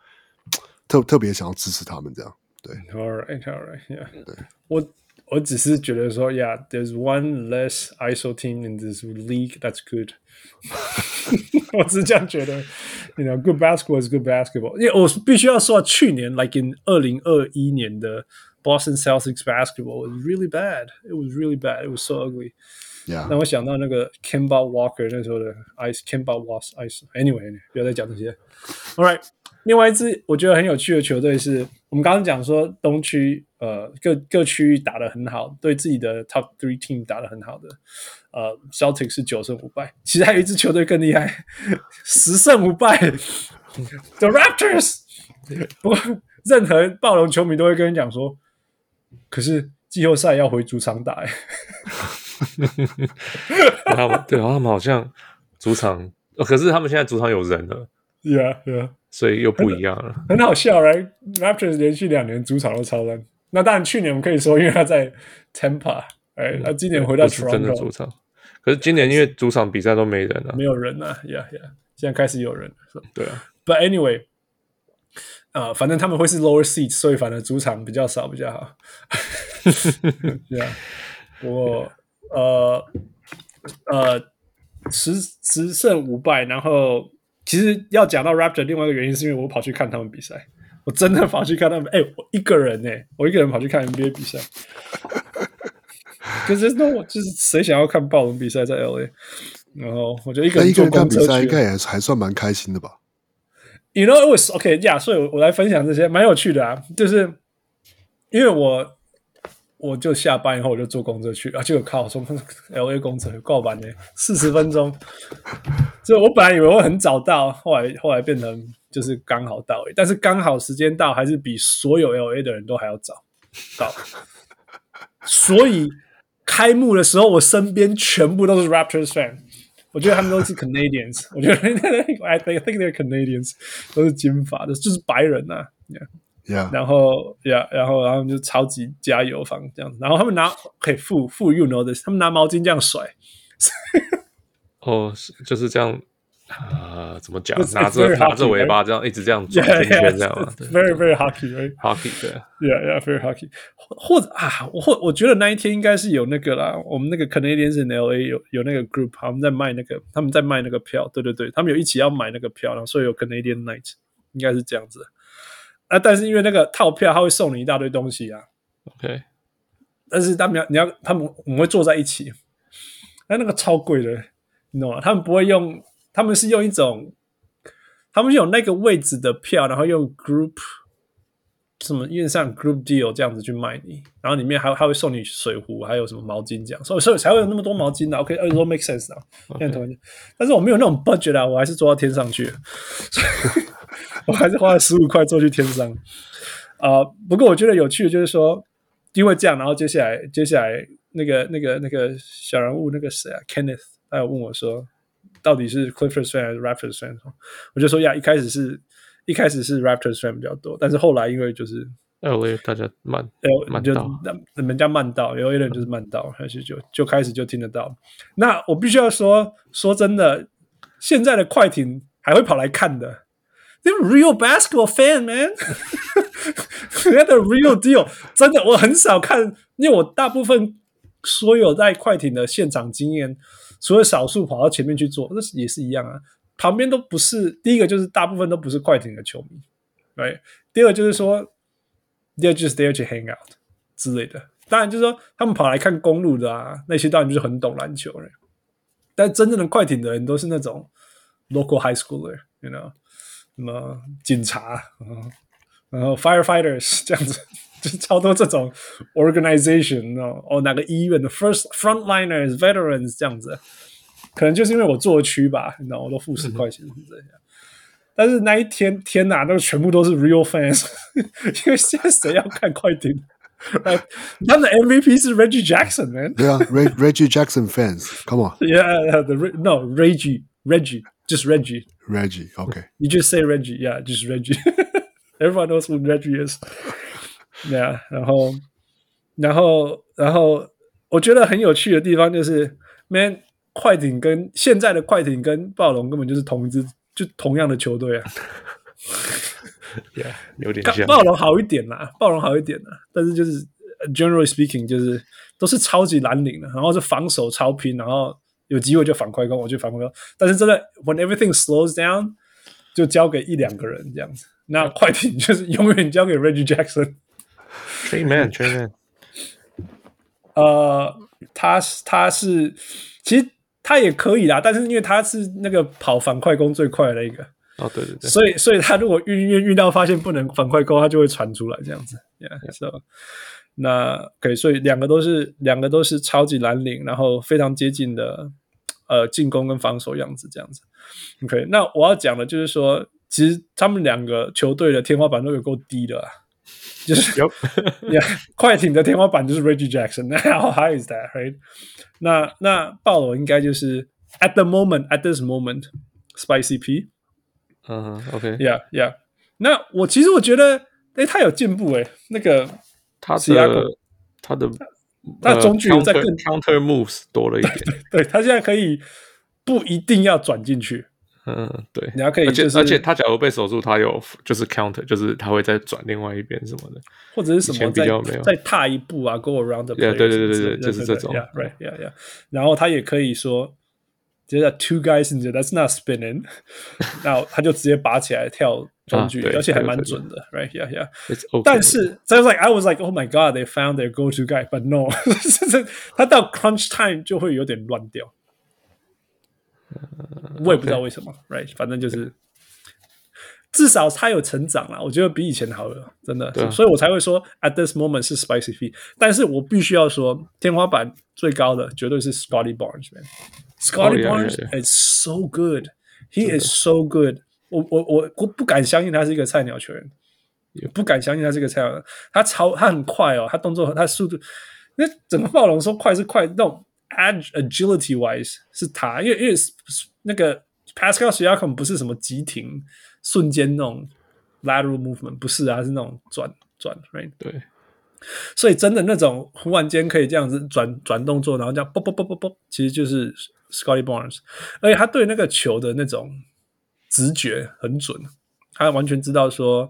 特特别想要支持他们这样，对。All right, all right, yeah. 对。我我只是觉得说，Yeah, there's one less ISO team in this league. That's good. <laughs> 我只是这样觉得，You know, good basketball is good basketball. 因为我必须要说，去年，like in 二零二一年的。Boston Celtics basketball was really bad. It was really bad. It was so ugly. Yeah. 让我想到那个 Kemba Walker 那时候的 Ice Kemba was Ice. Anyway，不要再讲这些。All right，另外一支我觉得很有趣的球队是我们刚刚讲说东区呃各各区域打得很好，对自己的 Top Three Team 打得很好的呃 Celtics 是九胜五败。其实还有一支球队更厉害，十胜五败，The Raptors。不过任何暴龙球迷都会跟你讲说。可是季后赛要回主场打哎，他们对，他们好像主场，可是他们现在主场有人了，Yeah Yeah，所以又不一样了，很，很好笑，Right？Raptors 连续两年主场都超烂，那当然去年我们可以说，因为他在 Tampa，哎，他今年回到真的主场，可是今年因为主场比赛都没人了，没有人了，Yeah Yeah，现在开始有人了，对啊，But anyway。呃，反正他们会是 lower seats，所以反正主场比较少比较好。<laughs> 对啊，我呃呃十十胜五败，然后其实要讲到 Raptor，另外一个原因是因为我跑去看他们比赛，我真的跑去看他们。哎、欸，我一个人呢、欸，我一个人跑去看 NBA 比赛。可是那我就是谁想要看暴龙比赛在 LA？然后我觉得一个人坐公车去，一个人看比赛应该也还算蛮开心的吧。You know it was okay, yeah. 所以我，我来分享这些，蛮有趣的啊。就是因为我，我就下班以后我就坐公车去，啊，就 <laughs> 有靠从 LA 公车够晚呢，四十分钟。所以我本来以为我很早到，后来后来变成就是刚好到，但是刚好时间到，还是比所有 LA 的人都还要早到。所以开幕的时候，我身边全部都是 Raptors fan。我觉得他们都是 Canadians，<laughs> 我觉得 <laughs> I think they're Canadians，都是金发的，就是白人呐、啊、，Yeah，然后 Yeah，然后然后就超级加油房这样子，然后他们拿可以付付 You know this，他们拿毛巾这样甩，<laughs> 哦，就是这样。啊，怎么讲？拿着拿着尾巴这样一直这样 <laughs> 转圈圈这样，very very hockey，right？hockey 对，yeah yeah，very hockey。或者啊，我或我觉得那一天应该是有那个啦，我们那个 Canadians in LA 有有那个 group，他们在卖那个，他们在卖那个票，对对对，他们有一起要买那个票，然后所以有 Canadian Night，应该是这样子。啊，但是因为那个套票，他会送你一大堆东西啊。OK，但是他们要你要他们我们会坐在一起，哎，那个超贵的，你懂吗？他们不会用。他们是用一种，他们是有那个位置的票，然后用 group 什么印上 group deal 这样子去卖你，然后里面还还会送你水壶，还有什么毛巾这样，所以所以才会有那么多毛巾的。OK，都 make sense 啊。但是我没有那种 budget 啊，我还是坐到天上去，<laughs> 我还是花了十五块坐去天上。啊、uh，不过我觉得有趣的就是说，因为这样，然后接下来接下来那个那个那个小人物那个谁啊，Kenneth，他有问我说。到底是 Clippers fan 还是 Raptors fan？我就说呀，一开始是一开始是 Raptors fan 比较多，但是后来因为就是 LA 大家慢，慢就到人家慢到，有一人就是慢到，还是就就开始就听得到。那我必须要说，说真的，现在的快艇还会跑来看的，They're real basketball fan man，They're <laughs> the real deal。真的，我很少看，因为我大部分所有在快艇的现场经验，除了少数跑到前面去做，那也是一样啊。旁边都不是，第一个就是大部分都不是快艇的球迷，right？第二就是说，they're just there to hang out 之类的。当然就是说，他们跑来看公路的啊，那些当然就是很懂篮球了。但真正的快艇的人都是那种 local high schooler，you know，什么警察，然后 firefighters 这样子，就是超多这种 organization，哦，哪个医院的 first frontliners veterans 这样子。可能就是因为我做区吧，你知道，我都付十块钱是这样。嗯、但是那一天，天哪，那个全部都是 real fans，因为现在谁要看快艇？他们的 MVP <laughs> <laughs> 是 Reggie Jackson，man。对啊，Reg Reggie Jackson fans，come on。Yeah，the no Reggie，Reggie，just Reggie。Reggie，OK，you just say Reggie，yeah，just Reggie。Everyone knows <laughs> who Reggie is。 Yeah，然后，然后，然后，我觉得很有趣的地方就是，man。快艇跟现在的快艇跟暴龙根本就是同一支，就同样的球队啊。yeah, <laughs> 有点像。暴龙好一点啦，暴龙好一点啦，但是就是 generally speaking，就是都是超级蓝领的，然后是防守超拼，然后有机会就反快攻，我就反快攻。但是真的，when everything slows down，就交给一两个人这样子。那快艇就是永远交给 Reggie Jackson。Trey Man，Trey Man。呃，他是他是其实。他也可以啦，但是因为他是那个跑反快攻最快的一个哦，对对对，所以所以他如果运运运到发现不能反快攻，他就会传出来这样子，yeah，so，那可以所以两个都是两个都是超级蓝领，然后非常接近的呃进攻跟防守样子这样子，OK，那我要讲的就是说，其实他们两个球队的天花板都有够低的，就是有，yeah, 快艇的天花板就是 Reggie Jackson，how high is that，right？那那暴龙应该就是 at the moment at this moment spicy P，嗯、uh,，OK，yeah yeah。那我其实我觉得，哎、欸，他有进步哎、欸，那个他的他的他的中距离在更 counter, counter moves 多了一点，对，对他现在可以不一定要转进去。嗯，对，你还可以、就是，而且而且他假如被守住，他有就是 counter，就是他会再转另外一边什么的，或者是什么比较没有再踏一步啊，go around the yeah, 对对对对对，就是这种，yeah，right，yeah yeah，然后他也可以说，接着 two guys in there，that's not spinning，然后他就直接拔起来跳中距，而且还蛮准的，right，yeah yeah，、okay. 但是 so I was like I was like oh my god，they found their go to guy，but no，他到 crunch time 就会有点乱掉。我也不知道为什么、okay.，right？反正就是，至少他有成长了，我觉得比以前好了，真的，所以我才会说 at this moment 是 spicy feet。但是我必须要说，天花板最高的绝对是 Scotty Barnes man。Scotty Barnes is so good，he is so good。我我我我不敢相信他是一个菜鸟球员，也不敢相信他是一个菜鸟。他超他很快哦，他动作他速度，那整个暴龙说快是快，那种。Agility wise 是他，因为因为那个 Pascal Siakam 不是什么急停瞬间那种 lateral movement，不是啊，是那种转转，right？对，所以真的那种忽然间可以这样子转转动作，然后这样啵啵啵啵啵，其实就是 Scotty Barnes，而且他对那个球的那种直觉很准，他完全知道说，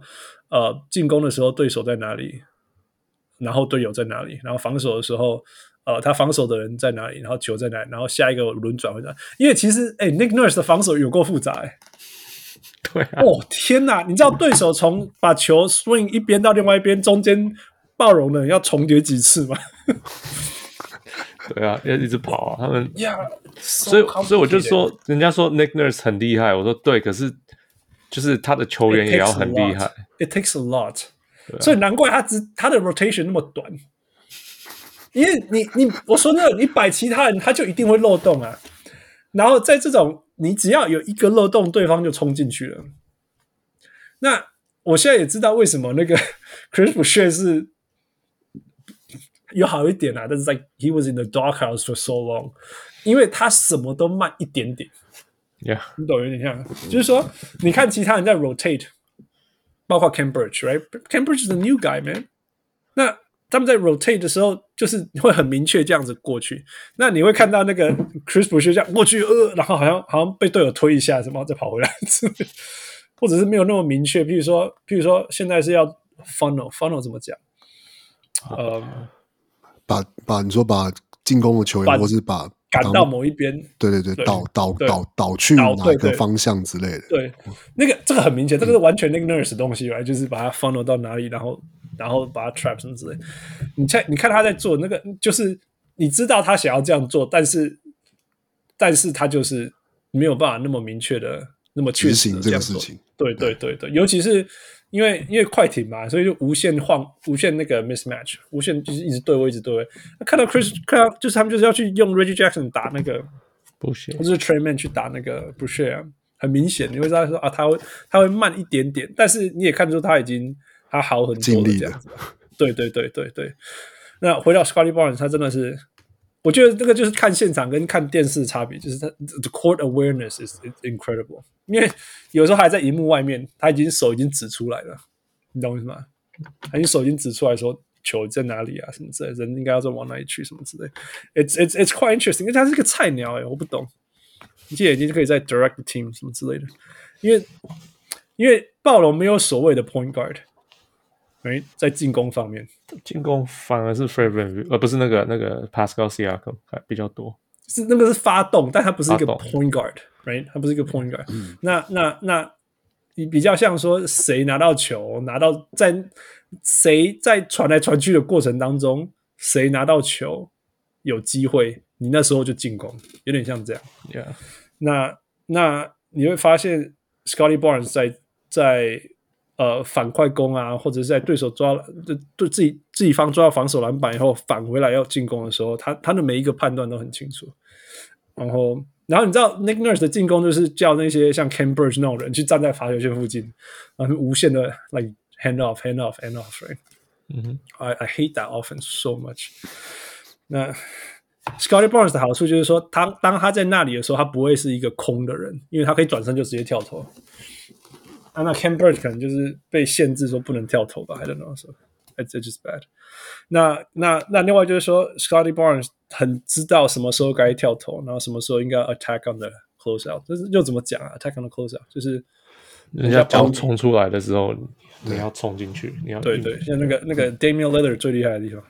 呃，进攻的时候对手在哪里，然后队友在哪里，然后防守的时候。呃，他防守的人在哪里？然后球在哪里？然后下一个轮转会在哪里？因为其实，哎，Nick Nurse 的防守有够复杂，哎，对、啊，哦天哪！你知道对手从把球 swing 一边到另外一边，中间暴龙的人要重叠几次吗？<laughs> 对啊，要一直跑啊，他们。Yeah, 所以所以我就说，人家说 Nick Nurse 很厉害，我说对，可是就是他的球员也要很厉害。It takes a lot，、啊、所以难怪他只他的 rotation 那么短。因为你你我说那个，你摆其他人他就一定会漏洞啊，然后在这种你只要有一个漏洞，对方就冲进去了。那我现在也知道为什么那个 <laughs> Chris Boucher 是有好一点啊，但是在 he was in the doghouse for so long，因为他什么都慢一点点。Yeah，你懂有点像，就是说你看其他人在 rotate，包括 Birch，right？Khem Birch is the new guy man。那他们在 rotate 的时候，就是会很明确这样子过去。那你会看到那个 Chris Boucher 这样过去，呃，然后好像好像被队友推一下，什么再跑回来，或者是没有那么明确。譬如说，譬如说现在是要 funnel，funnel 怎么讲？呃，把把你说把进攻的球员，或是把赶到某一边，对对对，导导导导去哪个方向之类的。对，那个这个很明显，这个是完全那个 nurse 东西来，就是把它 funnel 到哪里，然后。然后把它 trap 什么之类，你看，你看他在做那个，就是你知道他想要这样做，但是，但是他就是没有办法那么明确的、那么确实的这样做。对对对对，尤其是因为因为快艇嘛，所以就无限晃、无限那个 mismatch，无限就是一直对位、一直对位。看到 Chris，看到就是他们就是要去用 Reggie Jackson 打那个 Boucher，或者是 Tre Mann 去打那个 Boucher 啊，很明显你会知道说啊，他会他会慢一点点，但是你也看出他已经。他好很多这样子，对对对对对。那回到 Scottie Barnes，他真的是，我觉得这个就是看现场跟看电视差别，就是他 the court awareness is incredible。因为有时候还在荧幕外面，他已经手已经指出来了，你懂我意思吗？他已经手已经指出来说球在哪里啊，什么之类，人应该要再往哪里去，什么之类。It's it's it's quite interesting，因为他是个菜鸟哎，我不懂，你现在已经可以在 direct team 什么之类的，因为因为暴龙没有所谓的 point guard。在进攻方面，进攻反而是 VanVleet 而不是那个那个 Pascal Siakam 还比较多。是那个是发动，但他不是一个 point guard，right？他不是一个 point guard。嗯、那那那，你比较像说，谁拿到球，拿到在谁在传来传去的过程当中，谁拿到球有机会，你那时候就进攻，有点像这样。Yeah. 那那你会发现，Scottie Barnes 在在。呃，反快攻啊，或者是在对手抓对对自己自己方抓到防守篮板以后返回来要进攻的时候，他他的每一个判断都很清楚。然后，然后你知道 Nick Nurse 的进攻就是叫那些像 Birch 那种人去站在罚球线附近，然后无限的 like hand off hand off hand off，right？嗯哼，I I hate that offense so much。那 Scottie Barnes 的好处就是说，他当他在那里的时候，他不会是一个空的人，因为他可以转身就直接跳投。啊，那 Khem Birch 可能就是被限制说不能跳投吧，I don't know，so it's just bad 那。那那那另外就是说，Scottie Barnes 很知道什么时候该跳投，然后什么时候应该 attack on the close out，就是又怎么讲啊？attack on the close out 就是人家刚冲出来的时候，你要冲进去，你要对对，像那个那个 Damian Lillard 最厉害的地方，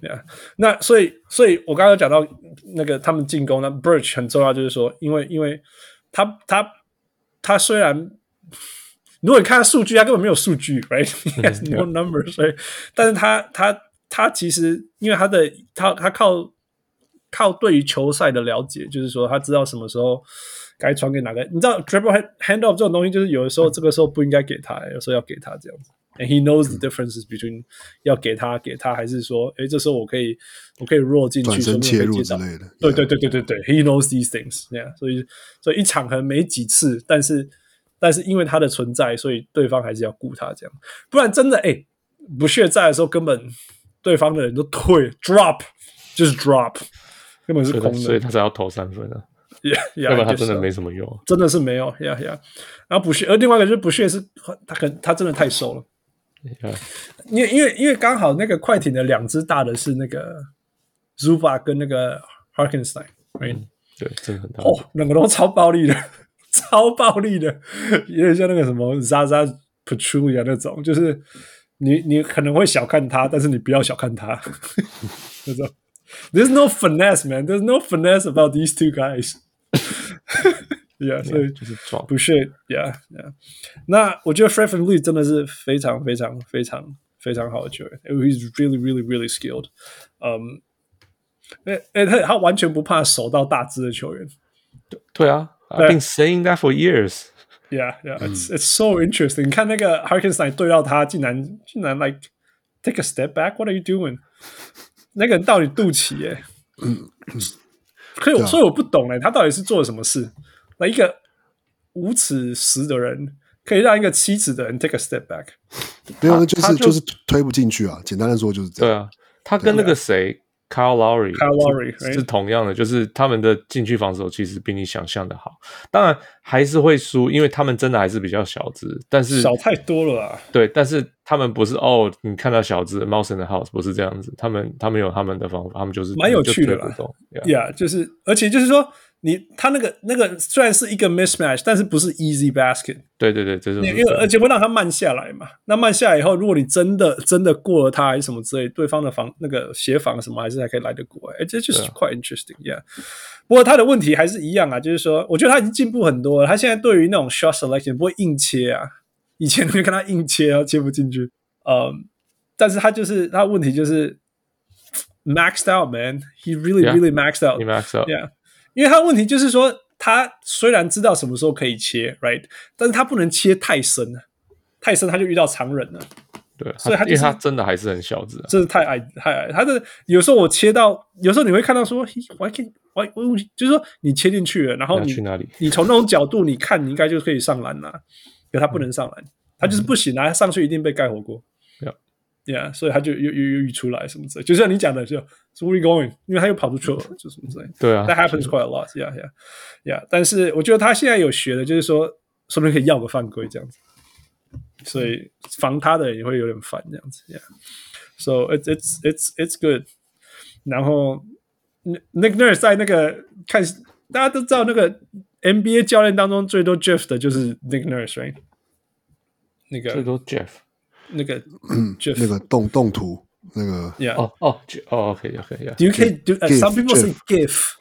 对啊。那所以所以我刚刚讲到那个他们进攻，那 Birch 很重要，就是说，因为因为他他他虽然如果你看他数据，他根本没有数据，right？He <laughs> has no <laughs> numbers，所以，但是他他他其实因为他的他他靠靠对于球赛的了解，就是说他知道什么时候该传给哪个。你知道 dribble hand off 这种东西，就是有的时候这个时候不应该给他，有时候要给他这样子。And he knows the differences between 要给他给他，还是说，诶，这时候我可以我可以 roll 进去，转身切入之类的。对对对对对对，He knows these things，这样，所以所以一场可能没几次，但是。但是因为他的存在，所以对方还是要顾他这样，不然真的哎、欸，不屑在的时候，根本对方的人都退 drop，就是 drop，根本是空的，所以他才要投三分啊，要不然他真的没什么用，真的是没有呀呀。然后不屑，而另外一个就是不屑是，他可他真的太瘦了，因为因为因为刚好那个快艇的两只大的是那个 Zubac 跟那个 Hartenstein，嗯，对，真的很大，哦，两个都超暴力的。超暴力的，有点像那个什么 Zaza Pachulia 那种，就是你你可能会小看他，但是你不要小看他。那种，There's no finesse, man. There's no finesse about these two guys. yeah，所以就是装，不是，Yeah, Yeah。那我觉得 Fred VanVleet 真的是非常非常非常非常好的球员，He's really really really skilled。嗯，哎哎，他他完全不怕手到大只的球员。对对啊。I've been saying that for years. Yeah, yeah, it's it's so interesting. 你看那个 Harkenstein 对到他，竟然竟然 like take a step back. What are you doing? 那个人到底肚脐耶？可以，所以我不懂哎，他到底是做了什么事？那一个五尺十的人，可以让一个七尺的人 take a step back？没有，就是就是推不进去啊。简单的说就是这样。对啊，他跟那个谁 Kyle Lowry，Kyle Lowry 是同样的，就是他们的禁区防守其实比你想象的好。当然还是会输，因为他们真的还是比较小只，但是小太多了啊。对，但是他们不是哦，你看到小只 Mouse in the House 不是这样子，他们他们有他们的方法，他们就是蛮有趣的啦。Yeah，就是而且就是说。你他那个那个虽然是一个 mismatch，但是不是 easy basket。对对对，这是因为而且会让他慢下来嘛。那慢下来以后，如果你真的真的过了他还是什么之类，对方的防那个协防什么还是还可以来得过。哎，这就是 quite interesting，yeah。不过他的问题还是一样啊，就是说，我觉得他已经进步很多了。他现在对于那种 shot selection 不会硬切啊，以前会看他硬切然后切不进去。嗯，但是他就是他问题就是 maxed out man，he really really maxed out，he maxed out，yeah。因为他的问题就是说，他虽然知道什么时候可以切，right，但是他不能切太深了，太深他就遇到常人了。对，所以他、就是、因为他真的还是很小只、啊，真的太矮太矮。他的有时候我切到，有时候你会看到说，why can，why，就是说你切进去了，然后你去哪里？你从那种角度你看，你应该就可以上篮了，可他不能上篮，嗯、他就是不行啊，他上去一定被盖火锅。Yeah，所以他就又又又又出来什么之类，就像你讲的，就 So where we going？因为他又跑出去了，就什么之类。对啊，That happens quite a lot。Yeah，Yeah，Yeah。但是我觉得他现在有学的，就是说，说不定可以要个犯规这样子，所以防他的人也会有点烦这样子。Yeah，So it's it's it's it's good。然后 Nick Nurse 在那个看，大家都知道那个 NBA 教练当中最多 Jeff 的就是 Nick Nurse，right？那个最多 Jeff。那个，那个动动图，那个，Yeah，哦哦哦，OK OK，Yeah。Do you can do some people say GIF,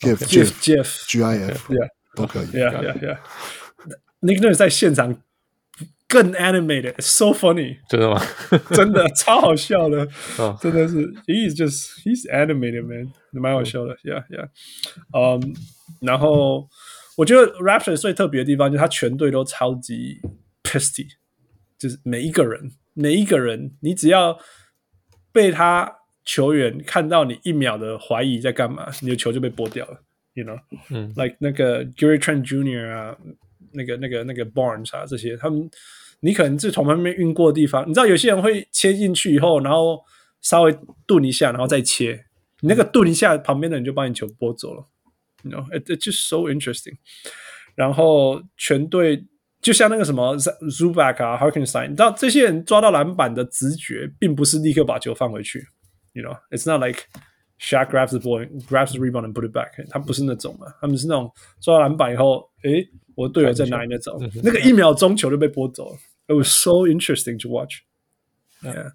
GIF, GIF, GIF, GIF, yeah，都可以，Yeah，Yeah，Yeah。Nick Nurse 在现场更 animated，so funny，真的吗？真的超好笑的，真的是，He's just he's animated man，蛮好笑的，Yeah，Yeah。嗯，然后我觉得 Raptors 最特别的地方就是他全队都超级 pissy。就是每一个人，每一个人，你只要被他球员看到你一秒的怀疑在干嘛，你的球就被拨掉了，you know，嗯，like 那个 Gary Trent Jr. 啊，那个那个那个 Barnes 啊，这些他们，你可能是从旁边运过的地方，你知道有些人会切进去以后，然后稍微顿一下，然后再切，你那个顿一下，旁边的人就把你球拨走了，you know，it it's just so interesting，然后全队。就像那个什么 Zubac 啊 h a r k e n s t e i n 你知道这些人抓到篮板的直觉，并不是立刻把球放回去。You know, it's not like Shaq grabs the ball, grabs the rebound and put it back。他不是那种嘛，他们是那种抓到篮板以后，诶，我队友在哪里那种，那个一秒钟球就被拨走了。It was so interesting to watch。Yeah，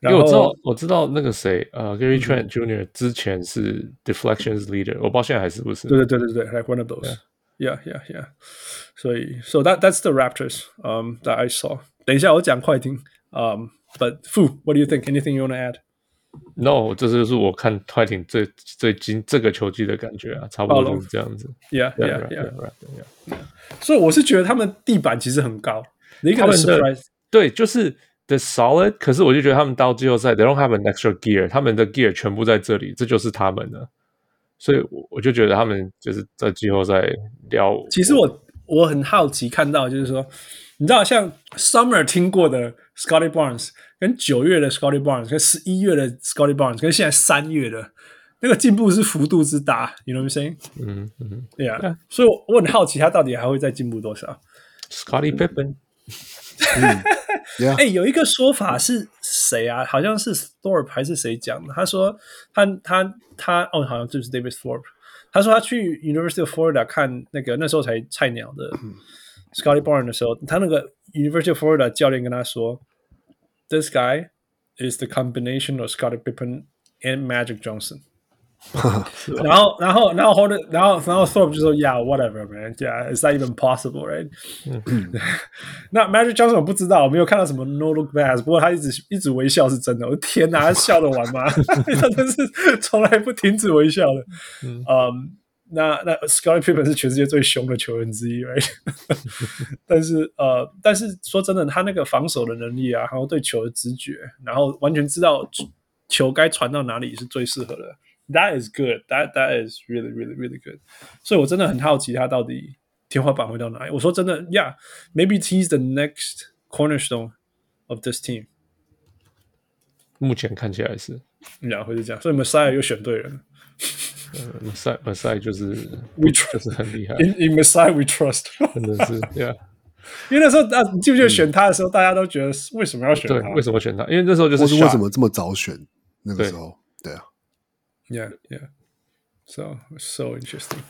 因为我知道，我知道那个谁，呃，Gary Trent Jr. 之前是 deflections leader，我不知道现在还是不是。对对对对对，like one of those。Yeah, yeah, yeah. 所以，so that that's the Raptors. Um, that I saw. 等一下我讲快艇。Um, but Fu, what do you think? Anything you want to add? No，这就是我看快艇最最近这个球季的感觉啊，差不多就是这样子。Yeah, yeah, yeah, yeah. 所以我是觉得他们地板其实很高。一个 surprise，对，就是 the solid。可是我就觉得他们到季后赛，they don't have an extra gear，他们的 gear 全部在这里，这就是他们的。 所以，我我就觉得他们就是在季后赛聊。其实我我很好奇看到，就是说，你知道，像 Summer 听过的 Scotty Barnes，跟九月的 Scotty Barnes，跟十一月的 Scotty Barnes，跟现在三月的那个进步是幅度之大，You know what I'm saying？嗯嗯，对呀。所以，我我很好奇他到底还会再进步多少？Scotty Pippen。嗯，<laughs> 哎，有一个说法是谁啊？好像是 Thorpe 还是谁讲的？他说他他他哦，好像就是 David Thorpe。他说他去 University of Florida 看那个那时候才菜鸟的 Scotty Barnes 的时候，他那个 University of Florida 教练跟他说：“This guy is the combination of Scotty Pippen and Magic Johnson。” <laughs> 然后，然后，然后，后来，然后，然后，Thorpe 就说：“Yeah, whatever, man. Yeah, is that even possible, right？” <laughs> 那 Magic Johnson 我不知道，我没有看到什么 No Look Pass，不过他一直一直微笑是真的。我天哪，他笑得完吗？<laughs> 他真是从来不停止微笑的。嗯，那那 Scottie Pippen 是全世界最凶的球员之一，right？但是呃，但是说真的，他那个防守的能力啊，然后对球的直觉，然后完全知道球该传到哪里是最适合的。That is good. That that is really, really, really good. 所以我真的很好奇他到底天花板会到哪里。我说真的，Yeah, maybe he's the next cornerstone of this team. 目前看起来是，两回是这样，所以 Messiah 又选对人。呃，Messiah Messiah 就是 We 就是很厉害。 In in Messiah we trust，真的是，Yeah。因为那时候啊，你记不记得选他的时候，大家都觉得为什么要选他？对，为什么选他？因为那时候就是或是为什么这么早选？那个时候， ，Yeah Yeah，So so interesting。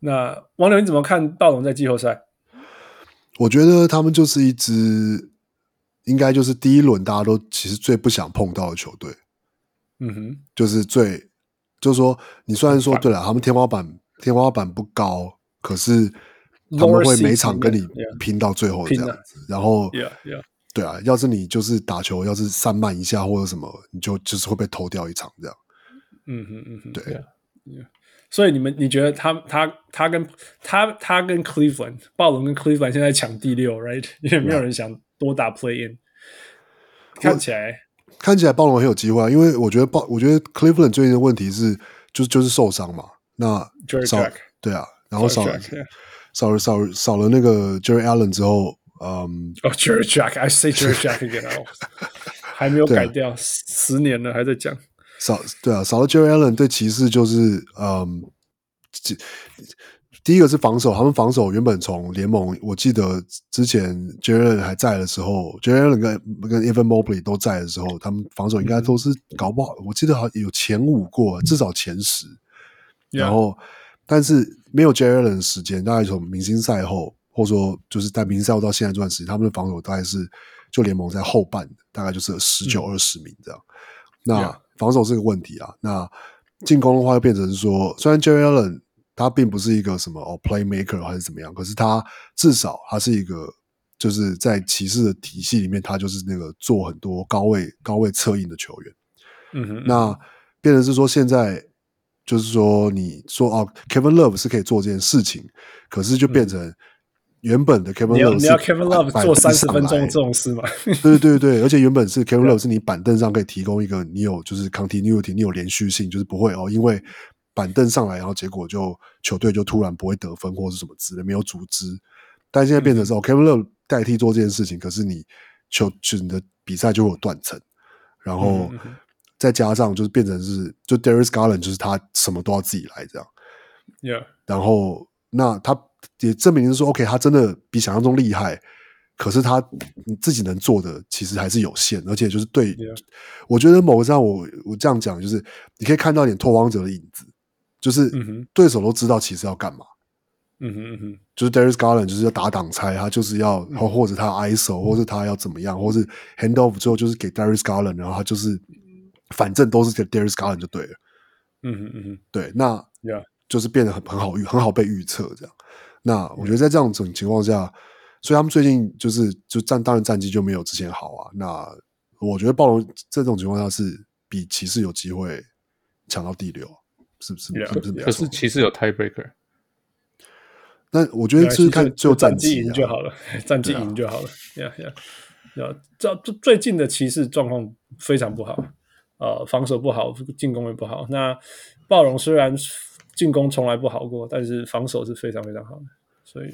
那王柳，你怎么看暴龙在季后赛？我觉得他们就是一支，应该就是第一轮大家都其实最不想碰到的球队。嗯哼，就是最，就是说，你虽然说对了，他们天花板天花板不高，可是他们会每场跟你拼到最后这样子。然后，Yeah Yeah，对啊，要是你就是打球，要是散漫一下或者什么，你就就是会被偷掉一场这样。嗯哼嗯哼，对。Yeah. 所以你们，你觉得他他他跟他他跟 Cleveland 暴龙跟 Cleveland 现在抢第六，right？<laughs> 因为没有人想多打 Play In。看起来看起来暴龙很有机会啊，因为我觉得暴我觉得 Cleveland 最近的问题是，就是就是受伤嘛。那少 Jack 对啊，然后少了少了少了少了那个 Jarrett Allen 之后，嗯，哦 Jarrett Jack，I say Jarrett Jack again，<laughs> 还没有改掉，十年了还在讲。少对啊，少了 Jarrett Allen 对骑士就是嗯，第一个是防守，他们防守原本从联盟，我记得之前 Jarrett Allen 还在的时候，Jarrett Allen 跟跟 Evan Mobley 都在的时候，他们防守应该都是搞不好，我记得好像有前五过，至少前十。然后，但是没有 Jarrett Allen 的时间，大概从明星赛后，或者说就是在明星赛后到现在这段时间，他们的防守大概是就联盟在后半，大概就是十九二十名这样。那防守是个问题啊，那进攻的话又变成是说，虽然 Allen 他并不是一个什么哦 playmaker 还是怎么样，可是他至少他是一个就是在骑士的体系里面，他就是那个做很多高位高位策应的球员。嗯哼，那变成是说现在就是说你说哦 Kevin Love 是可以做这件事情，可是就变成。嗯原本的 Kevin Love 你要 Kevin Love 做三十分钟这种事吗？<laughs> 对对对，而且原本是 Kevin Love 是你板凳上可以提供一个你有就是 continuity，你有连续性，就是不会哦，因为板凳上来，然后结果就球队就突然不会得分或者是什么之类，没有组织。但现在变成是哦，Kevin Love 代替做这件事情，可是你球就你的比赛就会有断层，然后再加上就是变成是就 Darius Garland 就是他什么都要自己来这样，Yeah，然后那他。也证明是说，OK，他真的比想象中厉害，可是他自己能做的其实还是有限，而且就是对.我觉得某个上我我这样讲，就是你可以看到一点拓荒者的影子，就是对手都知道其实要干嘛，嗯哼嗯哼，就是 Darius Garland 就是要打挡拆，他就是要，或或者他 ISO，或者他要怎么样，或是 hand off 之后就是给 Darius Garland，然后他就是反正都是给 Darius Garland 就对了，嗯哼嗯哼，对，那.就是变得很很好预，很好被预测这样。那我觉得在这样种情况下，所以他们最近就是就战，当然战绩就没有之前好啊。那我觉得暴龙这种情况下是比骑士有机会抢到第六，是不是是不是？可是骑士有 tiebreaker。那我觉得就是看最后战绩赢就好了，<laughs> 战绩赢就好了。呀呀，呀，这最近的骑士状况非常不好，呃，防守不好，进攻也不好。那暴龙虽然。进攻从来不好过，但是防守是非常非常好的。所以，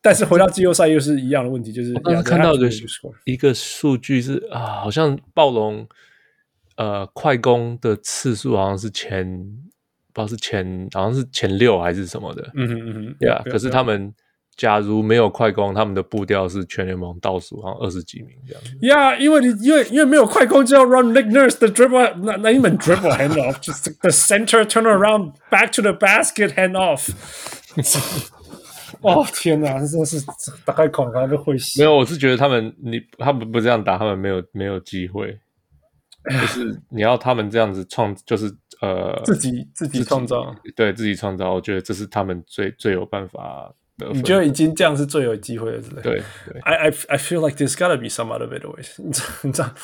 但是回到季后赛又是一样的问题，就是看到一个一个数据是啊，好像暴龙呃快攻的次数好像是前不知道是前好像是前六还是什么的，嗯哼嗯哼，对啊。可是他们。假如没有快攻，他们的步调是全联盟倒数，好像二十几名这样。呀，因为你因为因为没有快攻，就要 run Nick Nurse 的 dribble，那那一门 dribble handoff，just <laughs> the center turn around back to the basket hand off。哦天哪，真的是大概恐他就会死。没有，我是觉得他们你他们不这样打，他们没有没有机会。就是你要他们这样子创，就是呃自己自己创造，对自己创造，我觉得这是他们最最有办法。你觉得已经这样是最有机会的，是不是？对对，I I I feel like there's gotta be some other ways。你知道，你知道，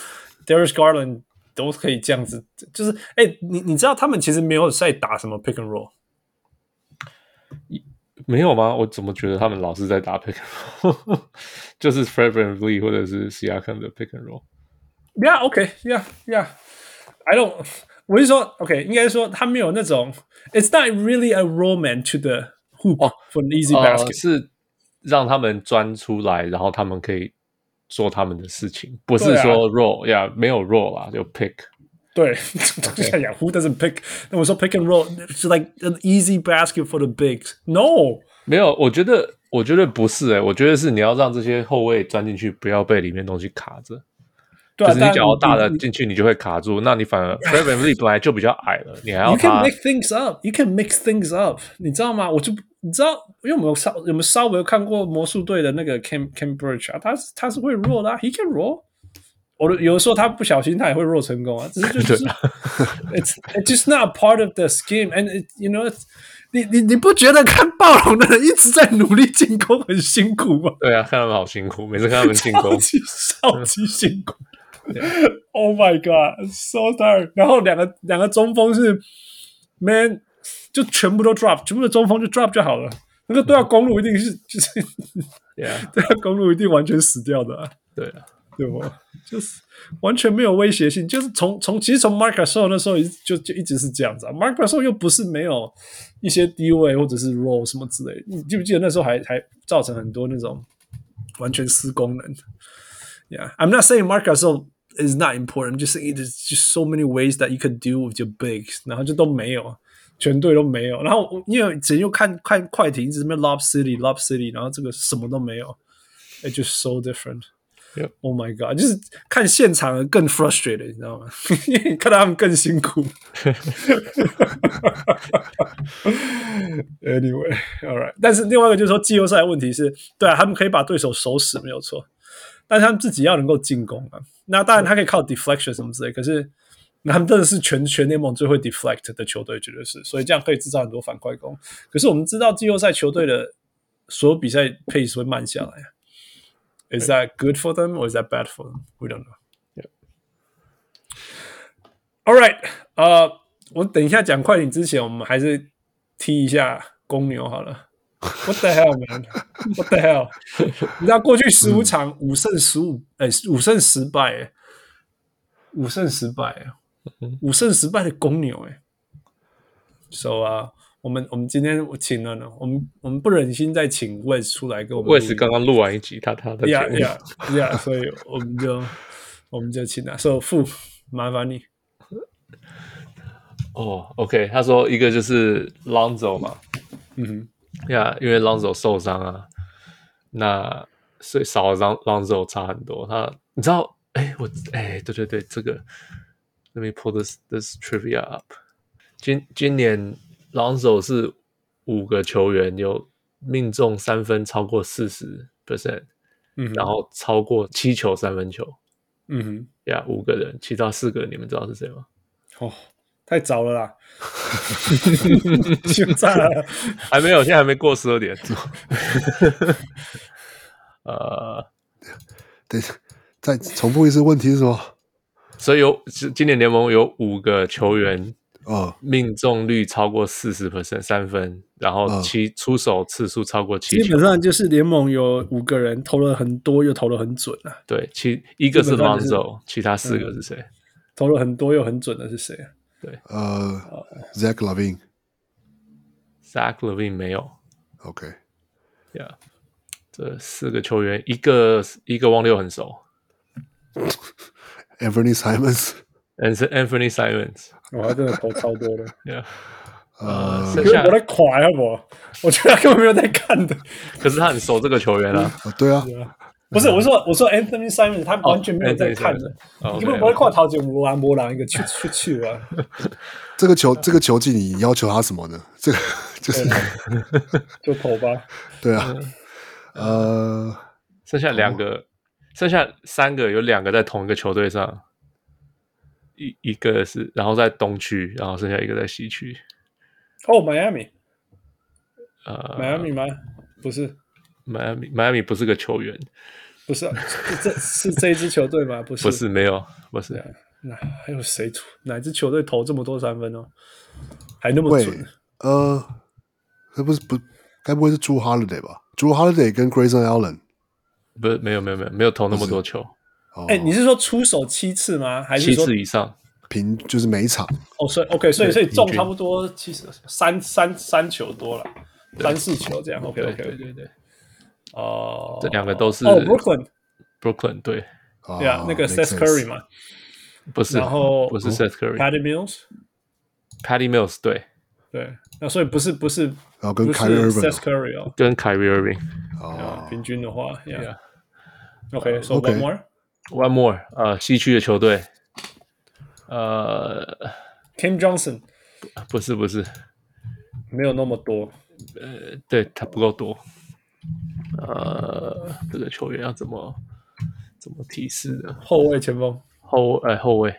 Darius Garland <laughs> 都可以这样子，就是哎、欸，你你知道他们其实没有在打什么 pick and roll，没有吗？我怎么觉得他们老是在打 pick and roll？就是 Fred <laughs> VanVleet 或者是 Siakam 的 pick and roll。Yeah，OK，Yeah，Yeah，I don't。我是说，OK，应该说他没有那种，It's not really a roll man to the。 哦，for an easy basket，呃，是让他们钻出来，然后他们可以做他们的事情，不是说 roll 呀、啊，没有 roll 啦，就 pick。对，就想讲 Who doesn't pick？那我说 pick and roll 是 like an easy basket for the bigs。No，没有，我觉得我觉得不是诶、欸，我觉得是你要让这些后卫钻进去，不要被里面东西卡着。对、啊，就是你脚大的进去，你就会卡住，那你反而 Fred VanVleet 本来就比较矮了，你还要 You can make things up. You can mix things up. 你知道吗？我就你知道，因为我们稍有没有稍微看过魔术队的那个 Khem Birch 啊，他是他是会 roll 的、啊、，He can roll。我有的时候他不小心他也会 roll 成功啊，只是就 <laughs> 是 it's <laughs> it's just not part of the scheme and it, you know <laughs> 你你你不觉得看暴龙的人一直在努力进攻很辛苦吗？对啊，看他们好辛苦，每次看他们进攻超级超级辛苦。Oh my god, so tired。然后两个两个中锋是 man 就全部都 drop，全部的中锋就 drop 就好了。那个对啊，公路一定是就是 Yeah，对啊，公路一定完全死掉的、啊。对啊。对不？就是完全没有威胁性，就是从从其实从 Marc Gasol 那时候就就一直是这样子啊。Marc Gasol 又不是没有一些低位或者是 roll 什么之类的，你记不记得那时候还还造成很多那种完全失功能？Yeah，I'm not saying Marc Gasol is not important，就是 there's just so many ways that you could do with your bigs，然后就都没有，全队都没有。然后因为只又看看快艇一直在 Lob City Lob City，然后这个什么都没有，It's just so different。Oh my god！就是看现场更 frustrated，你知道吗？因 <laughs> 为看到他们更辛苦。Anyway，all right。但是另外一个就是说，季后赛的问题是，对啊，他们可以把对手守死，没有错。但是他们自己要能够进攻啊。那当然，他可以靠 deflection 什么之类。可是，他们真的是全全联盟最会 deflect 的球队，绝对是。所以这样可以制造很多反快攻。可是我们知道季后赛球队的所有比赛 pace 慢下来。Is that good for them or is that bad for them? We don't know. Yeah. All right. 啊，我等一下讲快艇之前，我们还是踢一下公牛好了。What the hell? What the hell? <laughs> 你知道过去十五场五胜十五，哎，五胜十败，五胜十败。五胜十败的公牛，哎。So 啊、uh,。我们我们今天我请了呢，我们我们不忍心再请 Wes 出来跟我们。Wes 刚刚录完一集，他他的呀呀呀，所以我们就我们就请他，说傅，麻烦你。哦、oh,，OK，他说一个就是 Lonzo 嘛，嗯哼，呀、yeah,，因为 Lonzo 受伤啊，那所以少了 Lonzo 差很多。他你知道，哎，我哎，对对对，这个，Let me pull this this trivia up。今今年。Lonzo 是五个球员有命中三分超过四十 percent，嗯，然后超过七球三分球，嗯哼，呀，五个人，其他四个你们知道是谁吗？哦，太早了啦，<laughs> 现在了，还没有，现在还没过十二点。<laughs> 呃，对，再重复一次问题是什么？所以有今年联盟有五个球员。哦，命中率超过四十 percent 三分，然后七、哦、出手次数超过七，基本上就是联盟有五个人投了很多又投了很准啊。对，其一个是 Lonzo，其他四个是谁？嗯、投了很多又很准的是谁？对，呃，Zach LaVine，Zach LaVine 没有。OK，Yeah，这四个球员，一个一个汪六很熟 <laughs>，Anthony Simons，Anthony Simons。我还真的投超多的，Yeah，呃，我在垮呀我，我觉得他根本没有在看的。可是他很熟这个球员啊，<laughs> 对啊，不是我说我说 Anthony Simons 他完全没有在看的，你根本不会看陶杰魔兰魔兰一个去去去 <laughs> 啊。这个球这个球技你要求他什么呢？<laughs> 这个就是就投吧。对啊，呃，剩下两个，剩下三个有两个在同一个球队上。一一个是，然后在东区，然后剩下一个在西区。哦，Miami，呃，Miami 吗？不是，Miami，Miami 不是个球员，不是，这是这一支球队吗？<laughs> 不是，不是，没有，不是。那还有谁？哪支球队投这么多三分哦？还那么准？呃，那不是不，该不会是 Jrue Holiday 吧？Jrue Holiday 跟 Grayson Allen，不是，没有，没有，没有，没有投那么多球。哎、欸，你是说出手七次吗？还是说七次以上？平就是每一场。哦，所以 OK，所以所以中差不多七十三三三球多了，三四球这样。OK OK，对对对。哦、呃，这两个都是哦，Brooklyn。Brooklyn 对，对啊，那个 Seth Curry 嘛，不是，然后不是 Seth Curry，Patty Mills，Patty Mills 对。对，那所以不是不是，然后跟 Kyrie Seth Curry 哦，跟 Kyrie Irving 哦，平均的话，Yeah，OK，So one more，one more，呃，西区的球队，呃，Kim Johnson，不是不是，没有那么多，呃，对他不够多。呃，这个球员要怎么怎么提示呢？后卫、前锋、后哎后卫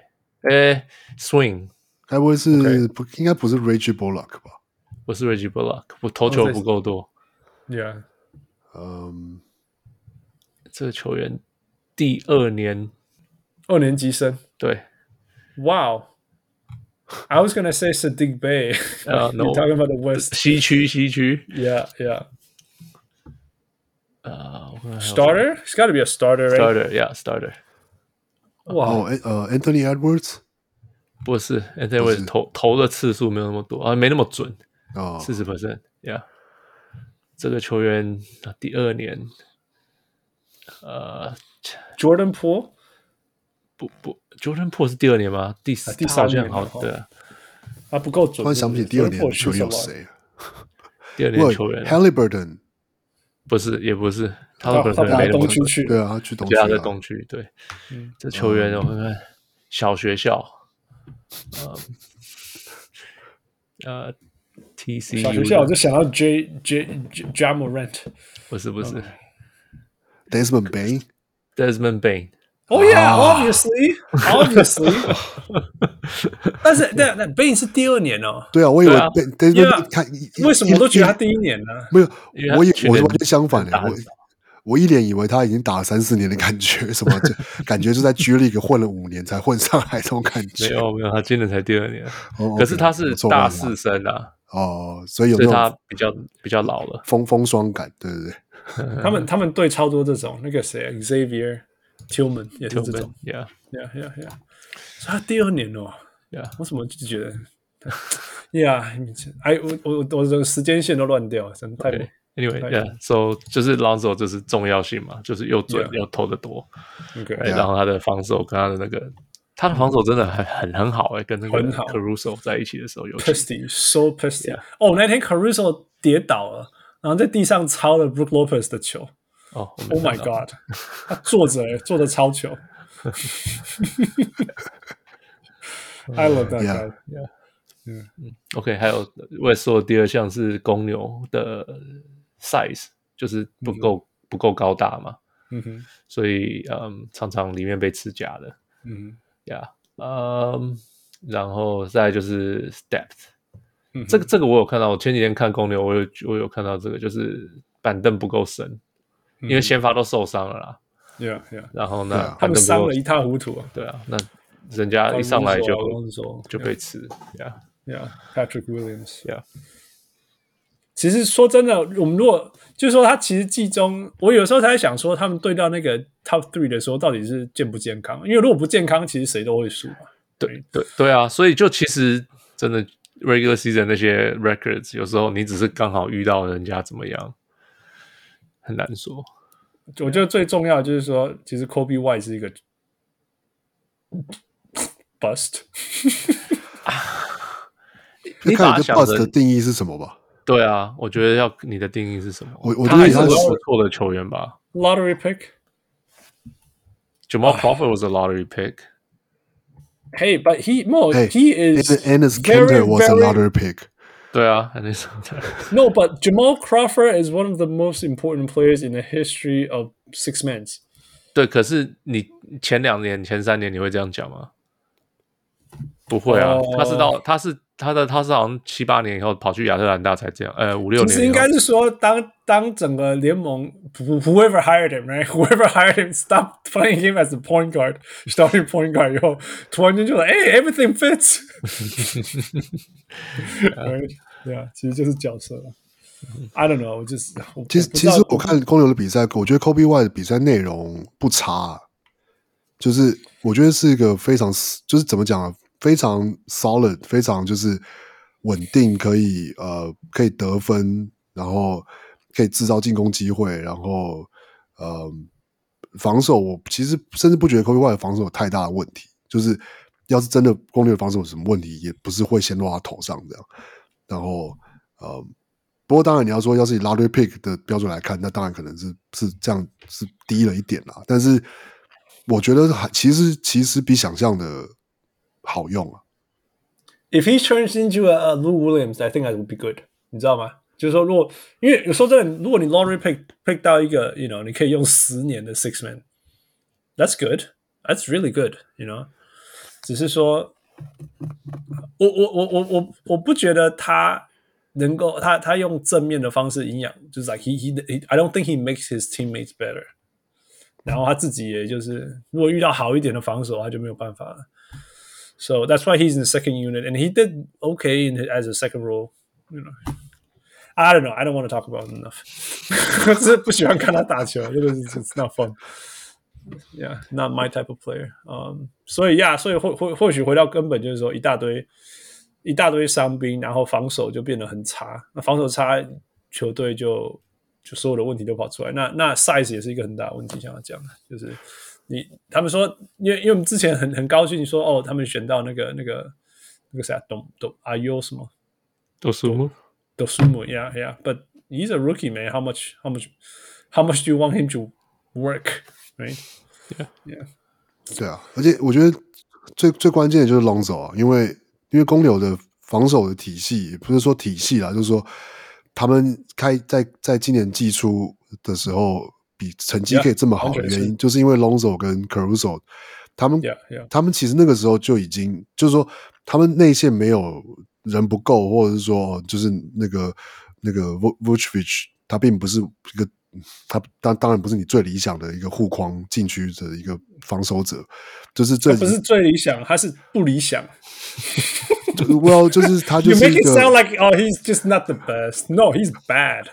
哎，swing，该不会是不应该不是 Reggie Bullock 吧？不是 Reggie Bullock，我投球不够多。Yeah，嗯，这个球员第二年二年级生，对，Wow，I was gonna say Saddiq Bey，呃，<laughs> No， talking about the West，西区西区，Yeah，Yeah。呃、uh,，starter，it's got to be a starter，right？starter，yeah，starter。哇，哦，呃，Anthony Edwards 不是，Anthony Edwards 投投的次数没有那么多啊，没那么准哦，四十 percent，yeah。这个球员第二年， 呃，Jordan Poole，不不，Jordan Poole 是第二年吗？第四，第三年好像对。啊，他不够准。突然想不起第二年球员有谁？<laughs> 第二年球员 Halliburton。不是，也不是，他们本身没东区去，对啊，他去东区，他在东区，对，嗯，这球员我看看，小学校，<laughs> 呃呃，TC，小学校我就想到 J J Ja Morant，不是不是，Desmond Bane，Desmond Bane，Oh yeah，obviously，obviously，<laughs> 但是那那 Bane 是第二年哦，对啊，我以为 Desmond 看，为什么？我都觉得他第一年呢？没有，我以我是完全相反的，我我一脸以为他已经打了三四年的感觉，什么 <laughs> 就感觉就在 G League 混了五年才混上来这种感觉。没有没有，他今年才第二年，可是他是大四生啊，哦，所以有他比较比较老了，风风霜感，对对对。<laughs> 他们他们队超多这种，那个谁，Xavier Tillman 也是这种，Yeah Yeah Yeah Yeah，他第二年哦。Yeah，我怎么就觉得，<laughs> Yeah，哎，我我我这个时间线都乱掉，真的太。Anyway，Yeah，So 就是 Lonzo 就是重要性嘛，就是又准又投的多，OK，然后他的防守跟他的那个，他的防守真的很很很好哎，跟那个 Caruso 在一起的时候有 Pissy，so pissy，哦，那天 Caruso 跌倒了，然后在地上抄了 Brook Lopez 的球，哦，Oh my God，他坐着哎，坐着抄球。<laughs> I love that guy. Yeah. 嗯嗯，OK，还有我也说第二项是公牛的 size，就是不够、嗯、不够高大嘛，嗯哼，所以嗯常常里面被吃假的，嗯呀，嗯，然后再来就是 depth，嗯，这个这个我有看到，我前几天看公牛，我有我有看到这个，就是板凳不够深，嗯、因为先发都受伤了啦，Yeah Yeah，然后呢，yeah, 他们伤的一塌糊涂啊，对啊，那。人家一上来就就被吃，Yeah，Yeah，Patrick Williams，Yeah。其实说真的，我们如果就是说他其实季中，我有时候才想说，他们对到那个 Top Three 的时候，到底是健不健康？因为如果不健康，其实谁都会输嘛。对对对啊，所以就其实真的 Regular Season 那些 Records，有时候你只是刚好遇到人家怎么样，很难说。我觉得最重要的就是说，其实 Kobe White 是一个。Bust，你把 Bust 的定义是什么吧？对啊，我觉得要你的定义是什么？我我觉得他是不错的球员吧。Lottery pick。Jamal Crawford was a lottery pick. Hey, but he no, he is. Enes Kanter was a lottery pick. 对啊，<laughs> No, but Jamal Crawford is one of the most important players in the history of six men. 对，可是你前两年、前三年你会这样讲吗？不会啊，他是到他是 他的他是好像七八年以后跑去亚特兰大才这样，呃，五六年。其实应该是说，当当整个联盟 whoever hired him，right，whoever hired him stop playing him as a point guard，starting point guard 以后，突然间就说，哎，everything fits。对啊，其实就是角色了。I don't know，我就是其实其实我看公牛的比赛，我觉得 Kobe White 的比赛内容不差，就是我觉得是一个非常就是怎么讲啊，非常 solid，非常就是稳定，可以呃可以得分，然后可以制造进攻机会，然后呃防守，我其实甚至不觉得 Koi 的防守有太大的问题。就是要是真的攻略防守有什么问题，也不是会先落他头上这样。然后，呃，不过当然你要说，要是以 lottery pick 的标准来看，那当然可能是是这样是低了一点啦。但是我觉得还其实其实比想象的好用啊。If he turns into a, a Lou Williams, I think that would be good。你知道吗？就是说，如果因为有时候真的，如果你 lottery pick pick 到一个，you know，你可以用十年的 six man，that's good，that's really good，you know。只是说，我我我我我我不觉得他能够他他用正面的方式营养，就是 like he he, he I don't think he makes his teammates better。然后他自己也就是，如果遇到好一点的防守，他就没有办法了。 So that's why he's in the second unit, and he did okay in as a second role. You know, I don't know. I don't want to talk about him enough. <laughs> 是不喜欢看他打球，这个是 it's not fun. Yeah, not my type of player. Um, 所以呀，yeah, 所以或或或许回到根本就是说，一大堆一大堆伤兵，然后防守就变得很差。那防守差，球队就就所有的问题都跑出来。那那 size 也是一个很大的问题，想要讲的就是 你他们说，因为因为我们之前很很高兴你说哦，他们选到那个那个那个谁，啊，董董阿 U 什么，都苏木，都苏木，Yeah, yeah. But he's a rookie, man. How much, how much, how much do you want him to work? Right? Yeah, yeah. 对啊，而且我觉得最最关键的就是 Lonzo 啊，因为因为公牛的防守的体系，不是说体系啦，就是说他们开在在今年季初的时候，比成绩可以这么好的原因，就是因为 Lonzo 跟 Caruso 他们 yeah, yeah. 他们其实那个时候就已经就是说他们内线没有人不够，或者是说就是那个那个 Vucevic 他并不是一个。他当当然不是你最理想的一个护框禁区的一个防守者，就是这不是最理想，他是不理想。<laughs> Well，就是他就是 You make it sound like oh he's just not the best. No, he's bad.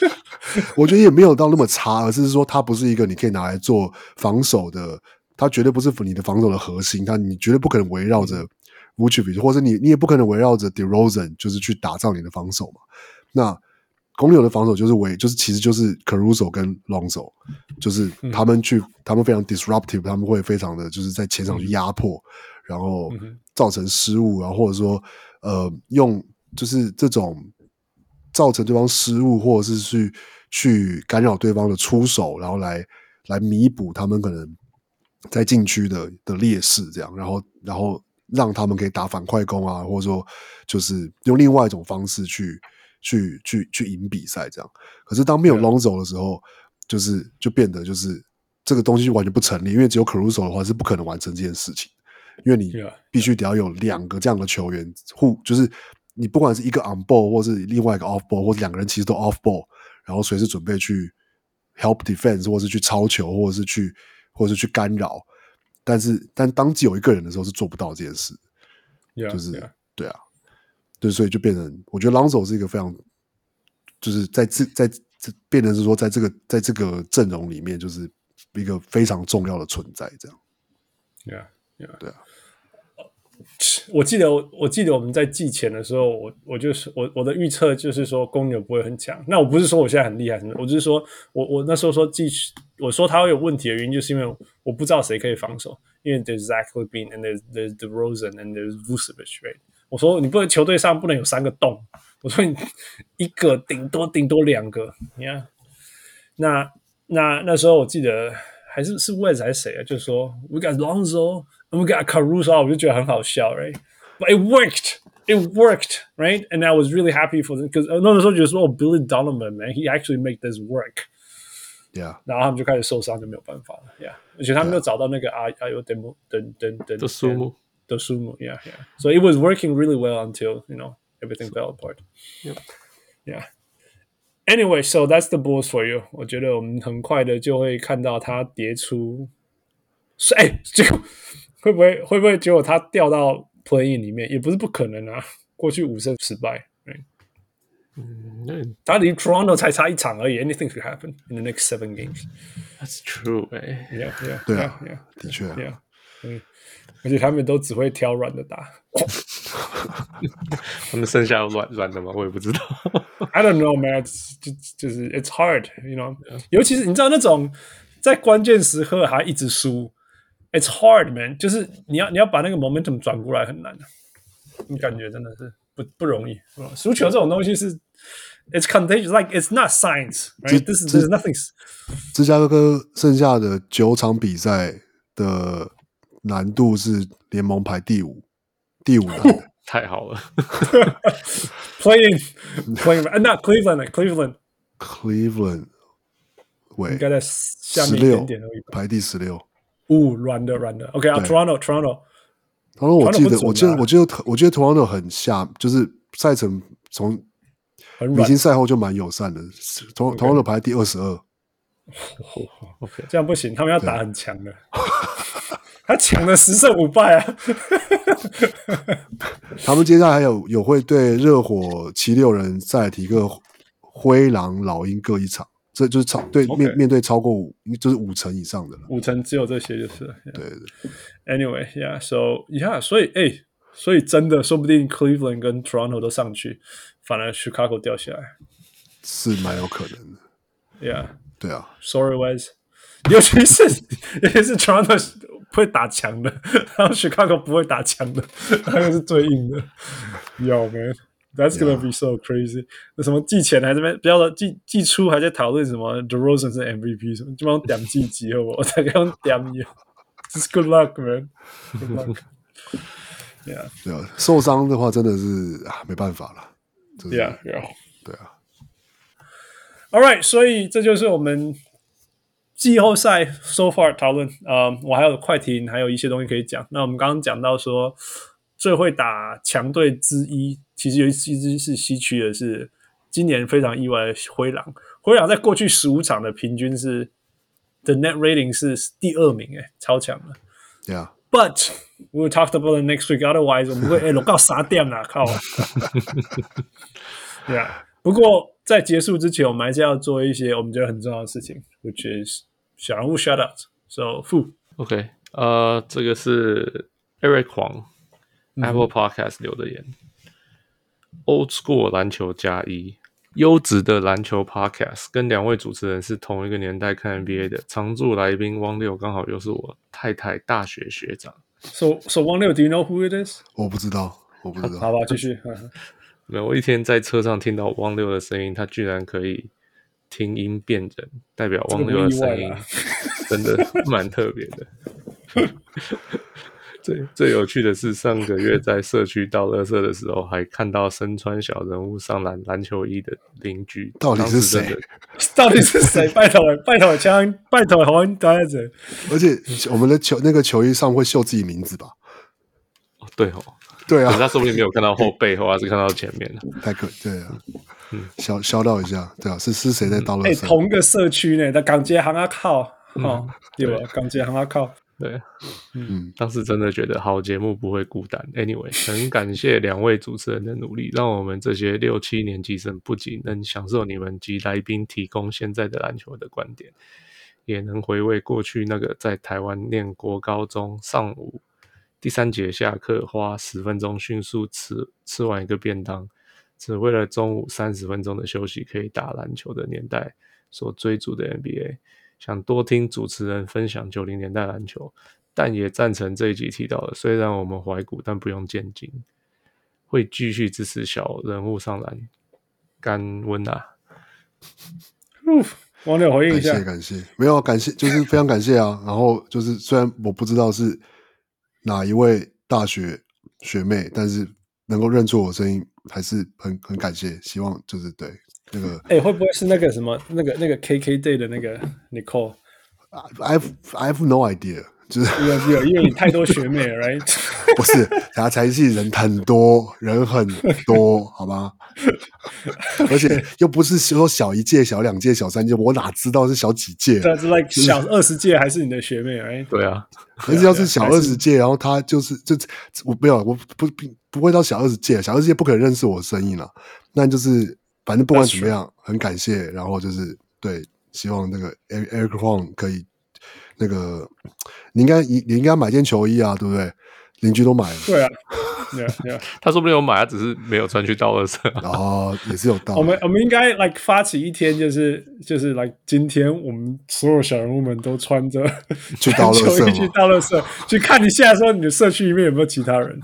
<laughs> 我觉得也没有到那么差，而是说他不是一个你可以拿来做防守的，他绝对不是你的防守的核心。他你绝对不可能围绕着 Vucevic，或者你你也不可能围绕着 DeRozan，就是去打造你的防守嘛。那公牛的防守就是为，就是其实就是 Caruso 跟 Lonzo，就是他们去，嗯、他们非常 disruptive，他们会非常的就是在前场去压迫，嗯、然后造成失误，然后或者说呃用就是这种造成对方失误，或者是去去干扰对方的出手，然后来来弥补他们可能在禁区的的劣势，这样，然后然后让他们可以打反快攻啊，或者说就是用另外一种方式去。去去去赢比赛这样，可是当没有 Lonzo 的时候，就是就变得就是这个东西就完全不成立，因为只有 Caruso 的话是不可能完成这件事情，因为你必须得要有两个这样的球员互，就是你不管是一个 on ball 或是另外一个 off ball，或者两个人其实都 off ball，然后随时准备去 help defense，或是去抄球，或者是去或者是去干扰，但是但当只有一个人的时候是做不到这件事，就是.对啊。对，所以就变成，我觉得 Lonzo 是一个非常，就是在这在这变成是说，在这个在这个阵容里面，就是一个非常重要的存在，这样。Yeah，Yeah，对啊。我记得我我记得我们在季前的时候，我我就是我我的预测就是说公牛不会很强。那我不是说我现在很厉害什么，我只是说我我那时候说季我说他会有问题的原因，就是因为我不知道谁可以防守，因为 there's Zach Levine and there's there's DeRozan and there's Vucevic，right？我说你不能球队上不能有三个洞。我说你一个顶多顶多两个。你看，那那那时候我记得还是是 Wes 还是谁啊？就是说 We got Lonzo and we got Caruso，我就觉得很好笑，right？But it worked, it worked, right? And I was really happy for them because 那时候觉得说哦，Billy Donovan man，he actually make this work。Yeah，然后他们就开始受伤，就没有办法了。Yeah，而且他们没有找到那个阿阿尤德姆等等等的数目。 的数目，yeah, yeah. So it was working really well until you know everything fell apart. Yep. Yeah. Anyway, so that's the Bulls for you. 我觉得我们很快的就会看到它跌出，哎，结果会不会会不会结果它掉到 <laughs> play-in 里面？也不是不可能啊。过去五胜失败，嗯，那他离 Toronto 才差一场而已。Anything could happen in the next seven games. That's true, 哎，Yeah, yeah, 对啊 yeah, 的确，Yeah，嗯。 而且他们都只会挑软的打，他们剩下有软软的吗？我也不知道。I don't know, man。就就是 It's hard, you know。尤其是你知道那种在关键时刻还一直输，It's hard, man。就是你要你要把那个 momentum 转过来很难的，你感觉真的是不不容易。输球这种东西是。It's contagious, like it's not science, right? This is there's nothing. 芝加哥剩下的九场比赛的难度是联盟排第五，第五 <laughs> 难，太好了。<laughs> Playing, playing, not Cleveland, Cleveland, Cleveland，喂，应该在下面一点点而已，排第十六。哦，软的软的。OK 啊，Toronto, Toronto。他说：“我记得，我记得，我记得，我记得 Toronto 很下，就是赛程从。”明星赛后就蛮友善的，，Toronto 排第二十二。OK，<laughs> 这样不行，他们要打很强的。他抢了十胜五败啊！<laughs> 他们接下来还有有会对热火、七六人、塞提克、灰狼、老鹰各一场，这就是超对面.面对超过五就是五成以上的了。五成只有这些就是。Yeah. 对对。Anyway，yeah，so yeah，所以哎，所以真的说不定 Cleveland 跟 Toronto 都上去。反而 Chicago 掉下来是蛮有可能的，Yeah，对啊，Sorry Wes，尤其是 <laughs> 尤其是 Toronto 不会打墙的，然后 Chicago 不会打墙的，那个是最硬的。Yo man，That's gonna be so crazy。那什么季前还在那边，不要说季季初还在讨论什么 DeRozan 是 MVP 什么，基本上点季季好不好？我才刚点你，Just good luck man，Good luck。Yeah，对啊，受伤的话真的是啊没办法了。Yeah, yeah. 对啊。All right，所以这就是我们季后赛 so far 讨论。呃、uh，我还有快艇，还有一些东西可以讲。那我们刚刚讲到说，最会打强队之一，其实有一支是西区的，是今年非常意外的灰狼。灰狼在过去十五场的平均是的 net rating 是第二名，诶，超强的。Yeah. But we will talk about the next week. Otherwise，我们会诶，录到三点啦，靠！<laughs> Yeah，，不过在结束之前，我们还是要做一些我们觉得很重要的事情，which is 小人物 shout out。So，fu OK，呃，这个是 Eric 黄 Apple Podcast 留的言。Old School 篮球加一，优质的篮球 Podcast，跟两位主持人是同一个年代看 NBA 的，常驻来宾汪六刚好又是我太太大学学长。So, so 汪六，Do you know who it is？我不知道，我不知道。好吧，继续。没有，我一天在车上听到汪六的声音，他居然可以听音辨人，代表汪六的声音真的 <laughs> 蛮特别的。<laughs> 最最有趣的是，上个月在社区倒垃圾的时候，还看到身穿小人物上篮篮球衣的邻居，到底是谁？<laughs> 到底是谁？拜托，拜托枪，拜托好像大家。而且我们的球那个球衣上会绣自己名字吧？哦，对哦，对啊，他说不定没有看到后背后，<laughs> 还是看到前面。太可对啊，嗯，小小道一下，对啊，是是谁在倒垃圾？哎、欸，同个社区呢，在港街行啊靠，哦，对。吧？港街行啊靠。对，嗯，当时真的觉得好节目不会孤单。Anyway，很感谢两位主持人的努力，让我们这些六七年级生不仅能享受你们及来宾提供现在的篮球的观点，也能回味过去那个在台湾念国高中上午第三节下课花十分钟迅速吃吃完一个便当，只为了中午三十分钟的休息可以打篮球的年代所追逐的 NBA。想多听主持人分享九零年代篮球，但也赞成这一集提到的，虽然我们怀古，但不用见金，会继续支持小人物上篮，干温啊！<laughs> 网友回应一下，感谢感谢，没有感谢，就是非常感谢啊。然后就是虽然我不知道是哪一位大学学妹，但是能够认出我声音，还是很很感谢。希望就是对。那个，哎、欸，会不会是那个什么，那个那个 KK Day 的那个 Nicole？I've I've no idea，就是有有因为你太多学妹了，right？不是，他才是人很多，人很多，好吗？<laughs> 而且又不是说小一届、小两届、小三届，我哪知道是小几届？对，是 like 小二十届还是你的学妹？right？<laughs> 对啊，可是要是小二十届，然后他就是就我没有，我不不不会到小二十届，小二十届不可能认识我的声音了，那就是。反正不管怎么样，很感谢。然后就是对，希望那个 Eric Huang 可以那个，你应该你你应该买件球衣啊，对不对？邻居都买了。对啊，Yeah, <laughs> yeah. 他说不定有买，他只是没有穿去倒垃圾。哦，也是有道理。我们我们应该 like 发起一天，就是就是 like 今天我们所有小人物们都穿着 <laughs> 去倒垃圾，去倒垃圾，去看一下说你的社区里面有没有其他人。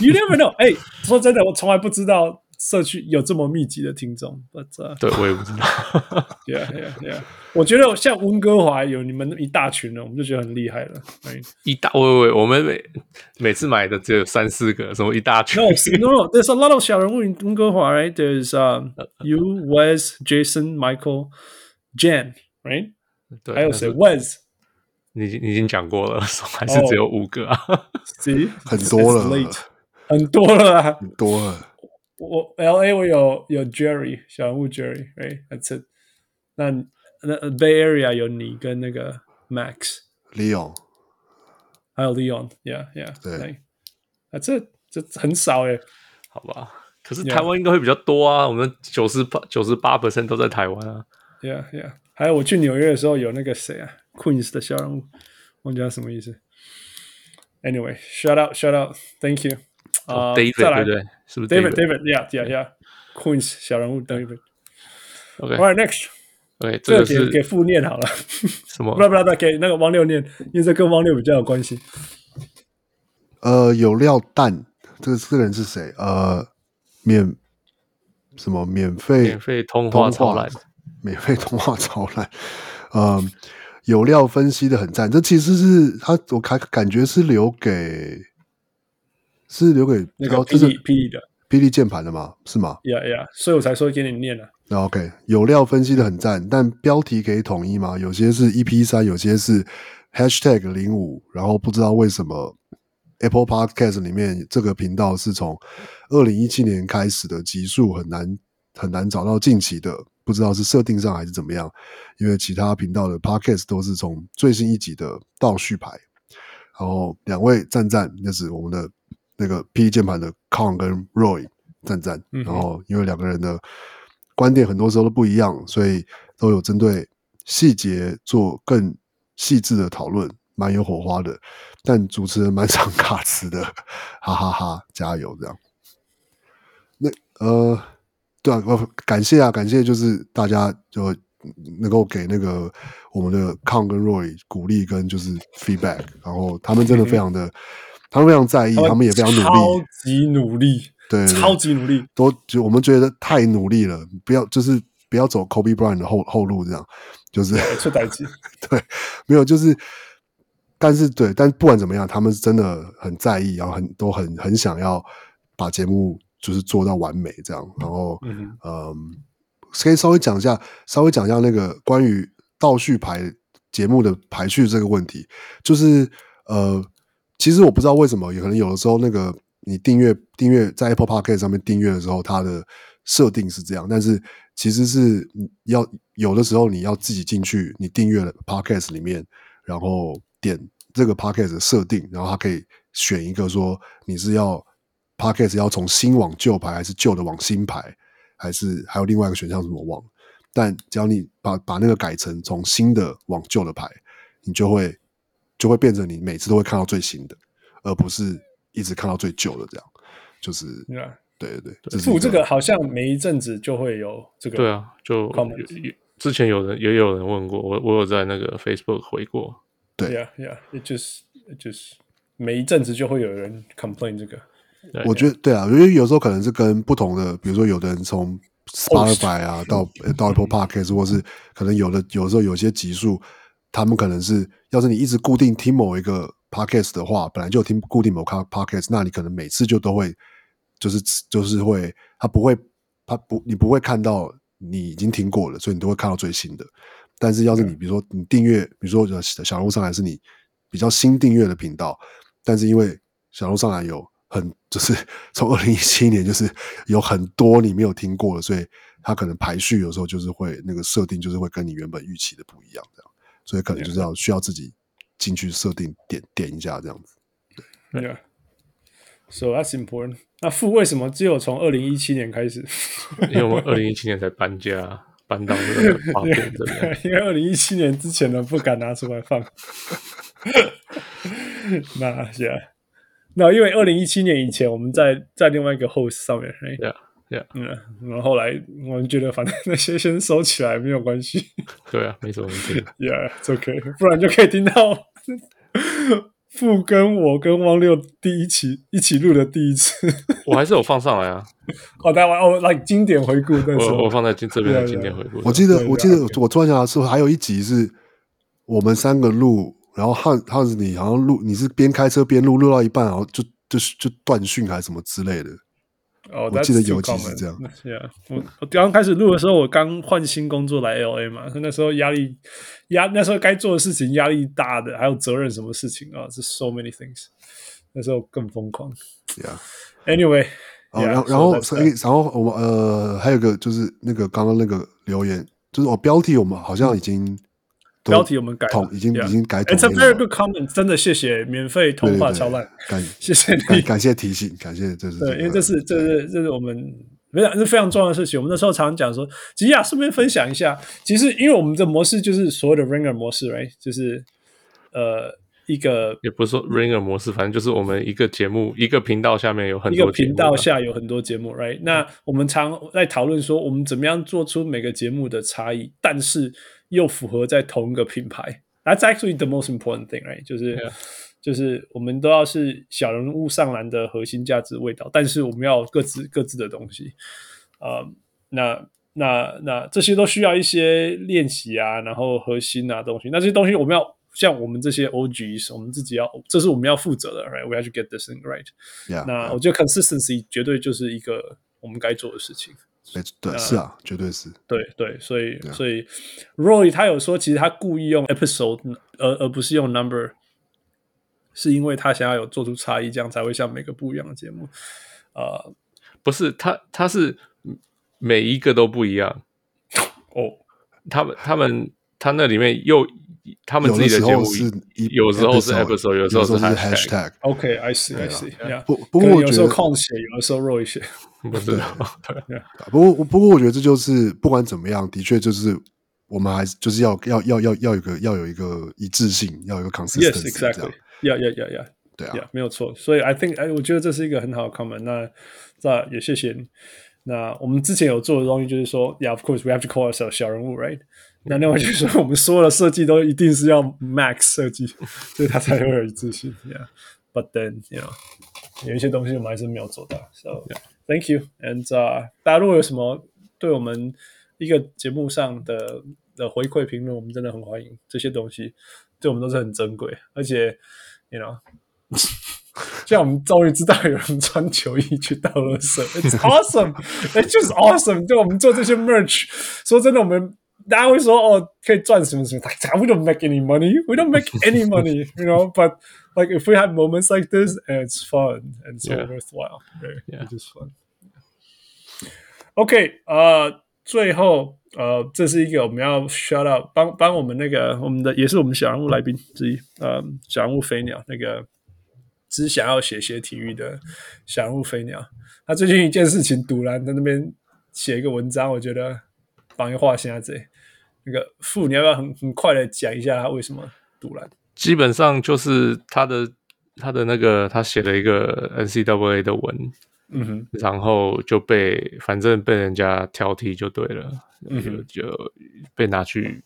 You never know。哎，说真的，我从来不知道。社区有这么密集的听众，But, uh, 对我也不知道。<laughs> Yeah, yeah, yeah。我觉得像温哥华有你们一大群人，我们就觉得很厉害了。<laughs> 一大喂喂喂，我们每每次买的只有三四个，什么一大群 No, no, no. There's a lot of 小人物 in 温哥华，right? There's um, you, Wes, Jason, Michael, Jen, right? 对，还有谁？Wes，你你已经讲过了，<laughs> 还是只有五个啊？See，很多了，很多了，很多了。我 L A 我有有 Jerry 小人物 Jerry，哎，That's it。那那 Bay Area 有你跟那个 Max Leon，还有 Leon，Yeah Yeah，对，That's it，这很少哎，好吧。可是台湾应该会比较多啊，我们九十八九十八 percent 都在台湾啊。Yeah Yeah，还有我去纽约的时候有那个谁啊，Queens 的小人物，忘记他什么意思。Anyway，shout out，shout out，Thank you。啊，David 对不对？是不是 David？David，Yeah，Yeah，Yeah，Queens 小人物 David。OK，All right，Next，OK，这个给给副念好了。<laughs> 什么？不不不，给那个汪六念，因为这跟汪六比较有关系。呃，有料蛋，这个这个人是谁？呃，免什么？免费免费通话超烂，免费通话超烂。嗯，有料分析的很赞。这其实是他，我感感觉是留给。是留给那个霹雳霹雳的霹雳键盘的吗？是吗？呀呀，所以我才说给你念了。OK，有料分析的很赞，但标题可以统一吗？有些是 EP 三，有些是 Hashtag 零五，然后不知道为什么 Apple Podcast 里面这个频道是从二零一七年开始的集数很难很难找到近期的，不知道是设定上还是怎么样，因为其他频道的 Podcast 都是从最新一集的倒序排。然后两位赞赞，那、就是我们的。那个 P 键盘的 Con 跟 Roy 赞赞，然后因为两个人的观点很多时候都不一样，所以都有针对细节做更细致的讨论，蛮有火花的。但主持人蛮 <laughs> 常卡词的，哈哈哈哈！加油，这样。那呃，对啊，我感谢啊，感谢，就是大家就能够给那个我们的 Con 跟 Roy 鼓励跟就是 feedback，然后他们真的非常的。他们非常在意，他们也非常努力，超级努力，对，超级努力，都就我们觉得太努力了，不要就是不要走 Kobe Bryant 的后后路，这样就是出代志，<laughs> 对，没有就是，但是对，但不管怎么样，他们是真的很在意，然后很都很很想要把节目就是做到完美这样，然后嗯，嗯，可以稍微讲一下，稍微讲一下那个关于倒序排节目的排序这个问题，就是呃。其实我不知道为什么，也可能有的时候那个你订阅订阅在 Apple Podcast 上面订阅的时候，它的设定是这样，但是其实是要有的时候你要自己进去你订阅了 Podcast 里面，然后点这个 Podcast 的设定，然后它可以选一个说你是要 Podcast 要从新往旧排，还是旧的往新排，还是还有另外一个选项是什么忘了，但只要你把把那个改成从新的往旧的排，你就会。就会变成你每次都会看到最新的，而不是一直看到最旧的这样。就是，Yeah. 对对对，付这个好像每一阵子就会有这个。对啊，就之前有人也有人问过我，我有在那个 Facebook 回过。对呀呀，It just It just 每一阵子就会有人 complain 这个。我觉得对啊，因为有时候可能是跟不同的，比如说有的人从 Spotify 啊到到 Apple Podcast，或是可能有的有时候有些集数。他们可能是，要是你一直固定听某一个 podcast 的话，本来就听固定某个 podcast，那你可能每次就都会，就是就是会，他不会，他不，你不会看到你已经听过了，所以你都会看到最新的。但是要是你比如说你订阅，比如说小人物上来是你比较新订阅的频道，但是因为小人物上来有很 <laughs> 就是从二零一七年就是有很多你没有听过的，所以它可能排序有时候就是会那个设定就是会跟你原本预期的不一样，这样。所以可能就是要需要自己进去设定点点一下这样子，对。Yeah. So that's important. 那富为什么只有从二零一七年开始？<laughs> 因为我们二零一七年才搬家，搬到这个花店这边。<laughs> 因为二零一七年之前呢，不敢拿出来放。<laughs> 那 Yeah. 那因为二零一七年以前我们在在另外一个 host 上面，Yeah Yeah，嗯，然后后来我们觉得反正那些先收起来没有关系，对啊，没什么问题，<laughs> Yeah，it's OK，不然就可以听到。<laughs> 傅跟我跟汪六第一期一起录的第一次，我还是有放上来啊。好，<laughs> 的，我我，来经典回顾。我我放在这边的经典回顾。我记得我记得我突然想到是还有一集是我们三个录，然后汉汉子你好像录，你是边开车边录，录到一半然后就就就断讯还是什么之类的。哦，我记得有几次这样。Yeah, 我我刚开始录的时候，我刚换新工作来 LA 嘛，那时候压力压那时候该做的事情压力大的，还有责任什么事情啊，是 so many things。那时候更疯狂。Yeah. Anyway，然后然后然后我们呃还有个就是那个刚刚那个留言，就是我标题我们好像已经。标题我们改了，已经已经改。It's a very good comment，真的谢谢免费通话超烂，感谢谢你，感谢提醒，感谢这是对，因为这是这是这是我们非常是非常重要的事情。我们那时候常常讲说，吉亚顺便分享一下，其实因为我们的模式就是所谓的 Ringer 模式，right？就是呃一个也不是说 Ringer 模式，反正就是我们一个节目一个频道下面有很多一个频道下有很多节目，right？那我们常在讨论说，我们怎么样做出每个节目的差异，但是。又符合在同一个品牌，That's actually the most important thing, right？就是 Yeah. 就是我们都要是小人物上篮的核心价值味道，但是我们要各自各自的东西。呃、uh，那那那这些都需要一些练习啊，然后核心啊东西。那这些东西我们要像我们这些 OGs，我们自己要，这是我们要负责的，right？We have to get this thing right。Yeah. 那我觉得 consistency 绝对就是一个我们该做的事情。对，呃、是啊，绝对是。对对，所以、啊、所以，Roy 他有说，其实他故意用 episode 而而不是用 number，是因为他想要有做出差异，这样才会像每个不一样的节目。呃，不是，他他是每一个都不一样。哦，他们他们他那里面又。他们自己的节目是，有时候是 episode，有时候是 hashtag。OK，I see，I see。不不过我觉得有时候空写，有的时候 Roy 写，<laughs> 不是。<laughs> 不过不过我觉得这就是不管怎么样，的确就是我们还是就是要要要要要有一个要有一个一致性，要有一个 consistency。Yes，exactly。要要要要，对啊，没有错。所以 I think，哎，我觉得这是一个很好的 comment。那那也谢谢你。那我们之前有做的东西就是说，Yeah，of course，we have to call ourselves 小人物，right？那另外就是说，我们所有的设计都一定是要 max 设计，<laughs> 所以他才会有一致性。Yeah，but then you know，有一些东西我们还是没有做到。So thank you and 啊，大家如果有什么对我们一个节目上的的回馈评论，我们真的很欢迎。这些东西对我们都是很珍贵，而且 you know，<laughs> 像我们终于知道有人穿球衣去倒垃圾，It's awesome，It's just awesome。就我们做这些 merch，说真的，我们。大家会说哦，可以赚什么什么？We don't make any money. We don't make any money, you know. But like if we have moments like this, and it's fun and so yeah. worthwhile, right? Yeah. It's just fun. OK，呃，最后呃，这是一个我们要 shout out，帮帮我们那个我们的也是我们小人物来宾之一，呃，小人物飞鸟那个只想要写写体育的小人物飞鸟，他最近一件事情，赌烂在那边写一个文章，我觉得帮一画现在这。那个傅，你要不要很很快的讲一下他为什么赌烂？基本上就是他的他的那个他写了一个 NCAA 的文，嗯哼，然后就被反正被人家挑剔就对了，嗯哼，就就被拿去，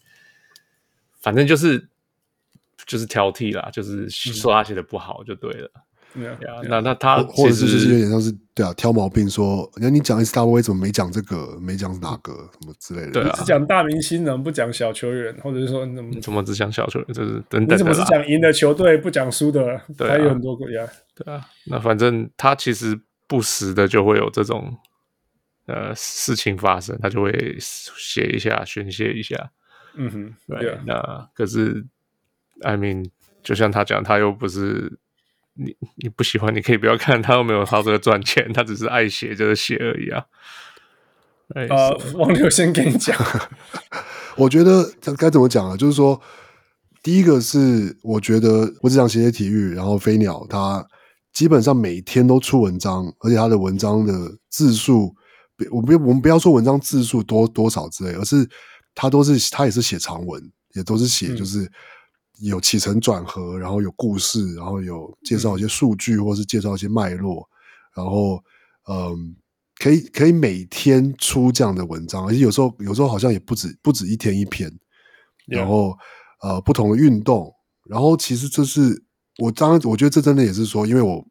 反正就是就是挑剔啦，就是说他写的不好就对了。那那他或者是就是有点像是对啊，挑毛病说，那你讲 NCAA 怎么没讲这个，没讲哪个什么之类的？对啊，只讲大明星，怎么不讲小球员？或者是说你怎么怎么只讲小球员？就是等等。你怎么只讲赢的球队，不讲输的？对，还有很多国家。对啊，那反正他其实不时的就会有这种呃事情发生，他就会写一下宣泄一下。嗯哼，对。那可是，I mean，就像他讲，他又不是。你你不喜欢，你可以不要看，他又没有靠这个赚钱，他只是爱写就是写而已啊。呃，王六先跟你讲，<laughs> 我觉得该怎么讲啊？就是说，第一个是我觉得我只想写写体育，然后飞鸟他基本上每天都出文章，而且他的文章的字数，我不我们不要说文章字数多多少之类，而是他都是他也是写长文，也都是写就是。嗯有起承转合，然后有故事，然后有介绍一些数据，或是介绍一些脉络，然后嗯，可以可以每天出这样的文章，而且有时候有时候好像也不止不止一天一篇，然后呃不同的运动，然后其实这是我当然我觉得这真的也是说，因为我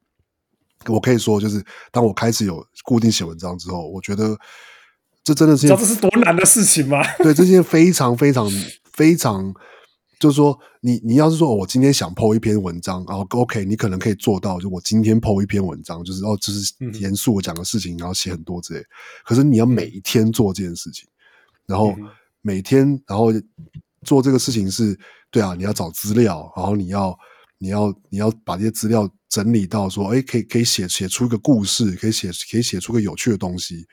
我可以说就是当我开始有固定写文章之后，我觉得这真的是知道这是多难的事情吗？对，这件非常非常非常。就是说，你你要是说，哦，我今天想 po 一篇文章，然后 OK，你可能可以做到，就我今天 po 一篇文章，就是哦，就是严肃我讲的事情，然后写很多之类。可是你要每一天做这件事情，然后每天，然后做这个事情是，对啊，你要找资料，然后你要你要你要把这些资料整理到说，哎，可以可以写写出一个故事，可以写可以写出个有趣的东西，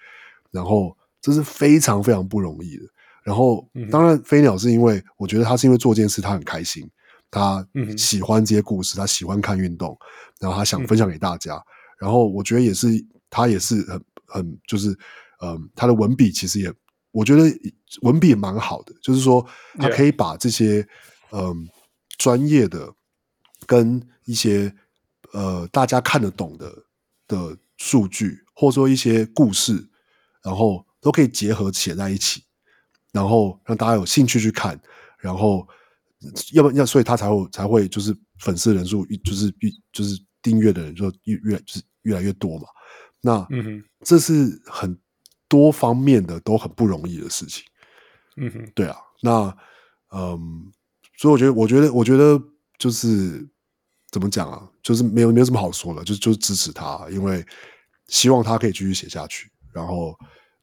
然后这是非常非常不容易的。然后，当然，飞鸟是因为我觉得他是因为做这件事他很开心，他喜欢这些故事，他喜欢看运动，然后他想分享给大家。然后我觉得也是，他也是很很就是，嗯，他的文笔其实也，我觉得文笔也蛮好的，就是说他可以把这些嗯专业的跟一些呃大家看得懂的的数据，或者说一些故事，然后都可以结合写在一起。然后让大家有兴趣去看，然后要不要，所以他才会才会就是粉丝人数就是就是订阅的人就越越就是越来越多嘛。那嗯哼，这是很多方面的都很不容易的事情。嗯哼，对啊。那嗯，所以我觉得，我觉得，我觉得就是怎么讲啊，就是没有没有什么好说的，就就支持他，因为希望他可以继续写下去。然后，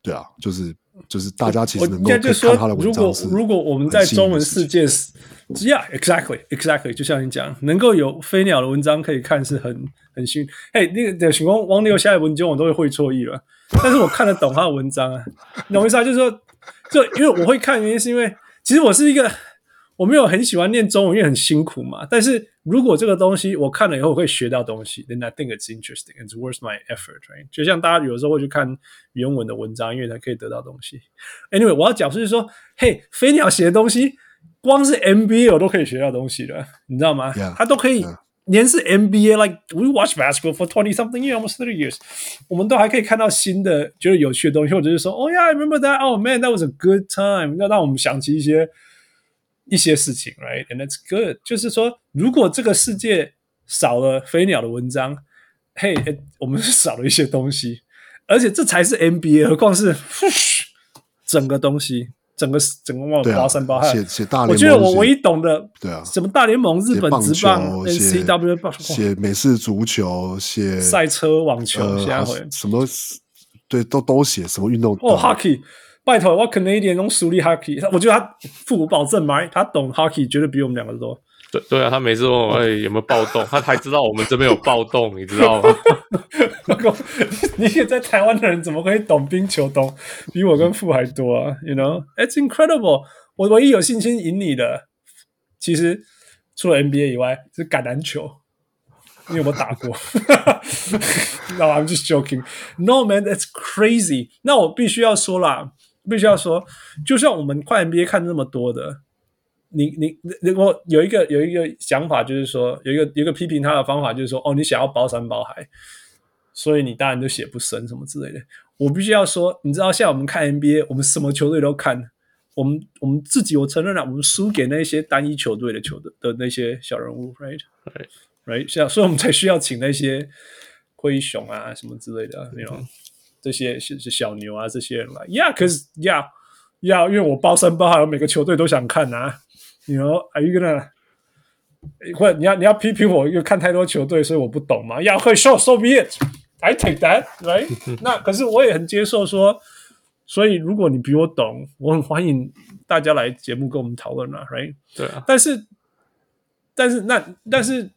对啊，就是。就是大家其实能够看他的文章，如果如果我们在中文世界，Yeah，exactly，exactly，就像你讲，能够有飞鸟的文章可以看是很很幸运。哎，那个的情况王六下的文章我都会会错意了，但是我看得懂他的文章啊，<laughs> 你懂我意思啊？就是说，就因为我会看，原因是因为其实我是一个。我没有很喜欢念中文，因为很辛苦嘛。但是如果这个东西我看了以后，我会学到东西，then I think it's interesting, and it's worth my effort, right? 就像大家有时候会去看原文的文章，因为才可以得到东西。Anyway，我要讲就是说，嘿，飞鸟写的东西，光是 MBA 我都可以学到东西的，你知道吗？Yeah, 他都可以连是 NBA，like we watch basketball for twenty something years, almost thirty years，我们都还可以看到新的觉得有趣的东西，或者是说，Oh yeah, I remember that. Oh man, that was a good time. 要让我们想起一些。一些事情，right，and that's good。就是说，如果这个世界少了飞鸟的文章，嘿、hey，我们是少了一些东西，而且这才是 NBA，何况是整个东西，整个整个哇包山包海。写写大联盟，我觉得我唯一懂的，对啊，什么大联盟、日本职棒、NCW、写美式足球、写赛车、网球，呃、什么对都都写什么运动哦，hockey。拜托，我 Canadian 用熟力 hockey，我觉得他父母保证嘛，他懂 hockey，绝对比我们两个多。对对啊，他每次问我 <laughs> 哎有没有暴动，他还知道我们这边有暴动，你知道吗？<laughs> 你也在台湾的人怎么可以懂冰球，懂比我跟父还多啊？You know, it's incredible。我唯一有信心赢你的，其实除了 NBA 以外，是橄榄球。你有没有打过？<laughs> No, I'm just joking. No, man, that's crazy. 那我必须要说啦，必须要说，就像我们快 NBA 看那么多的，你你我有一个有一个想法，就是说有一个有一个批评他的方法，就是说哦，你想要包山包海，所以你当然就写不深什么之类的。我必须要说，你知道，像我们看 NBA，我们什么球队都看，我们我们自己，我承认了，我们输给那些单一球队的球队的那些小人物，right？right. Right，像所以我们才需要请那些灰熊啊什么之类的，那种、嗯、这些是小牛啊这些人来。Yeah，可是 Yeah，Yeah，因为我包山包海，每个球队都想看啊。You know，Are you gonna？或者你要你要批评我，因为看太多球队，所以我不懂嘛。Yeah，会 so so be it，I take that，right？<laughs> 那可是我也很接受说，所以如果你比我懂，我很欢迎大家来节目跟我们讨论啊，right？对啊。但是，但是那但是。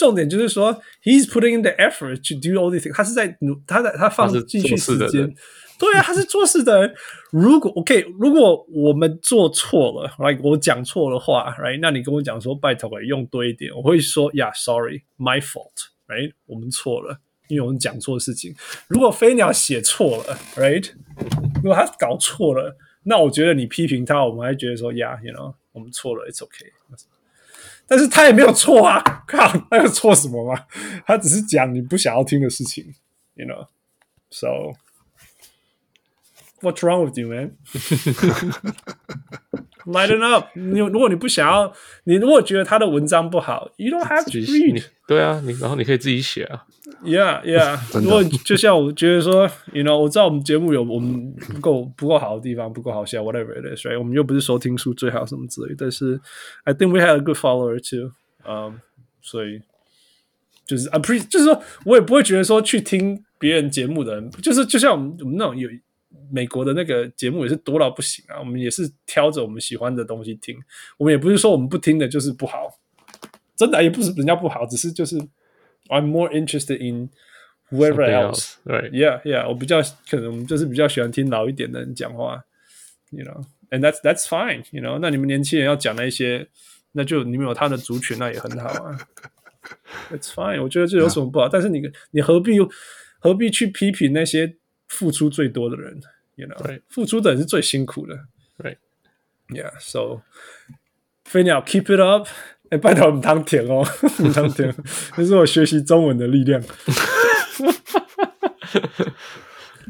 重点就是说，he's putting in the effort to do all these things。他是在努，他在他放进去时间。对啊，他是做事的人。如果 OK，如果我们做错了，like 我讲错了话，right？那你跟我讲说，拜托，用多一点。我会说呀，yeah，sorry，my fault，right？我们错了，因为我们讲错事情。如果飞鸟写错了，right？如果他搞错了，那我觉得你批评他，我们还觉得说呀，you know，我们错了，it's OK。但是他也没有错啊！靠，他有错什么吗？他只是讲你不想要听的事情，you know？So what's wrong with you, man? Lighten up！你如果你不想要，你如果觉得他的文章不好，you don't have to read。对啊，你然后你可以自己写啊。Yeah, yeah。<laughs> 如果就像我觉得说，you know，我知道我们节目有我们不够不够好的地方，不够好笑，whatever it is，right？我们又不是收听数最好什么之类，但是 I think we had a good follower too。嗯，所以就是 appreciate，就是说我也不会觉得说去听别人节目的人，就是就像我们我们那种有。美国的那个节目也是多到不行啊！我们也是挑着我们喜欢的东西听，我们也不是说我们不听的就是不好，真的也不是人家不好，只是就是 I'm more interested in whoever else, right? Yeah, yeah，我比较可能我们就是比较喜欢听老一点的人讲话，you know，and that's that's fine, you know。那你们年轻人要讲那些，那就你们有他的族群，那也很好啊，<laughs> That's fine。我觉得这有什么不好？但是你你何必又何必去批评那些付出最多的人？You know, right. 付出的人是最辛苦的，Right? Yeah. So, 飞鸟，keep it up！哎、欸，拜托我们当甜哦，<laughs> 当甜，<laughs> 这是我学习中文的力量。<laughs>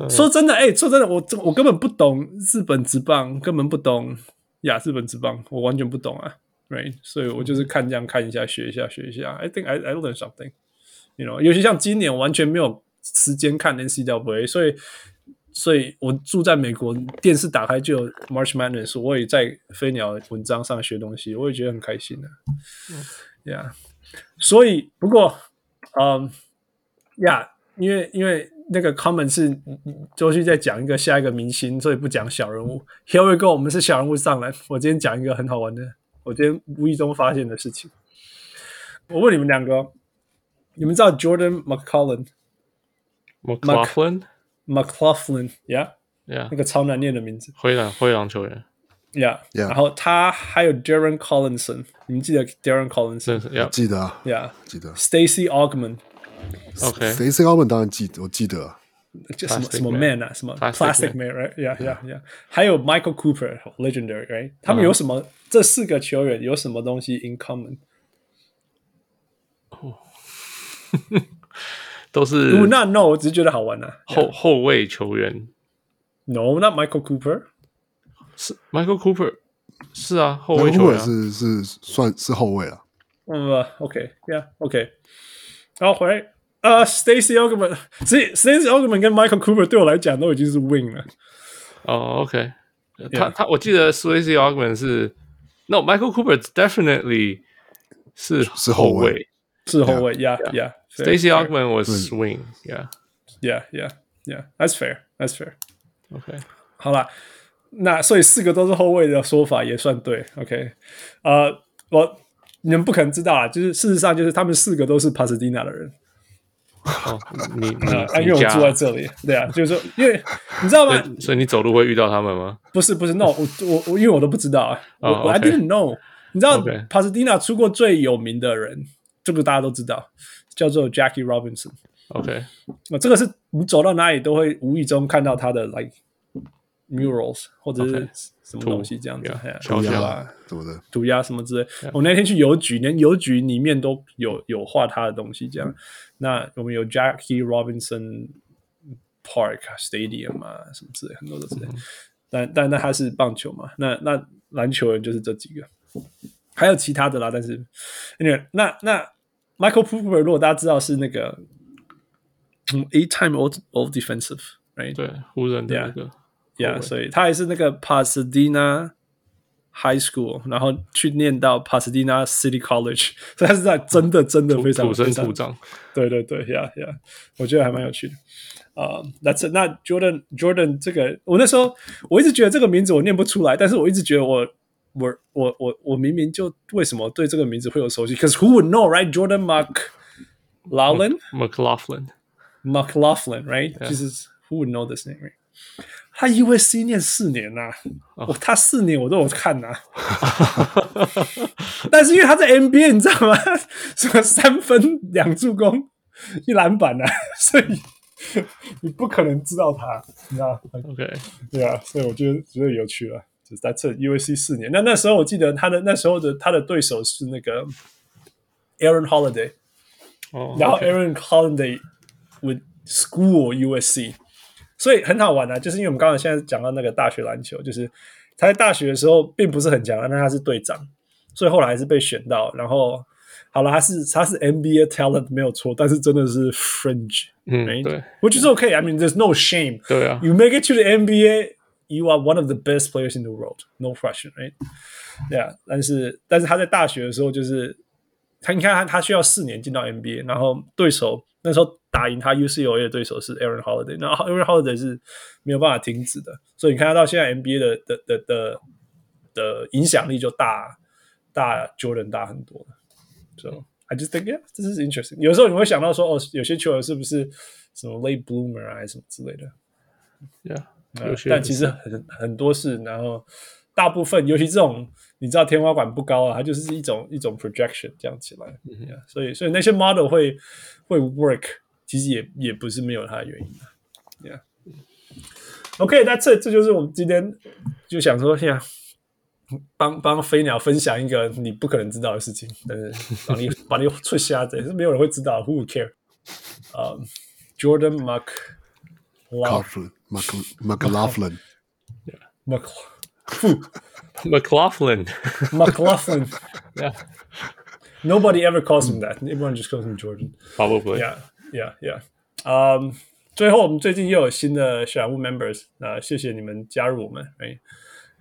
说真的，哎、欸，说真的，我我根本不懂日本职棒，根本不懂亚日本职棒，我完全不懂啊，Right？所以我就是看这样看一下，学一下，学一下。I think I I learn something. You know，尤其像今年完全没有时间看 NCAA，所以。所以我住在美国，电视打开就有 March Madness，我也在飞鸟文章上学东西，我也觉得很开心的。呀、yeah，所以不过，嗯，呀，因为因为那个 comment 是周旭在讲一个下一个明星，所以不讲小人物。Here we go，我们是小人物上来。我今天讲一个很好玩的，我今天无意中发现的事情。我问你们两个，你们知道 Jordan McClellan？McClellan？McLaughlin，Yeah，Yeah，那个超难念的名字，灰狼灰狼球员，Yeah，Yeah，然后他还有 Darren Collinson，你们记得 Darren Collinson yeah 记得啊，Yeah，记得。Stacey Augmon，OK，Stacey Augmon 当然记得，我记得。就什么什么 Man 啊，什么 Plastic Man，Right？Yeah，Yeah，Yeah，还有 Michael Cooper，Legendary，Right？他们有什么？这四个球员有什么东西 in common？哦。都是那 no，我只是觉得好玩呐、啊。后后卫球员，no，not Michael Cooper，是 Michael Cooper，是啊，后卫球员是是算是后卫啊。嗯，OK，Yeah，OK。然后回来，呃，Stacey Augmon，所以 Stacey Augmon 跟 Michael Cooper 对我来讲都已经是 win 了。哦，OK，他他我记得 Stacey Augmon 是，no，Michael Cooper definitely 是是后卫，是后卫，Yeah，Yeah。Stacey Augman was swing, yeah, yeah, yeah, yeah. That's fair, that's fair. OK，好了，那所以四个都是后卫的说法也算对。OK，呃，我你们不可能知道啊，就是事实上就是他们四个都是帕斯蒂纳的人。哦，你你、呃、因为我住在这里，对啊，就是说，因为你知道吗？所以你走路会遇到他们吗？不是不是，no，我我我因为我都不知道啊，我、oh, okay. 我 I didn't know。你知道 Okay. 帕斯蒂纳出过最有名的人，这个大家都知道。叫做 Jackie Robinson，OK，那这个是你走到哪里都会无意中看到他的 like murals 或者是什么东西这样子，涂鸦啊，什么的，涂鸦什么之类。我那天去邮局，连邮局里面都有有画他的东西，这样。那我们有 Jackie Robinson Park Stadium 啊，什么之类，很多的之类。但但那他是棒球嘛？那那篮球人就是这几个，还有其他的啦。但是，anyway，那那。Michael Cooper，如果大家知道是那个，eight-time All Defensive，right？对，湖人的那个，Yeah，所以他也是那个 Pasadena High School，然后去念到 Pasadena City College，所以他是在真的真的非常土生土长。对对对，Yeah，Yeah，我觉得还蛮有趣的。啊，那这那 Jordan Jordan 这个，我那时候我一直觉得这个名字我念不出来，但是我一直觉得我。我我我我明明就为什么对这个名字会有熟悉？Cause who would know, right? Jordan McLaughlin, McLaughlin, McLaughlin, right? 就是 who would know this name? Right? 他 USC 念四年呐，我他四年我都有看呐。但是因为他在 NBA，你知道吗？什么三分两助攻一篮板呐，所以你不可能知道他，你知道？OK，对啊，所以我觉得觉得有趣了。就是在这 USC 四年。那那时候我记得他的那时候的他的对手是那个 Aaron Holiday，哦，然后 Aaron Holiday would school USC，所以很好玩啊。就是因为我们刚刚现在讲到那个大学篮球，就是他在大学的时候并不是很强，但他是队长，所以后来还是被选到，然后。好了，他是他是 NBA talent 没有错，但是真的是 fringe，嗯?对，which is okay. I mean, there's no shame. 对啊，You make it to the NBA, you are one of the best players in the world, no question, right? Yeah，但是但是他在大学的时候，就是他你看他他需要四年进到 NBA，然后对手那时候打赢他 UCLA 的对手是 Aaron Holiday，然后 Aaron Holiday 是没有办法停止的，所以你看他到现在 NBA 的的的的的影响力就大大 Jordan 大很多。So I just think, yeah, this is interesting. 有时候你会想到说，哦，有些球员是不是什么 late bloomer 啊，还是什么之类的？Yeah，有些但其实很很多事，然后大部分，尤其这种你知道天花板不高啊，它就是一种一种 projection 这样起来。嗯 yeah, 所以所以那些 model 会会 work，其实也也不是没有它的原因的。Yeah. OK，那这这就是我们今天就想说，呀、yeah,。帮帮飞鸟分享一个你不可能知道的事情，但是帮你把你出瞎子，是没有人会知道。Who care？啊、um,，Jordan Mc McLaughlin Mc <laughs> McLaughlin McLaughlin <laughs> Yeah. Nobody ever calls him that. Everyone just calls him Jordan. Probably. Yeah, yeah, yeah. 嗯，最后我们最近又有新的小人物 members，那谢谢你们加入我们。哎。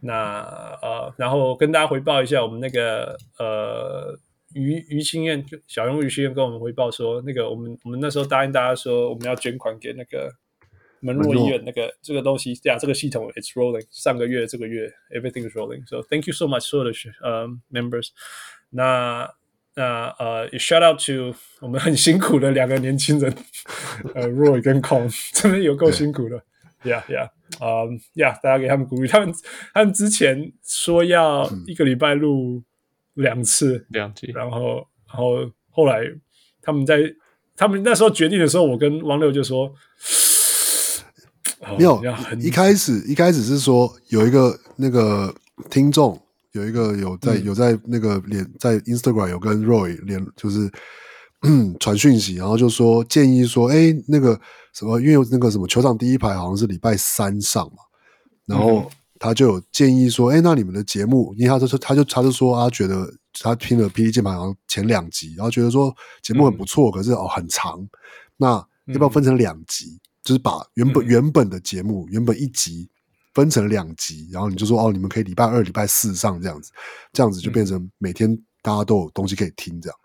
那呃，然后跟大家回报一下，我们那个呃，于于清燕小人物于清燕跟我们回报说，那个我们我们那时候答应大家说，我们要捐款给那个 门诺医院那个这个东西，呀，这个系统 it's rolling，上个月这个月 everything is rolling，so thank you so much 所有的呃 members。那那呃，shout out to 我们很辛苦的两个年轻人，<laughs> 呃，Roy 跟 Con <laughs> 真的有够辛苦的，yeah yeah。啊呀！大家给他们鼓励。他们他们之前说要一个礼拜录两次两集，然后然后后来他们在他们那时候决定的时候，我跟王六就说：“没有，一开始一开始是说有一个那个听众有一个有在、嗯、有在那个连在 Instagram 有跟 Roy 连就是。”嗯，传讯息，然后就说建议说，哎，那个什么，因为那个什么球场第一排好像是礼拜三上嘛，然后他就有建议说，哎，那你们的节目，因为他就说，他就他就说，他觉得他听了 PD 键盘好像前两集，然后觉得说节目很不错，嗯、可是哦很长，那要不要分成两集？嗯、就是把原本、嗯、原本的节目原本一集分成两集，然后你就说哦，你们可以礼拜二、礼拜四上这样子，这样子就变成每天大家都有东西可以听这样。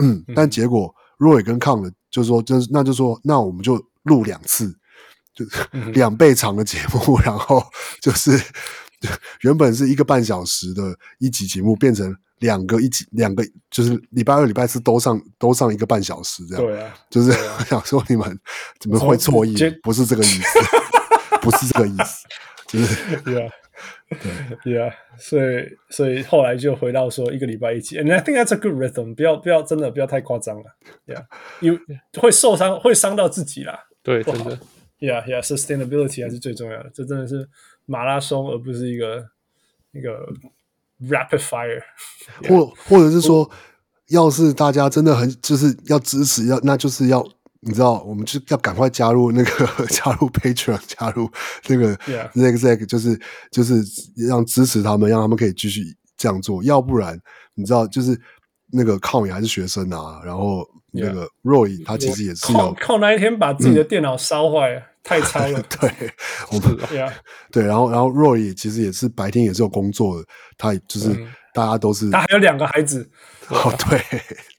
嗯，但结果 Roy 跟 Con 的就说，就是那就说，那我们就录两次，就两倍长的节目，然后就是原本是一个半小时的一集节目，变成两个一起，两个就是礼拜二、礼拜四都上都上一个半小时这样。对啊，就是 <laughs> 想说你们怎么会错意？不是这个意思，<laughs> 不是这个意思，就是 <laughs> 对啊。对呀，所以所以后来就回到说一个礼拜一起，and I think that's a good rhythm。不要不要真的不要太夸张了，Yeah，因为会受伤会伤到自己啦。对，真的，Yeah Yeah，sustainability 还是最重要的。这真的是马拉松，而不是一个一个 rapid fire。<laughs> 或或者是说，要是大家真的很就是要支持，要那就是要。你知道，我们就要赶快加入那个 <laughs> 加入 Patreon，加入那个 Zack Zack，就是就是让支持他们，让他们可以继续这样做。要不然，你知道，就是那个 Con 也还是学生啊，然后那个 Roy 他其实也是有 Con 那一天把自己的电脑烧坏，嗯、太 <laughs> 超了。对，我们 <laughs> 对，然后然后 Roy 其实也是白天也是有工作的，他就是、嗯、大家都是他还有两个孩子。哦，对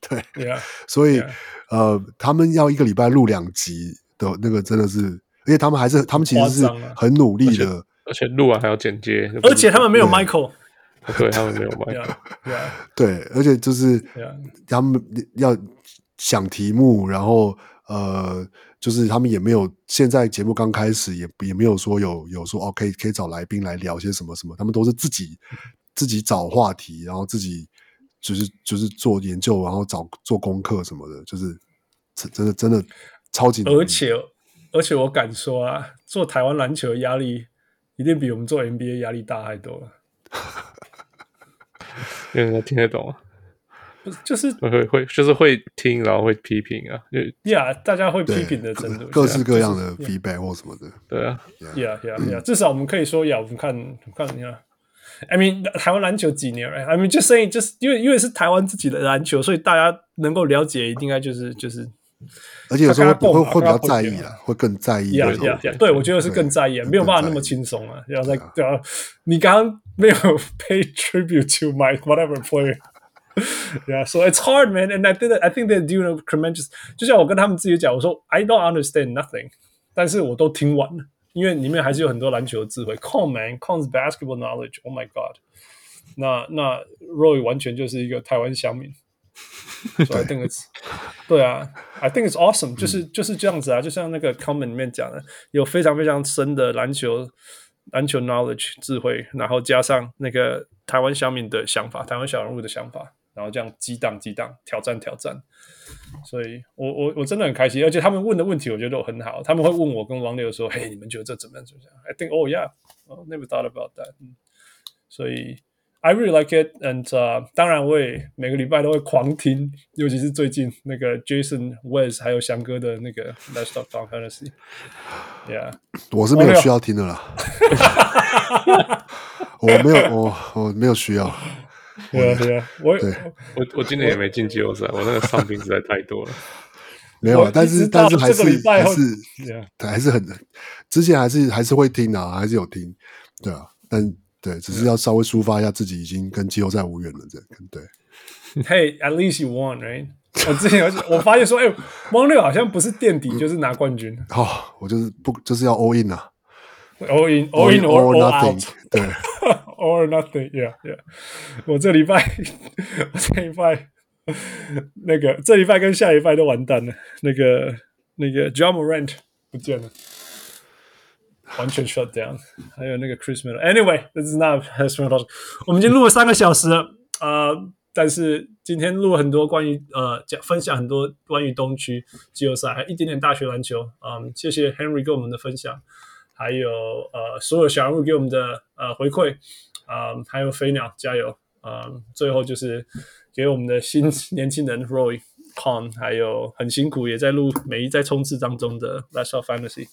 对，yeah, 所以。Yeah. 呃，他们要一个礼拜录两集的那个真的是，而且他们还是他们其实是很努力的，而且录完还要剪接，而且他们没有 Michael，<laughs> 对，他们没有 Michael，对，而且就是他们要想题目，然后呃，就是他们也没有现在节目刚开始也也没有说有有说哦可以可以找来宾来聊些什么什么，他们都是自己自己找话题，然后自己。就是就是做研究，然后找做功课什么的，就是真的真的超级。而且而且我敢说啊，做台湾篮球的压力一定比我们做 NBA 压力大太多了。<laughs> 因为人听得懂啊，不是就是会会就是会听，然后会批评啊。呀，yeah, 大家会批评的程度，各式各样的 feedback 或什么的。对啊，Yeah Yeah Yeah，至少我们可以说呀，我们看看一下。I mean，台湾篮球几年？I mean，就 saying，就是因为因为是台湾自己的篮球，所以大家能够了解，应该就是就是。而且有时候会会会比较在意啊，会更在意。Yeah Yeah Yeah，对我觉得是更在意啊，没有办法那么轻松啊。要在对啊，你刚刚没有 <laughs> pay tribute to my whatever player。<laughs> Yeah，so it's hard, man. And I think I think they're doing a tremendous。就像我跟他们自己讲，我说 I don't understand nothing，但是我都听完了。因为里面还是有很多篮球的智慧，Come man, Come's basketball knowledge. Oh my god！那那 Roy 完全就是一个台湾乡民，所以 I <laughs> think it's <laughs> 对啊，I think it's awesome，就是就是这样子啊，就像那个 comment 里面讲的，有非常非常深的篮球篮球 knowledge 智慧，然后加上那个台湾乡民的想法，台湾小人物的想法。 然后这样激荡激荡，挑战挑战，所以我我我真的很开心，而且他们问的问题我觉得都很好。他们会问我跟王六说：“嘿，你们觉得这怎么样？”怎么样？I think, oh yeah, oh, never thought about that。所以 I really like it, and、uh, 当然我也每个礼拜都会狂听，尤其是最近那个 Jason Wes 还有翔哥的那个 Let's Talk Tom Hennessy。Yeah，<laughs> 我是没有需要听的啦。<laughs> 我没有，我我没有需要。对啊，对啊，我我我今年也没进季后赛，我那个伤病实在太多了。<laughs> 没有，但是但是还是还是 yeah. 还是很之前还是还是会听啊，还是有听，对啊，但对，只是要稍微抒发一下自己已经跟季后赛无缘了，这样对。<laughs> Hey, at least you won, right？我之前我发现说，哎、欸，汪六好像不是垫底就是拿冠军。<laughs> 哦，我就是不就是要 all in 啊，all in，all in or, or nothing，对。Or nothing, yeah, yeah. 我这礼拜，<laughs> 我这礼拜，那个这礼拜跟下礼拜都完蛋了。那个那个 Ja Morant 不见了，完全 shut down。还有那个 Chris Miller.。Anyway, this is not has been a 我们已经录了三个小时了，呃，但是今天录了很多关于呃讲分享很多关于东区季后赛，还一点点大学篮球。嗯、谢谢 Henry 给我们的分享，还有呃所有小人物给我们的呃回馈。啊、um，还有飞鸟加油！啊、um，最后就是给我们的新年轻人 Roy Con，还有很辛苦也在录每一在冲刺当中的 Last of Fantasy。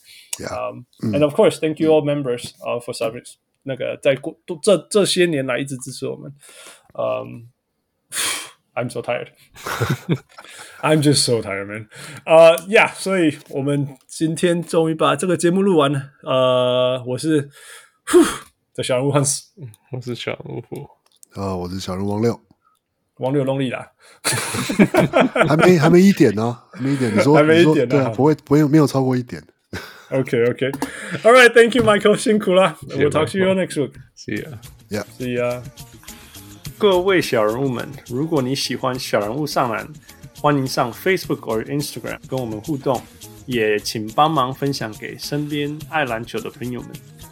啊、um, 嗯，And of course, thank you all members 啊、uh, for service。那个在过这这些年来一直支持我们。嗯、um,，I'm so tired. I'm just so tired, man. 呃、uh,，Yeah，所以我们今天终于把这个节目录完了。呃、uh,，我是。小人物汉斯，<laughs> 我是小人物。啊，我是小人物王六，王六用力啦，还没还没一点呢、啊，还没一点，你说还没一点呢、啊，对啊，不会不会没有超过一点。OK OK，All <laughs> right，Thank you，Michael，辛苦了，We'll talk to you next week，See ya，Yeah，See ya。各位小人物们，如果你喜欢小人物上篮，欢迎上 Facebook 或 Instagram 跟我们互动，也请帮忙分享给身边爱篮球的朋友们。